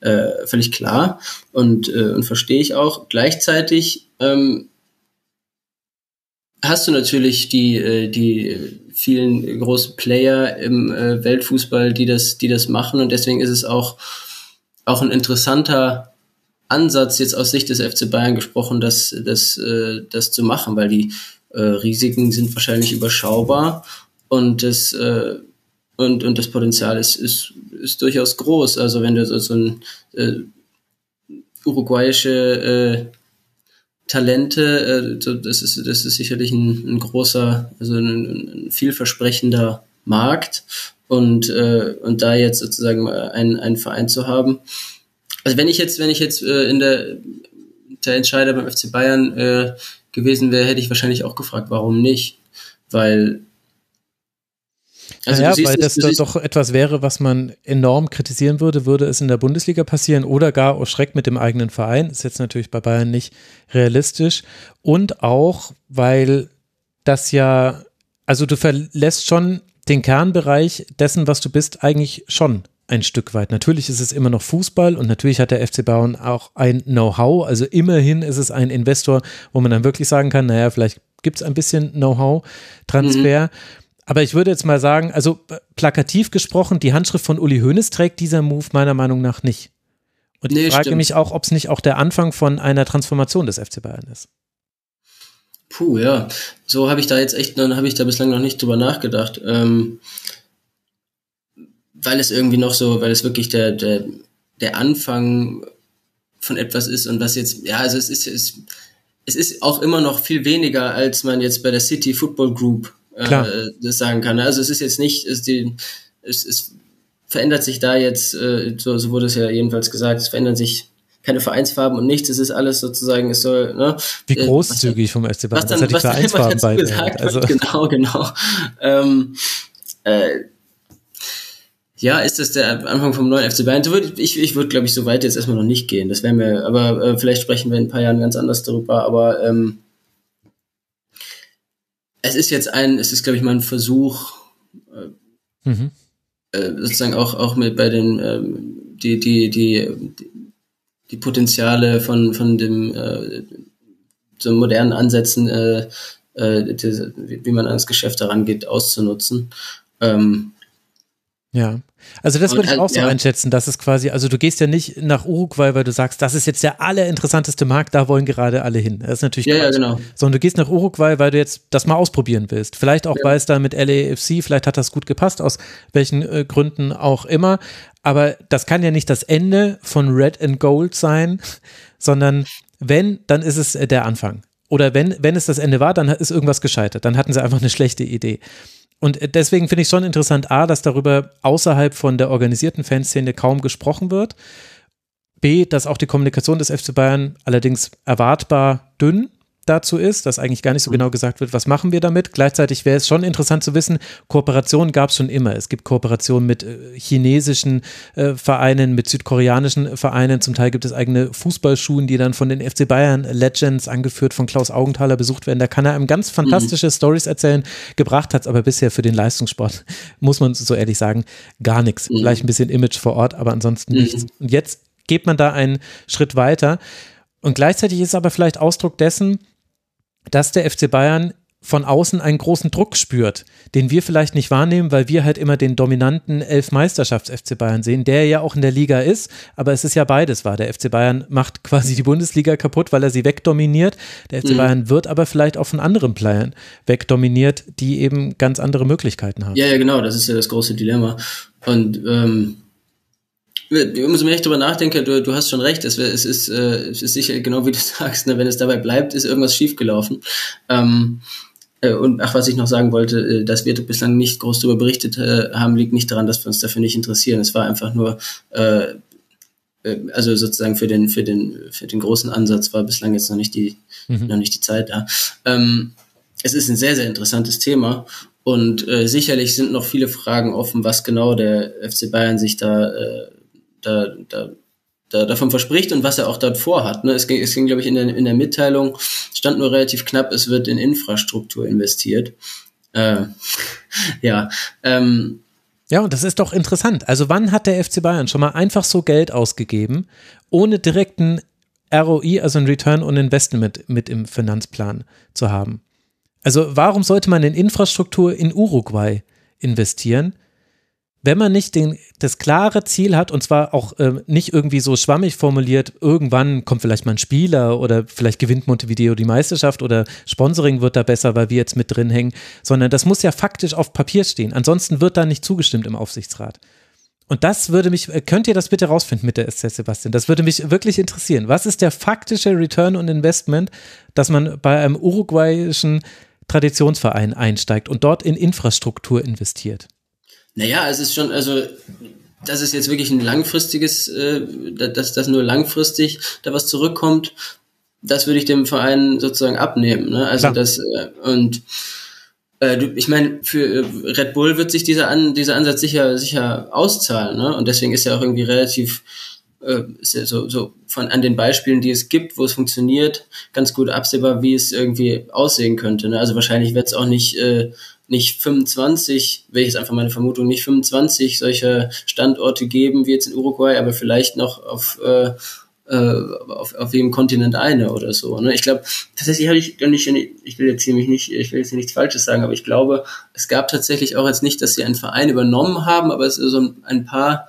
äh, völlig klar und, äh, und verstehe ich auch. Gleichzeitig ähm, hast du natürlich die, äh, die vielen großen Player im äh, Weltfußball, die das, die das machen und deswegen ist es auch, auch ein interessanter Ansatz jetzt aus Sicht des FC Bayern gesprochen, das, das, äh, das zu machen, weil die Risiken sind wahrscheinlich überschaubar und das und, und das Potenzial ist, ist, ist durchaus groß. Also wenn du so, so ein äh, uruguayische äh, Talente, äh, das ist das ist sicherlich ein, ein großer, also ein, ein vielversprechender Markt und äh, und da jetzt sozusagen einen, einen Verein zu haben. Also wenn ich jetzt wenn ich jetzt äh, in der der Entscheider beim FC Bayern äh, gewesen wäre, hätte ich wahrscheinlich auch gefragt, warum nicht, weil also ja, weil das da doch etwas wäre, was man enorm kritisieren würde, würde es in der Bundesliga passieren oder gar aus Schreck mit dem eigenen Verein. Ist jetzt natürlich bei Bayern nicht realistisch. Und auch, weil das ja, also du verlässt schon den Kernbereich dessen, was du bist, eigentlich schon ein Stück weit. Natürlich ist es immer noch Fußball und natürlich hat der FC Bayern auch ein Know-how. Also immerhin ist es ein Investor, wo man dann wirklich sagen kann, naja, vielleicht gibt es ein bisschen Know-how-Transfer. Mhm. Aber ich würde jetzt mal sagen, also plakativ gesprochen, die Handschrift von Uli Hoeneß trägt dieser Move meiner Meinung nach nicht. Und nee, ich frage stimmt. mich auch, ob es nicht auch der Anfang von einer Transformation des FC Bayern ist. Puh, ja. So habe ich da jetzt echt, dann habe ich da bislang noch nicht drüber nachgedacht. Ähm, weil es irgendwie noch so, weil es wirklich der, der, der Anfang von etwas ist und was jetzt, ja, also es ist, es, es ist auch immer noch viel weniger, als man jetzt bei der City Football Group äh, das sagen kann. Also es ist jetzt nicht, es, die, es, es verändert sich da jetzt, äh, so, so wurde es ja jedenfalls gesagt, es verändern sich keine Vereinsfarben und nichts, es ist alles sozusagen, es soll, ne? Wie äh, großzügig vom FC Bayern, was dann, was die Vereinsfarben bei gesagt also. Wird, genau, genau. Ähm, äh, ja, ist das der Anfang vom neuen FC Bayern? Ich, ich würde, glaube ich, so weit jetzt erstmal noch nicht gehen. Das wäre mir, aber äh, vielleicht sprechen wir in ein paar Jahren ganz anders darüber. Aber ähm, es ist jetzt ein, es ist, glaube ich, mal ein Versuch, äh, mhm. äh, sozusagen auch, auch mit bei den, äh, die, die, die, die Potenziale von, von dem, äh, so modernen Ansätzen, äh, äh, die, wie man ans Geschäft herangeht, auszunutzen. Ähm, ja. Also das würde ich halt, auch so ja. einschätzen, dass es quasi, also du gehst ja nicht nach Uruguay, weil du sagst, das ist jetzt der allerinteressanteste Markt, da wollen gerade alle hin. Das ist natürlich ja, ja, genau. Sondern du gehst nach Uruguay, weil du jetzt das mal ausprobieren willst. Vielleicht auch, ja. weil es da mit LAFC, vielleicht hat das gut gepasst, aus welchen äh, Gründen auch immer. Aber das kann ja nicht das Ende von Red and Gold sein, sondern wenn, dann ist es äh, der Anfang. Oder wenn, wenn es das Ende war, dann ist irgendwas gescheitert. Dann hatten sie einfach eine schlechte Idee. Und deswegen finde ich schon interessant, A, dass darüber außerhalb von der organisierten Fanszene kaum gesprochen wird. B, dass auch die Kommunikation des FC Bayern allerdings erwartbar dünn dazu ist, dass eigentlich gar nicht so mhm. genau gesagt wird, was machen wir damit. Gleichzeitig wäre es schon interessant zu wissen, Kooperationen gab es schon immer. Es gibt Kooperationen mit äh, chinesischen äh, Vereinen, mit südkoreanischen Vereinen. Zum Teil gibt es eigene Fußballschulen, die dann von den FC Bayern Legends, angeführt von Klaus Augenthaler, besucht werden. Da kann er einem ganz fantastische mhm. Stories erzählen. Gebracht hat es aber bisher für den Leistungssport, muss man so ehrlich sagen, gar nichts. Mhm. Vielleicht ein bisschen Image vor Ort, aber ansonsten mhm. nichts. Und jetzt geht man da einen Schritt weiter. Und gleichzeitig ist es aber vielleicht Ausdruck dessen, dass der FC Bayern von außen einen großen Druck spürt, den wir vielleicht nicht wahrnehmen, weil wir halt immer den dominanten Elf-Meisterschafts-FC Bayern sehen, der ja auch in der Liga ist, aber es ist ja beides wahr. Der FC Bayern macht quasi die Bundesliga kaputt, weil er sie wegdominiert. Der FC mhm. Bayern wird aber vielleicht auch von anderen Playern wegdominiert, die eben ganz andere Möglichkeiten haben. Ja, ja, genau, das ist ja das große Dilemma. Und ähm, umso mehr ich darüber nachdenke, du, du hast schon recht, es, es, ist, äh, es ist sicher genau wie du sagst, ne, wenn es dabei bleibt, ist irgendwas schiefgelaufen. Ähm, äh, und ach, was ich noch sagen wollte, äh, dass wir bislang nicht groß darüber berichtet äh, haben, liegt nicht daran, dass wir uns dafür nicht interessieren. Es war einfach nur, äh, äh, also sozusagen für den, für den, für den großen Ansatz war bislang jetzt noch nicht die, mhm. noch nicht die Zeit da. Ähm, es ist ein sehr, sehr interessantes Thema und äh, sicherlich sind noch viele Fragen offen, was genau der FC Bayern sich da äh, da, da, da davon verspricht und was er auch dort vorhat. Ne? Es ging, es ging glaube ich, in der, in der Mitteilung, stand nur relativ knapp, es wird in Infrastruktur investiert. Äh, ja, ähm, ja, und das ist doch interessant. Also wann hat der FC Bayern schon mal einfach so Geld ausgegeben, ohne direkten ROI, also ein Return on Investment mit im Finanzplan zu haben? Also warum sollte man in Infrastruktur in Uruguay investieren? Wenn man nicht den, das klare Ziel hat und zwar auch äh, nicht irgendwie so schwammig formuliert, irgendwann kommt vielleicht mal ein Spieler oder vielleicht gewinnt Montevideo die Meisterschaft oder Sponsoring wird da besser, weil wir jetzt mit drin hängen, sondern das muss ja faktisch auf Papier stehen. Ansonsten wird da nicht zugestimmt im Aufsichtsrat. Und das würde mich, äh, könnt ihr das bitte rausfinden mit der SC Sebastian? Das würde mich wirklich interessieren. Was ist der faktische Return on Investment, dass man bei einem uruguayischen Traditionsverein einsteigt und dort in Infrastruktur investiert? Naja, es ist schon, also das ist jetzt wirklich ein langfristiges, äh, dass das nur langfristig da was zurückkommt, das würde ich dem Verein sozusagen abnehmen. Ne? Also Klar. das äh, und äh, ich meine, für äh, Red Bull wird sich dieser, An dieser Ansatz sicher, sicher auszahlen, ne? Und deswegen ist er auch irgendwie relativ, äh, ist ja so, so von an den Beispielen, die es gibt, wo es funktioniert, ganz gut absehbar, wie es irgendwie aussehen könnte. Ne? Also wahrscheinlich wird es auch nicht, äh, nicht 25, will ich jetzt einfach meine Vermutung, nicht 25 solcher Standorte geben wie jetzt in Uruguay, aber vielleicht noch auf äh, äh, auf, auf jedem Kontinent eine oder so. Ne? Ich glaube, tatsächlich habe ich nicht, ich will jetzt hier mich nicht, ich will jetzt hier nichts Falsches sagen, aber ich glaube, es gab tatsächlich auch jetzt nicht, dass sie einen Verein übernommen haben, aber es ist so ein paar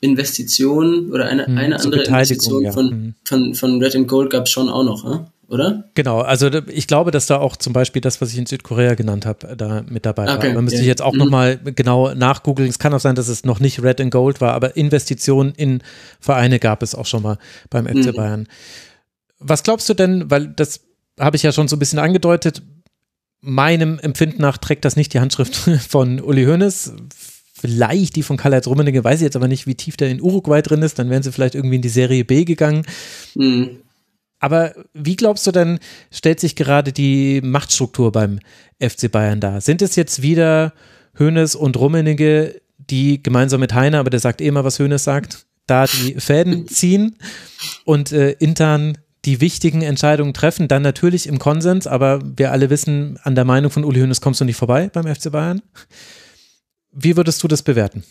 Investitionen oder eine, hm, eine andere Investition ja. von, hm. von, von Red and Gold gab es schon auch noch. Ne? Oder? Genau, also ich glaube, dass da auch zum Beispiel das, was ich in Südkorea genannt habe, da mit dabei okay, war. Man müsste yeah. jetzt auch mhm. nochmal genau nachgoogeln. Es kann auch sein, dass es noch nicht Red and Gold war, aber Investitionen in Vereine gab es auch schon mal beim FC mhm. Bayern. Was glaubst du denn, weil das habe ich ja schon so ein bisschen angedeutet, meinem Empfinden nach trägt das nicht die Handschrift von Uli Hoeneß, vielleicht die von Karl-Heinz Rummenigge, weiß ich jetzt aber nicht, wie tief der in Uruguay drin ist, dann wären sie vielleicht irgendwie in die Serie B gegangen. Mhm. Aber wie glaubst du denn, stellt sich gerade die Machtstruktur beim FC Bayern dar? Sind es jetzt wieder Hoeneß und Rummenigge, die gemeinsam mit Heiner, aber der sagt eh immer, was Hoeneß sagt, da die Fäden ziehen und äh, intern die wichtigen Entscheidungen treffen, dann natürlich im Konsens, aber wir alle wissen, an der Meinung von Uli Hoeneß kommst du nicht vorbei beim FC Bayern. Wie würdest du das bewerten?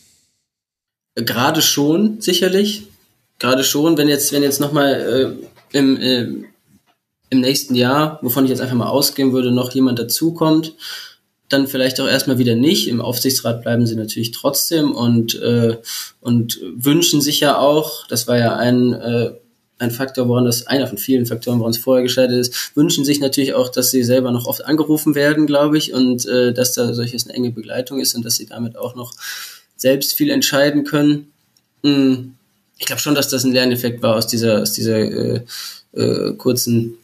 Gerade schon, sicherlich. Gerade schon, wenn jetzt, wenn jetzt nochmal äh, im, äh, im nächsten Jahr, wovon ich jetzt einfach mal ausgehen würde, noch jemand dazukommt, dann vielleicht auch erstmal wieder nicht. Im Aufsichtsrat bleiben sie natürlich trotzdem und, äh, und wünschen sich ja auch, das war ja ein, äh, ein Faktor, woran das, einer von vielen Faktoren, woran es vorher gescheitert ist, wünschen sich natürlich auch, dass sie selber noch oft angerufen werden, glaube ich, und äh, dass da solches eine enge Begleitung ist und dass sie damit auch noch selbst viel entscheiden können. Mhm ich glaube schon, dass das ein Lerneffekt war aus dieser, aus dieser äh, äh, kurzen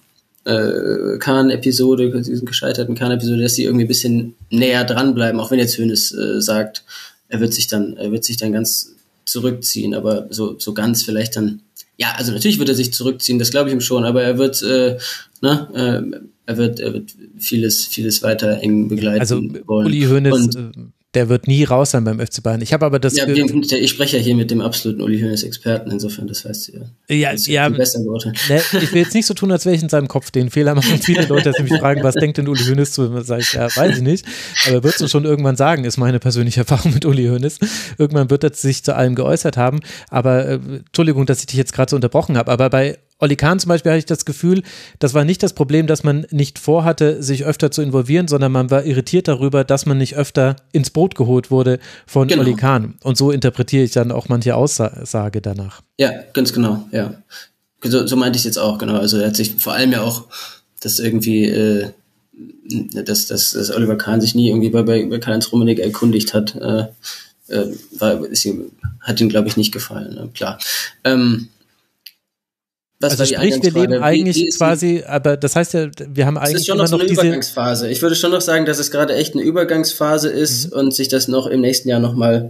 äh, Kahn-Episode, diesen gescheiterten Kahn-Episode, dass sie irgendwie ein bisschen näher dranbleiben, auch wenn jetzt Hönes äh, sagt, er wird sich dann, er wird sich dann ganz zurückziehen, aber so, so ganz vielleicht dann, ja, also natürlich wird er sich zurückziehen, das glaube ich ihm schon, aber er wird, äh, ne, äh, er wird, er wird vieles, vieles weiter eng begleiten. Also wollen. Uli Hoeneß Und, äh, der wird nie raus sein beim FC Bayern. Ich habe aber das. Ja, ich spreche ja hier mit dem absoluten Uli Hoeneß Experten, insofern, das weißt du ja. Ja, ja. Besser Ne, ich will jetzt nicht so tun, als wäre ich in seinem Kopf den Fehler machen viele Leute, sie mich fragen, was denkt denn Uli Hoeneß zu? Sag ich, ja, weiß ich nicht. Aber wird es schon irgendwann sagen, ist meine persönliche Erfahrung mit Uli Hoeneß. Irgendwann wird er sich zu allem geäußert haben. Aber äh, Entschuldigung, dass ich dich jetzt gerade so unterbrochen habe. Aber bei Olli Kahn zum Beispiel hatte ich das Gefühl, das war nicht das Problem, dass man nicht vorhatte, sich öfter zu involvieren, sondern man war irritiert darüber, dass man nicht öfter ins Boot geholt wurde von genau. Olli Kahn. Und so interpretiere ich dann auch manche Aussage danach. Ja, ganz genau, ja. So, so meinte ich es jetzt auch, genau. Also er hat sich vor allem ja auch das irgendwie, äh, dass, dass, dass Oliver Kahn sich nie irgendwie bei, bei, bei Karl-Heinz Rummenigge erkundigt hat, äh, äh, war, ist hat ihm, glaube ich, nicht gefallen, ne? klar. Ähm, was also sprich, wir leben eigentlich wie, wie quasi, aber das heißt ja, wir haben eigentlich es ist schon noch, so eine diese Übergangsphase. Ich würde schon noch sagen, dass es gerade echt eine Übergangsphase ist mhm. und sich das noch im nächsten Jahr nochmal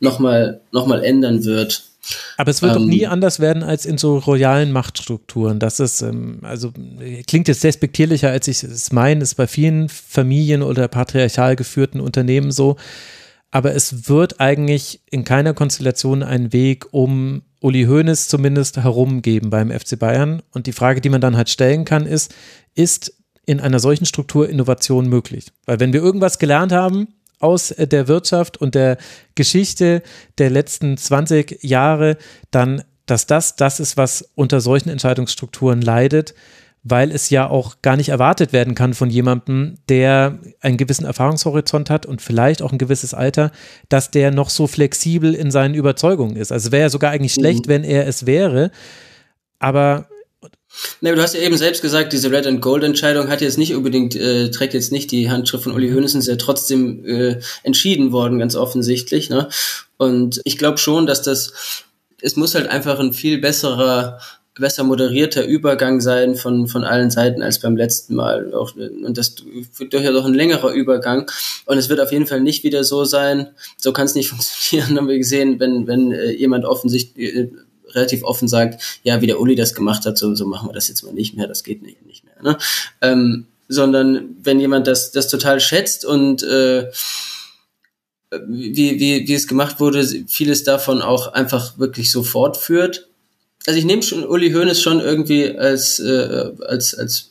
noch mal, noch mal ändern wird. Aber es wird ähm, doch nie anders werden als in so royalen Machtstrukturen. Das ist, ähm, also klingt jetzt despektierlicher, als ich es meine, ist bei vielen Familien oder patriarchal geführten Unternehmen so. Aber es wird eigentlich in keiner Konstellation einen Weg um Uli Hoeneß zumindest herumgeben beim FC Bayern. Und die Frage, die man dann halt stellen kann, ist, ist in einer solchen Struktur Innovation möglich? Weil wenn wir irgendwas gelernt haben aus der Wirtschaft und der Geschichte der letzten 20 Jahre, dann, dass das das ist, was unter solchen Entscheidungsstrukturen leidet, weil es ja auch gar nicht erwartet werden kann von jemandem, der einen gewissen Erfahrungshorizont hat und vielleicht auch ein gewisses Alter, dass der noch so flexibel in seinen Überzeugungen ist. Also wäre ja sogar eigentlich mhm. schlecht, wenn er es wäre. Aber Ne, du hast ja eben selbst gesagt, diese Red and Gold Entscheidung hat jetzt nicht unbedingt, äh, trägt jetzt nicht die Handschrift von Uli Hoeneß, ist ja trotzdem äh, entschieden worden, ganz offensichtlich. Ne? Und ich glaube schon, dass das, es muss halt einfach ein viel besserer besser moderierter Übergang sein von, von allen Seiten als beim letzten Mal. Und das wird durchaus auch ein längerer Übergang. Und es wird auf jeden Fall nicht wieder so sein, so kann es nicht funktionieren, haben wir gesehen, wenn, wenn äh, jemand offensichtlich äh, relativ offen sagt, ja, wie der Uli das gemacht hat, so, so machen wir das jetzt mal nicht mehr, das geht nicht, nicht mehr. Ne? Ähm, sondern wenn jemand das, das total schätzt und äh, wie, wie, wie es gemacht wurde, vieles davon auch einfach wirklich so fortführt, also ich nehme schon Uli Hoeneß schon irgendwie als, äh, als, als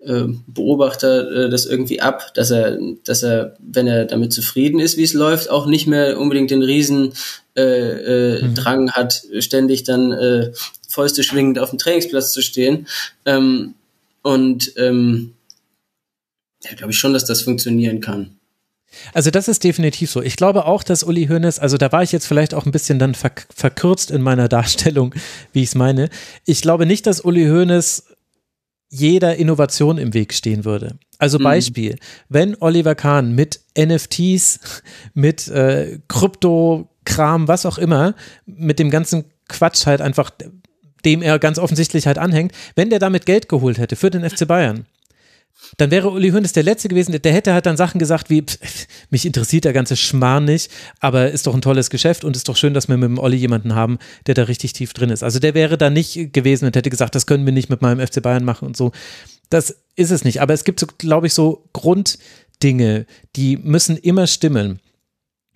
äh, Beobachter äh, das irgendwie ab, dass er, dass er, wenn er damit zufrieden ist, wie es läuft, auch nicht mehr unbedingt den riesen äh, äh, mhm. Drang hat, ständig dann äh, Fäuste schwingend auf dem Trainingsplatz zu stehen. Ähm, und ähm, ja, glaube ich schon, dass das funktionieren kann. Also das ist definitiv so. Ich glaube auch, dass Uli Hoeneß, also da war ich jetzt vielleicht auch ein bisschen dann verk verkürzt in meiner Darstellung, wie ich es meine. Ich glaube nicht, dass Uli Hoeneß jeder Innovation im Weg stehen würde. Also mhm. Beispiel, wenn Oliver Kahn mit NFTs, mit äh, Krypto-Kram, was auch immer, mit dem ganzen Quatsch halt einfach, dem er ganz offensichtlich halt anhängt, wenn der damit Geld geholt hätte für den FC Bayern, dann wäre Uli Hoeneß der Letzte gewesen, der hätte halt dann Sachen gesagt wie, pff, mich interessiert der ganze Schmarrn nicht, aber ist doch ein tolles Geschäft und ist doch schön, dass wir mit dem Olli jemanden haben, der da richtig tief drin ist. Also der wäre da nicht gewesen und hätte gesagt, das können wir nicht mit meinem FC Bayern machen und so. Das ist es nicht. Aber es gibt, glaube ich, so Grunddinge, die müssen immer stimmen.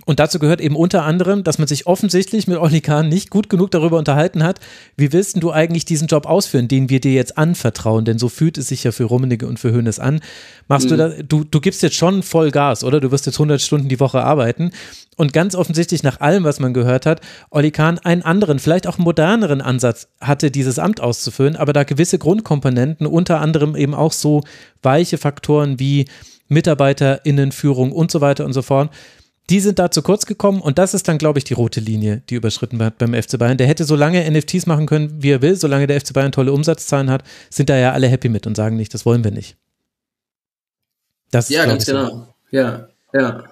Und dazu gehört eben unter anderem, dass man sich offensichtlich mit Olli Kahn nicht gut genug darüber unterhalten hat, wie willst du eigentlich diesen Job ausführen, den wir dir jetzt anvertrauen? Denn so fühlt es sich ja für Rummenigge und für Hönes an. Machst mhm. du da, du, du gibst jetzt schon voll Gas, oder? Du wirst jetzt 100 Stunden die Woche arbeiten. Und ganz offensichtlich nach allem, was man gehört hat, Olli Kahn einen anderen, vielleicht auch moderneren Ansatz hatte, dieses Amt auszufüllen, aber da gewisse Grundkomponenten, unter anderem eben auch so weiche Faktoren wie MitarbeiterInnenführung und so weiter und so fort, die sind da zu kurz gekommen und das ist dann, glaube ich, die rote Linie, die überschritten wird beim FC Bayern. Der hätte so lange NFTs machen können, wie er will, solange der FC Bayern tolle Umsatzzahlen hat, sind da ja alle happy mit und sagen nicht, das wollen wir nicht. Das ja, ganz genau. So. Ja, ja.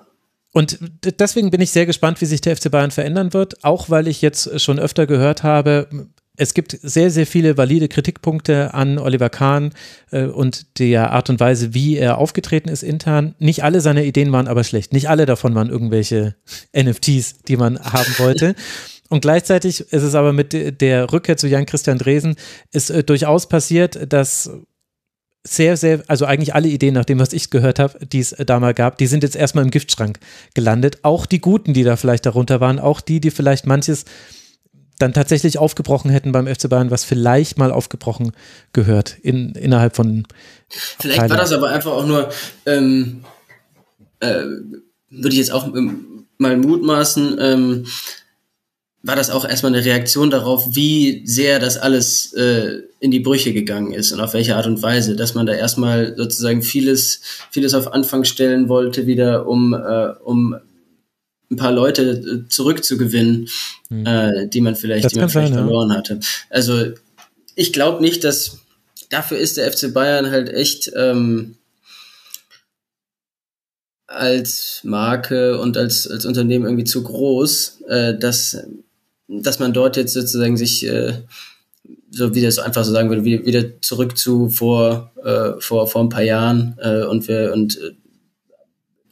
Und deswegen bin ich sehr gespannt, wie sich der FC Bayern verändern wird, auch weil ich jetzt schon öfter gehört habe, es gibt sehr, sehr viele valide Kritikpunkte an Oliver Kahn äh, und der Art und Weise, wie er aufgetreten ist intern. Nicht alle seiner Ideen waren aber schlecht. Nicht alle davon waren irgendwelche NFTs, die man haben wollte. Und gleichzeitig ist es aber mit der Rückkehr zu Jan-Christian Dresen ist äh, durchaus passiert, dass sehr, sehr, also eigentlich alle Ideen, nach dem, was ich gehört habe, die es da mal gab, die sind jetzt erstmal im Giftschrank gelandet. Auch die guten, die da vielleicht darunter waren, auch die, die vielleicht manches dann tatsächlich aufgebrochen hätten beim FC Bayern, was vielleicht mal aufgebrochen gehört in, innerhalb von. Vielleicht Abteilung. war das aber einfach auch nur, ähm, äh, würde ich jetzt auch ähm, mal mutmaßen, ähm, war das auch erstmal eine Reaktion darauf, wie sehr das alles äh, in die Brüche gegangen ist und auf welche Art und Weise, dass man da erstmal sozusagen vieles, vieles auf Anfang stellen wollte, wieder um, äh, um ein paar Leute äh, zurückzugewinnen, mhm. äh, die man vielleicht, die man vielleicht sein, verloren ja. hatte. Also ich glaube nicht, dass dafür ist der FC Bayern halt echt ähm, als Marke und als, als Unternehmen irgendwie zu groß, äh, dass, dass man dort jetzt sozusagen sich äh, so wie das einfach so sagen würde, wieder zurück zu vor, äh, vor, vor ein paar Jahren äh, und wir und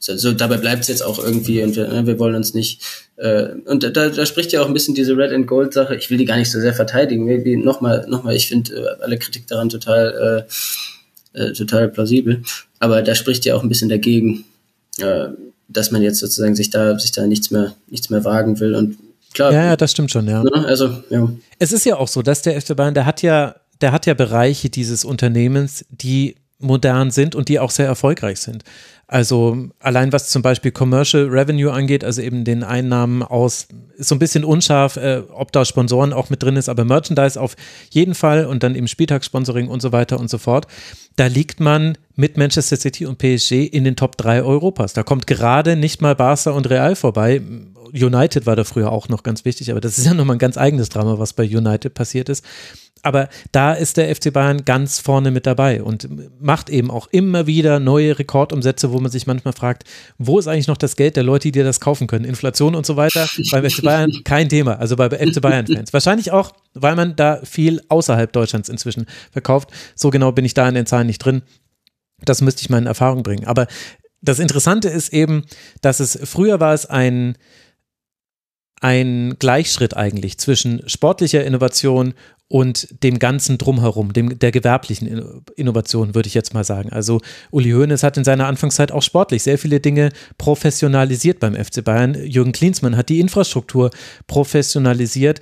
äh, so, so dabei bleibt es jetzt auch irgendwie und wir, ne, wir wollen uns nicht äh, und da, da spricht ja auch ein bisschen diese Red and Gold Sache. Ich will die gar nicht so sehr verteidigen. Maybe nochmal, nochmal. Ich finde äh, alle Kritik daran total äh, äh, total plausibel, aber da spricht ja auch ein bisschen dagegen, äh, dass man jetzt sozusagen sich da sich da nichts mehr nichts mehr wagen will und klar. Ja, ja, das stimmt schon, ja. Ne, also ja. Es ist ja auch so, dass der FC Bayern, der hat ja der hat ja Bereiche dieses Unternehmens, die modern sind und die auch sehr erfolgreich sind. Also allein was zum Beispiel Commercial Revenue angeht, also eben den Einnahmen aus, ist so ein bisschen unscharf, äh, ob da Sponsoren auch mit drin ist, aber Merchandise auf jeden Fall und dann eben Spieltagssponsoring und so weiter und so fort. Da liegt man mit Manchester City und PSG in den Top 3 Europas. Da kommt gerade nicht mal Barca und Real vorbei. United war da früher auch noch ganz wichtig, aber das ist ja nochmal ein ganz eigenes Drama, was bei United passiert ist aber da ist der FC Bayern ganz vorne mit dabei und macht eben auch immer wieder neue Rekordumsätze, wo man sich manchmal fragt, wo ist eigentlich noch das Geld der Leute, die das kaufen können? Inflation und so weiter. Beim FC Bayern kein Thema, also bei FC Bayern-Fans. Wahrscheinlich auch, weil man da viel außerhalb Deutschlands inzwischen verkauft. So genau bin ich da in den Zahlen nicht drin. Das müsste ich mal in Erfahrung bringen. Aber das Interessante ist eben, dass es früher war es ein ein Gleichschritt eigentlich zwischen sportlicher Innovation und dem ganzen Drumherum, dem, der gewerblichen Innovation, würde ich jetzt mal sagen. Also Uli Hoeneß hat in seiner Anfangszeit auch sportlich sehr viele Dinge professionalisiert beim FC Bayern. Jürgen Klinsmann hat die Infrastruktur professionalisiert.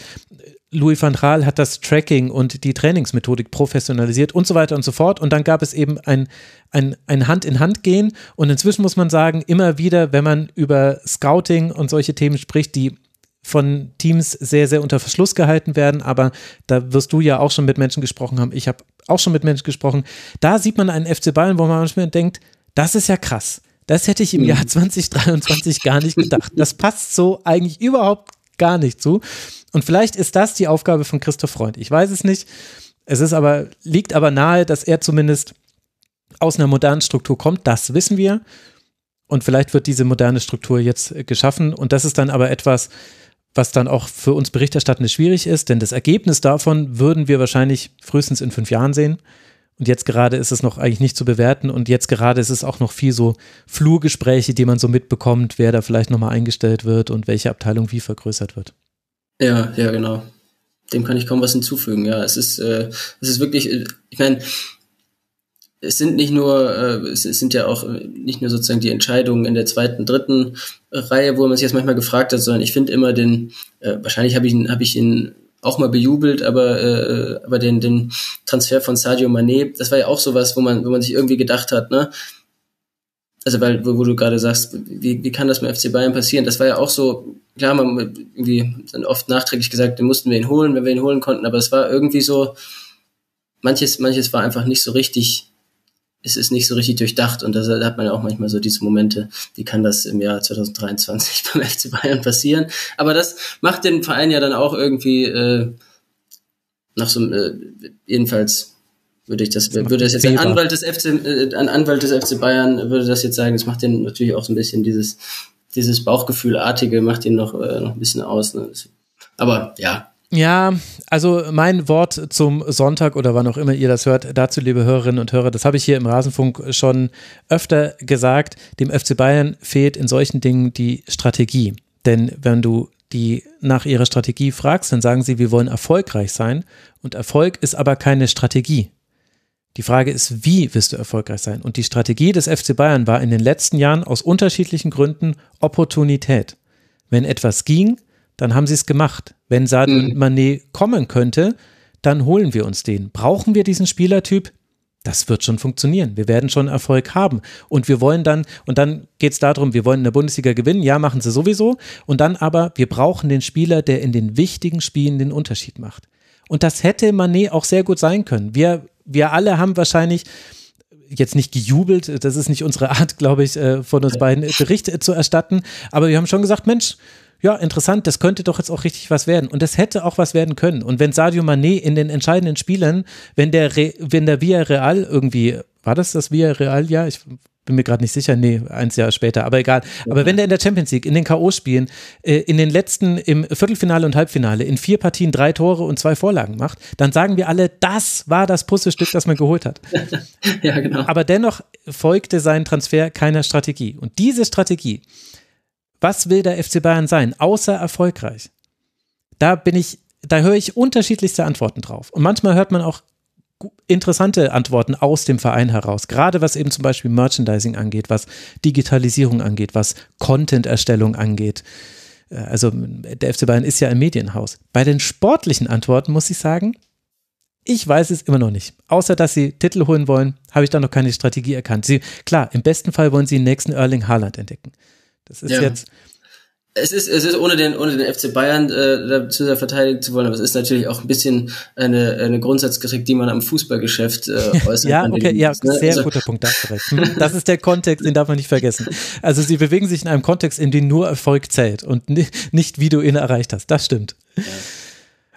Louis van Gaal hat das Tracking und die Trainingsmethodik professionalisiert und so weiter und so fort. Und dann gab es eben ein, ein, ein Hand-in-Hand-Gehen. Und inzwischen muss man sagen, immer wieder, wenn man über Scouting und solche Themen spricht, die von Teams sehr, sehr unter Verschluss gehalten werden. Aber da wirst du ja auch schon mit Menschen gesprochen haben. Ich habe auch schon mit Menschen gesprochen. Da sieht man einen FC Bayern, wo man manchmal denkt, das ist ja krass. Das hätte ich im Jahr 2023 mhm. gar nicht gedacht. Das passt so eigentlich überhaupt gar nicht zu. Und vielleicht ist das die Aufgabe von Christoph Freund. Ich weiß es nicht. Es ist aber, liegt aber nahe, dass er zumindest aus einer modernen Struktur kommt. Das wissen wir. Und vielleicht wird diese moderne Struktur jetzt geschaffen. Und das ist dann aber etwas, was dann auch für uns Berichterstattende schwierig ist, denn das Ergebnis davon würden wir wahrscheinlich frühestens in fünf Jahren sehen. Und jetzt gerade ist es noch eigentlich nicht zu bewerten und jetzt gerade ist es auch noch viel so Flurgespräche, die man so mitbekommt, wer da vielleicht nochmal eingestellt wird und welche Abteilung wie vergrößert wird. Ja, ja, genau. Dem kann ich kaum was hinzufügen. Ja, es ist, äh, es ist wirklich, äh, ich meine, es sind nicht nur, äh, es sind ja auch äh, nicht nur sozusagen die Entscheidungen in der zweiten, dritten Reihe, wo man sich jetzt manchmal gefragt hat, sondern ich finde immer den, äh, wahrscheinlich habe ich ihn, habe ich ihn auch mal bejubelt, aber äh, aber den den Transfer von Sadio Mané, das war ja auch sowas, wo man wo man sich irgendwie gedacht hat, ne? Also weil wo, wo du gerade sagst, wie, wie kann das mit FC Bayern passieren? Das war ja auch so, klar, man irgendwie dann oft nachträglich gesagt, den mussten wir ihn holen, wenn wir ihn holen konnten, aber es war irgendwie so manches manches war einfach nicht so richtig es ist nicht so richtig durchdacht und da hat man ja auch manchmal so diese Momente, wie kann das im Jahr 2023 beim FC Bayern passieren. Aber das macht den Verein ja dann auch irgendwie äh, nach so äh, jedenfalls würde ich das, das würde das jetzt ein Anwalt des FC, äh, ein Anwalt des FC Bayern würde das jetzt sagen, das macht den natürlich auch so ein bisschen dieses, dieses Bauchgefühlartige macht ihn noch, äh, noch ein bisschen aus. Ne? Aber ja, ja, also mein Wort zum Sonntag oder wann auch immer ihr das hört, dazu, liebe Hörerinnen und Hörer, das habe ich hier im Rasenfunk schon öfter gesagt. Dem FC Bayern fehlt in solchen Dingen die Strategie. Denn wenn du die nach ihrer Strategie fragst, dann sagen sie, wir wollen erfolgreich sein. Und Erfolg ist aber keine Strategie. Die Frage ist, wie wirst du erfolgreich sein? Und die Strategie des FC Bayern war in den letzten Jahren aus unterschiedlichen Gründen Opportunität. Wenn etwas ging, dann haben sie es gemacht. Wenn Sadio mhm. Mané kommen könnte, dann holen wir uns den. Brauchen wir diesen Spielertyp? Das wird schon funktionieren. Wir werden schon Erfolg haben. Und wir wollen dann, und dann geht es darum, wir wollen in der Bundesliga gewinnen. Ja, machen sie sowieso. Und dann aber, wir brauchen den Spieler, der in den wichtigen Spielen den Unterschied macht. Und das hätte Mané auch sehr gut sein können. Wir, wir alle haben wahrscheinlich jetzt nicht gejubelt, das ist nicht unsere Art, glaube ich, äh, von uns beiden Berichte zu erstatten, aber wir haben schon gesagt, Mensch, ja, interessant, das könnte doch jetzt auch richtig was werden. Und das hätte auch was werden können. Und wenn Sadio Mané in den entscheidenden Spielen, wenn der, Re, wenn der Villarreal irgendwie, war das das Villarreal? Ja, ich bin mir gerade nicht sicher, nee, eins Jahr später, aber egal. Aber wenn der in der Champions League, in den K.O.-Spielen, äh, in den letzten, im Viertelfinale und Halbfinale, in vier Partien drei Tore und zwei Vorlagen macht, dann sagen wir alle, das war das Puzzlestück, das man geholt hat. ja, genau. Aber dennoch folgte sein Transfer keiner Strategie. Und diese Strategie, was will der FC Bayern sein, außer erfolgreich? Da bin ich, da höre ich unterschiedlichste Antworten drauf. Und manchmal hört man auch interessante Antworten aus dem Verein heraus, gerade was eben zum Beispiel Merchandising angeht, was Digitalisierung angeht, was Content-Erstellung angeht. Äh, also der FC Bayern ist ja ein Medienhaus. Bei den sportlichen Antworten muss ich sagen, Ich weiß es immer noch nicht. Außer, dass sie Titel holen wollen, habe ich da noch keine Strategie erkannt. Sie, klar, im besten Fall wollen sie den nächsten Erling Haaland entdecken. Das ist ja. jetzt es ist, es ist ohne den, ohne den FC Bayern äh, zu sehr verteidigen zu wollen, aber es ist natürlich auch ein bisschen eine, eine Grundsatzkritik, die man am Fußballgeschäft äh, äußern ja, kann. Okay, ja, ne? sehr also, guter Punkt, da hast hm, Das ist der Kontext, den darf man nicht vergessen. Also sie bewegen sich in einem Kontext, in dem nur Erfolg zählt und nicht, wie du ihn erreicht hast. Das stimmt. Ja.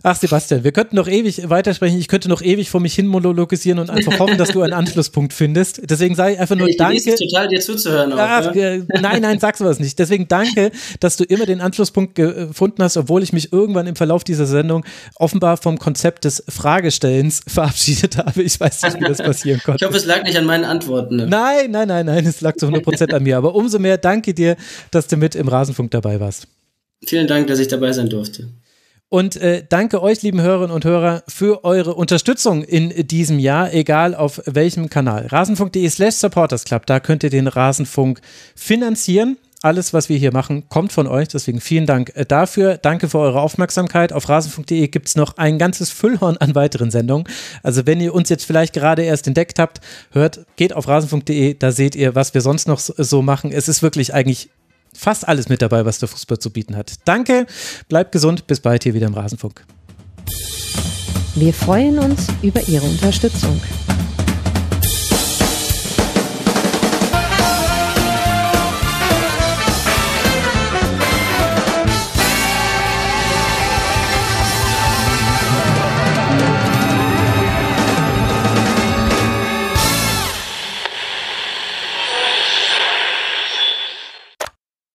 Ach, Sebastian, wir könnten noch ewig weitersprechen. Ich könnte noch ewig vor mich hin monologisieren und einfach hoffen, dass du einen Anschlusspunkt findest. Deswegen sage ich einfach nur ich Danke. Es total, dir zuzuhören. Auch, Ach, ja? nein, nein, sag sowas nicht. Deswegen danke, dass du immer den Anschlusspunkt gefunden hast, obwohl ich mich irgendwann im Verlauf dieser Sendung offenbar vom Konzept des Fragestellens verabschiedet habe. Ich weiß nicht, wie das passieren konnte. Ich hoffe, es lag nicht an meinen Antworten. Ne? Nein, nein, nein, nein, es lag zu 100 Prozent an mir. Aber umso mehr danke dir, dass du mit im Rasenfunk dabei warst. Vielen Dank, dass ich dabei sein durfte. Und äh, danke euch, lieben Hörerinnen und Hörer, für eure Unterstützung in diesem Jahr, egal auf welchem Kanal. Rasenfunk.de slash Supportersclub, da könnt ihr den Rasenfunk finanzieren. Alles, was wir hier machen, kommt von euch. Deswegen vielen Dank äh, dafür. Danke für eure Aufmerksamkeit. Auf rasenfunk.de gibt es noch ein ganzes Füllhorn an weiteren Sendungen. Also wenn ihr uns jetzt vielleicht gerade erst entdeckt habt, hört, geht auf rasenfunk.de, da seht ihr, was wir sonst noch so machen. Es ist wirklich eigentlich fast alles mit dabei, was der Fußball zu bieten hat. Danke, bleibt gesund, bis bald hier wieder im Rasenfunk. Wir freuen uns über Ihre Unterstützung.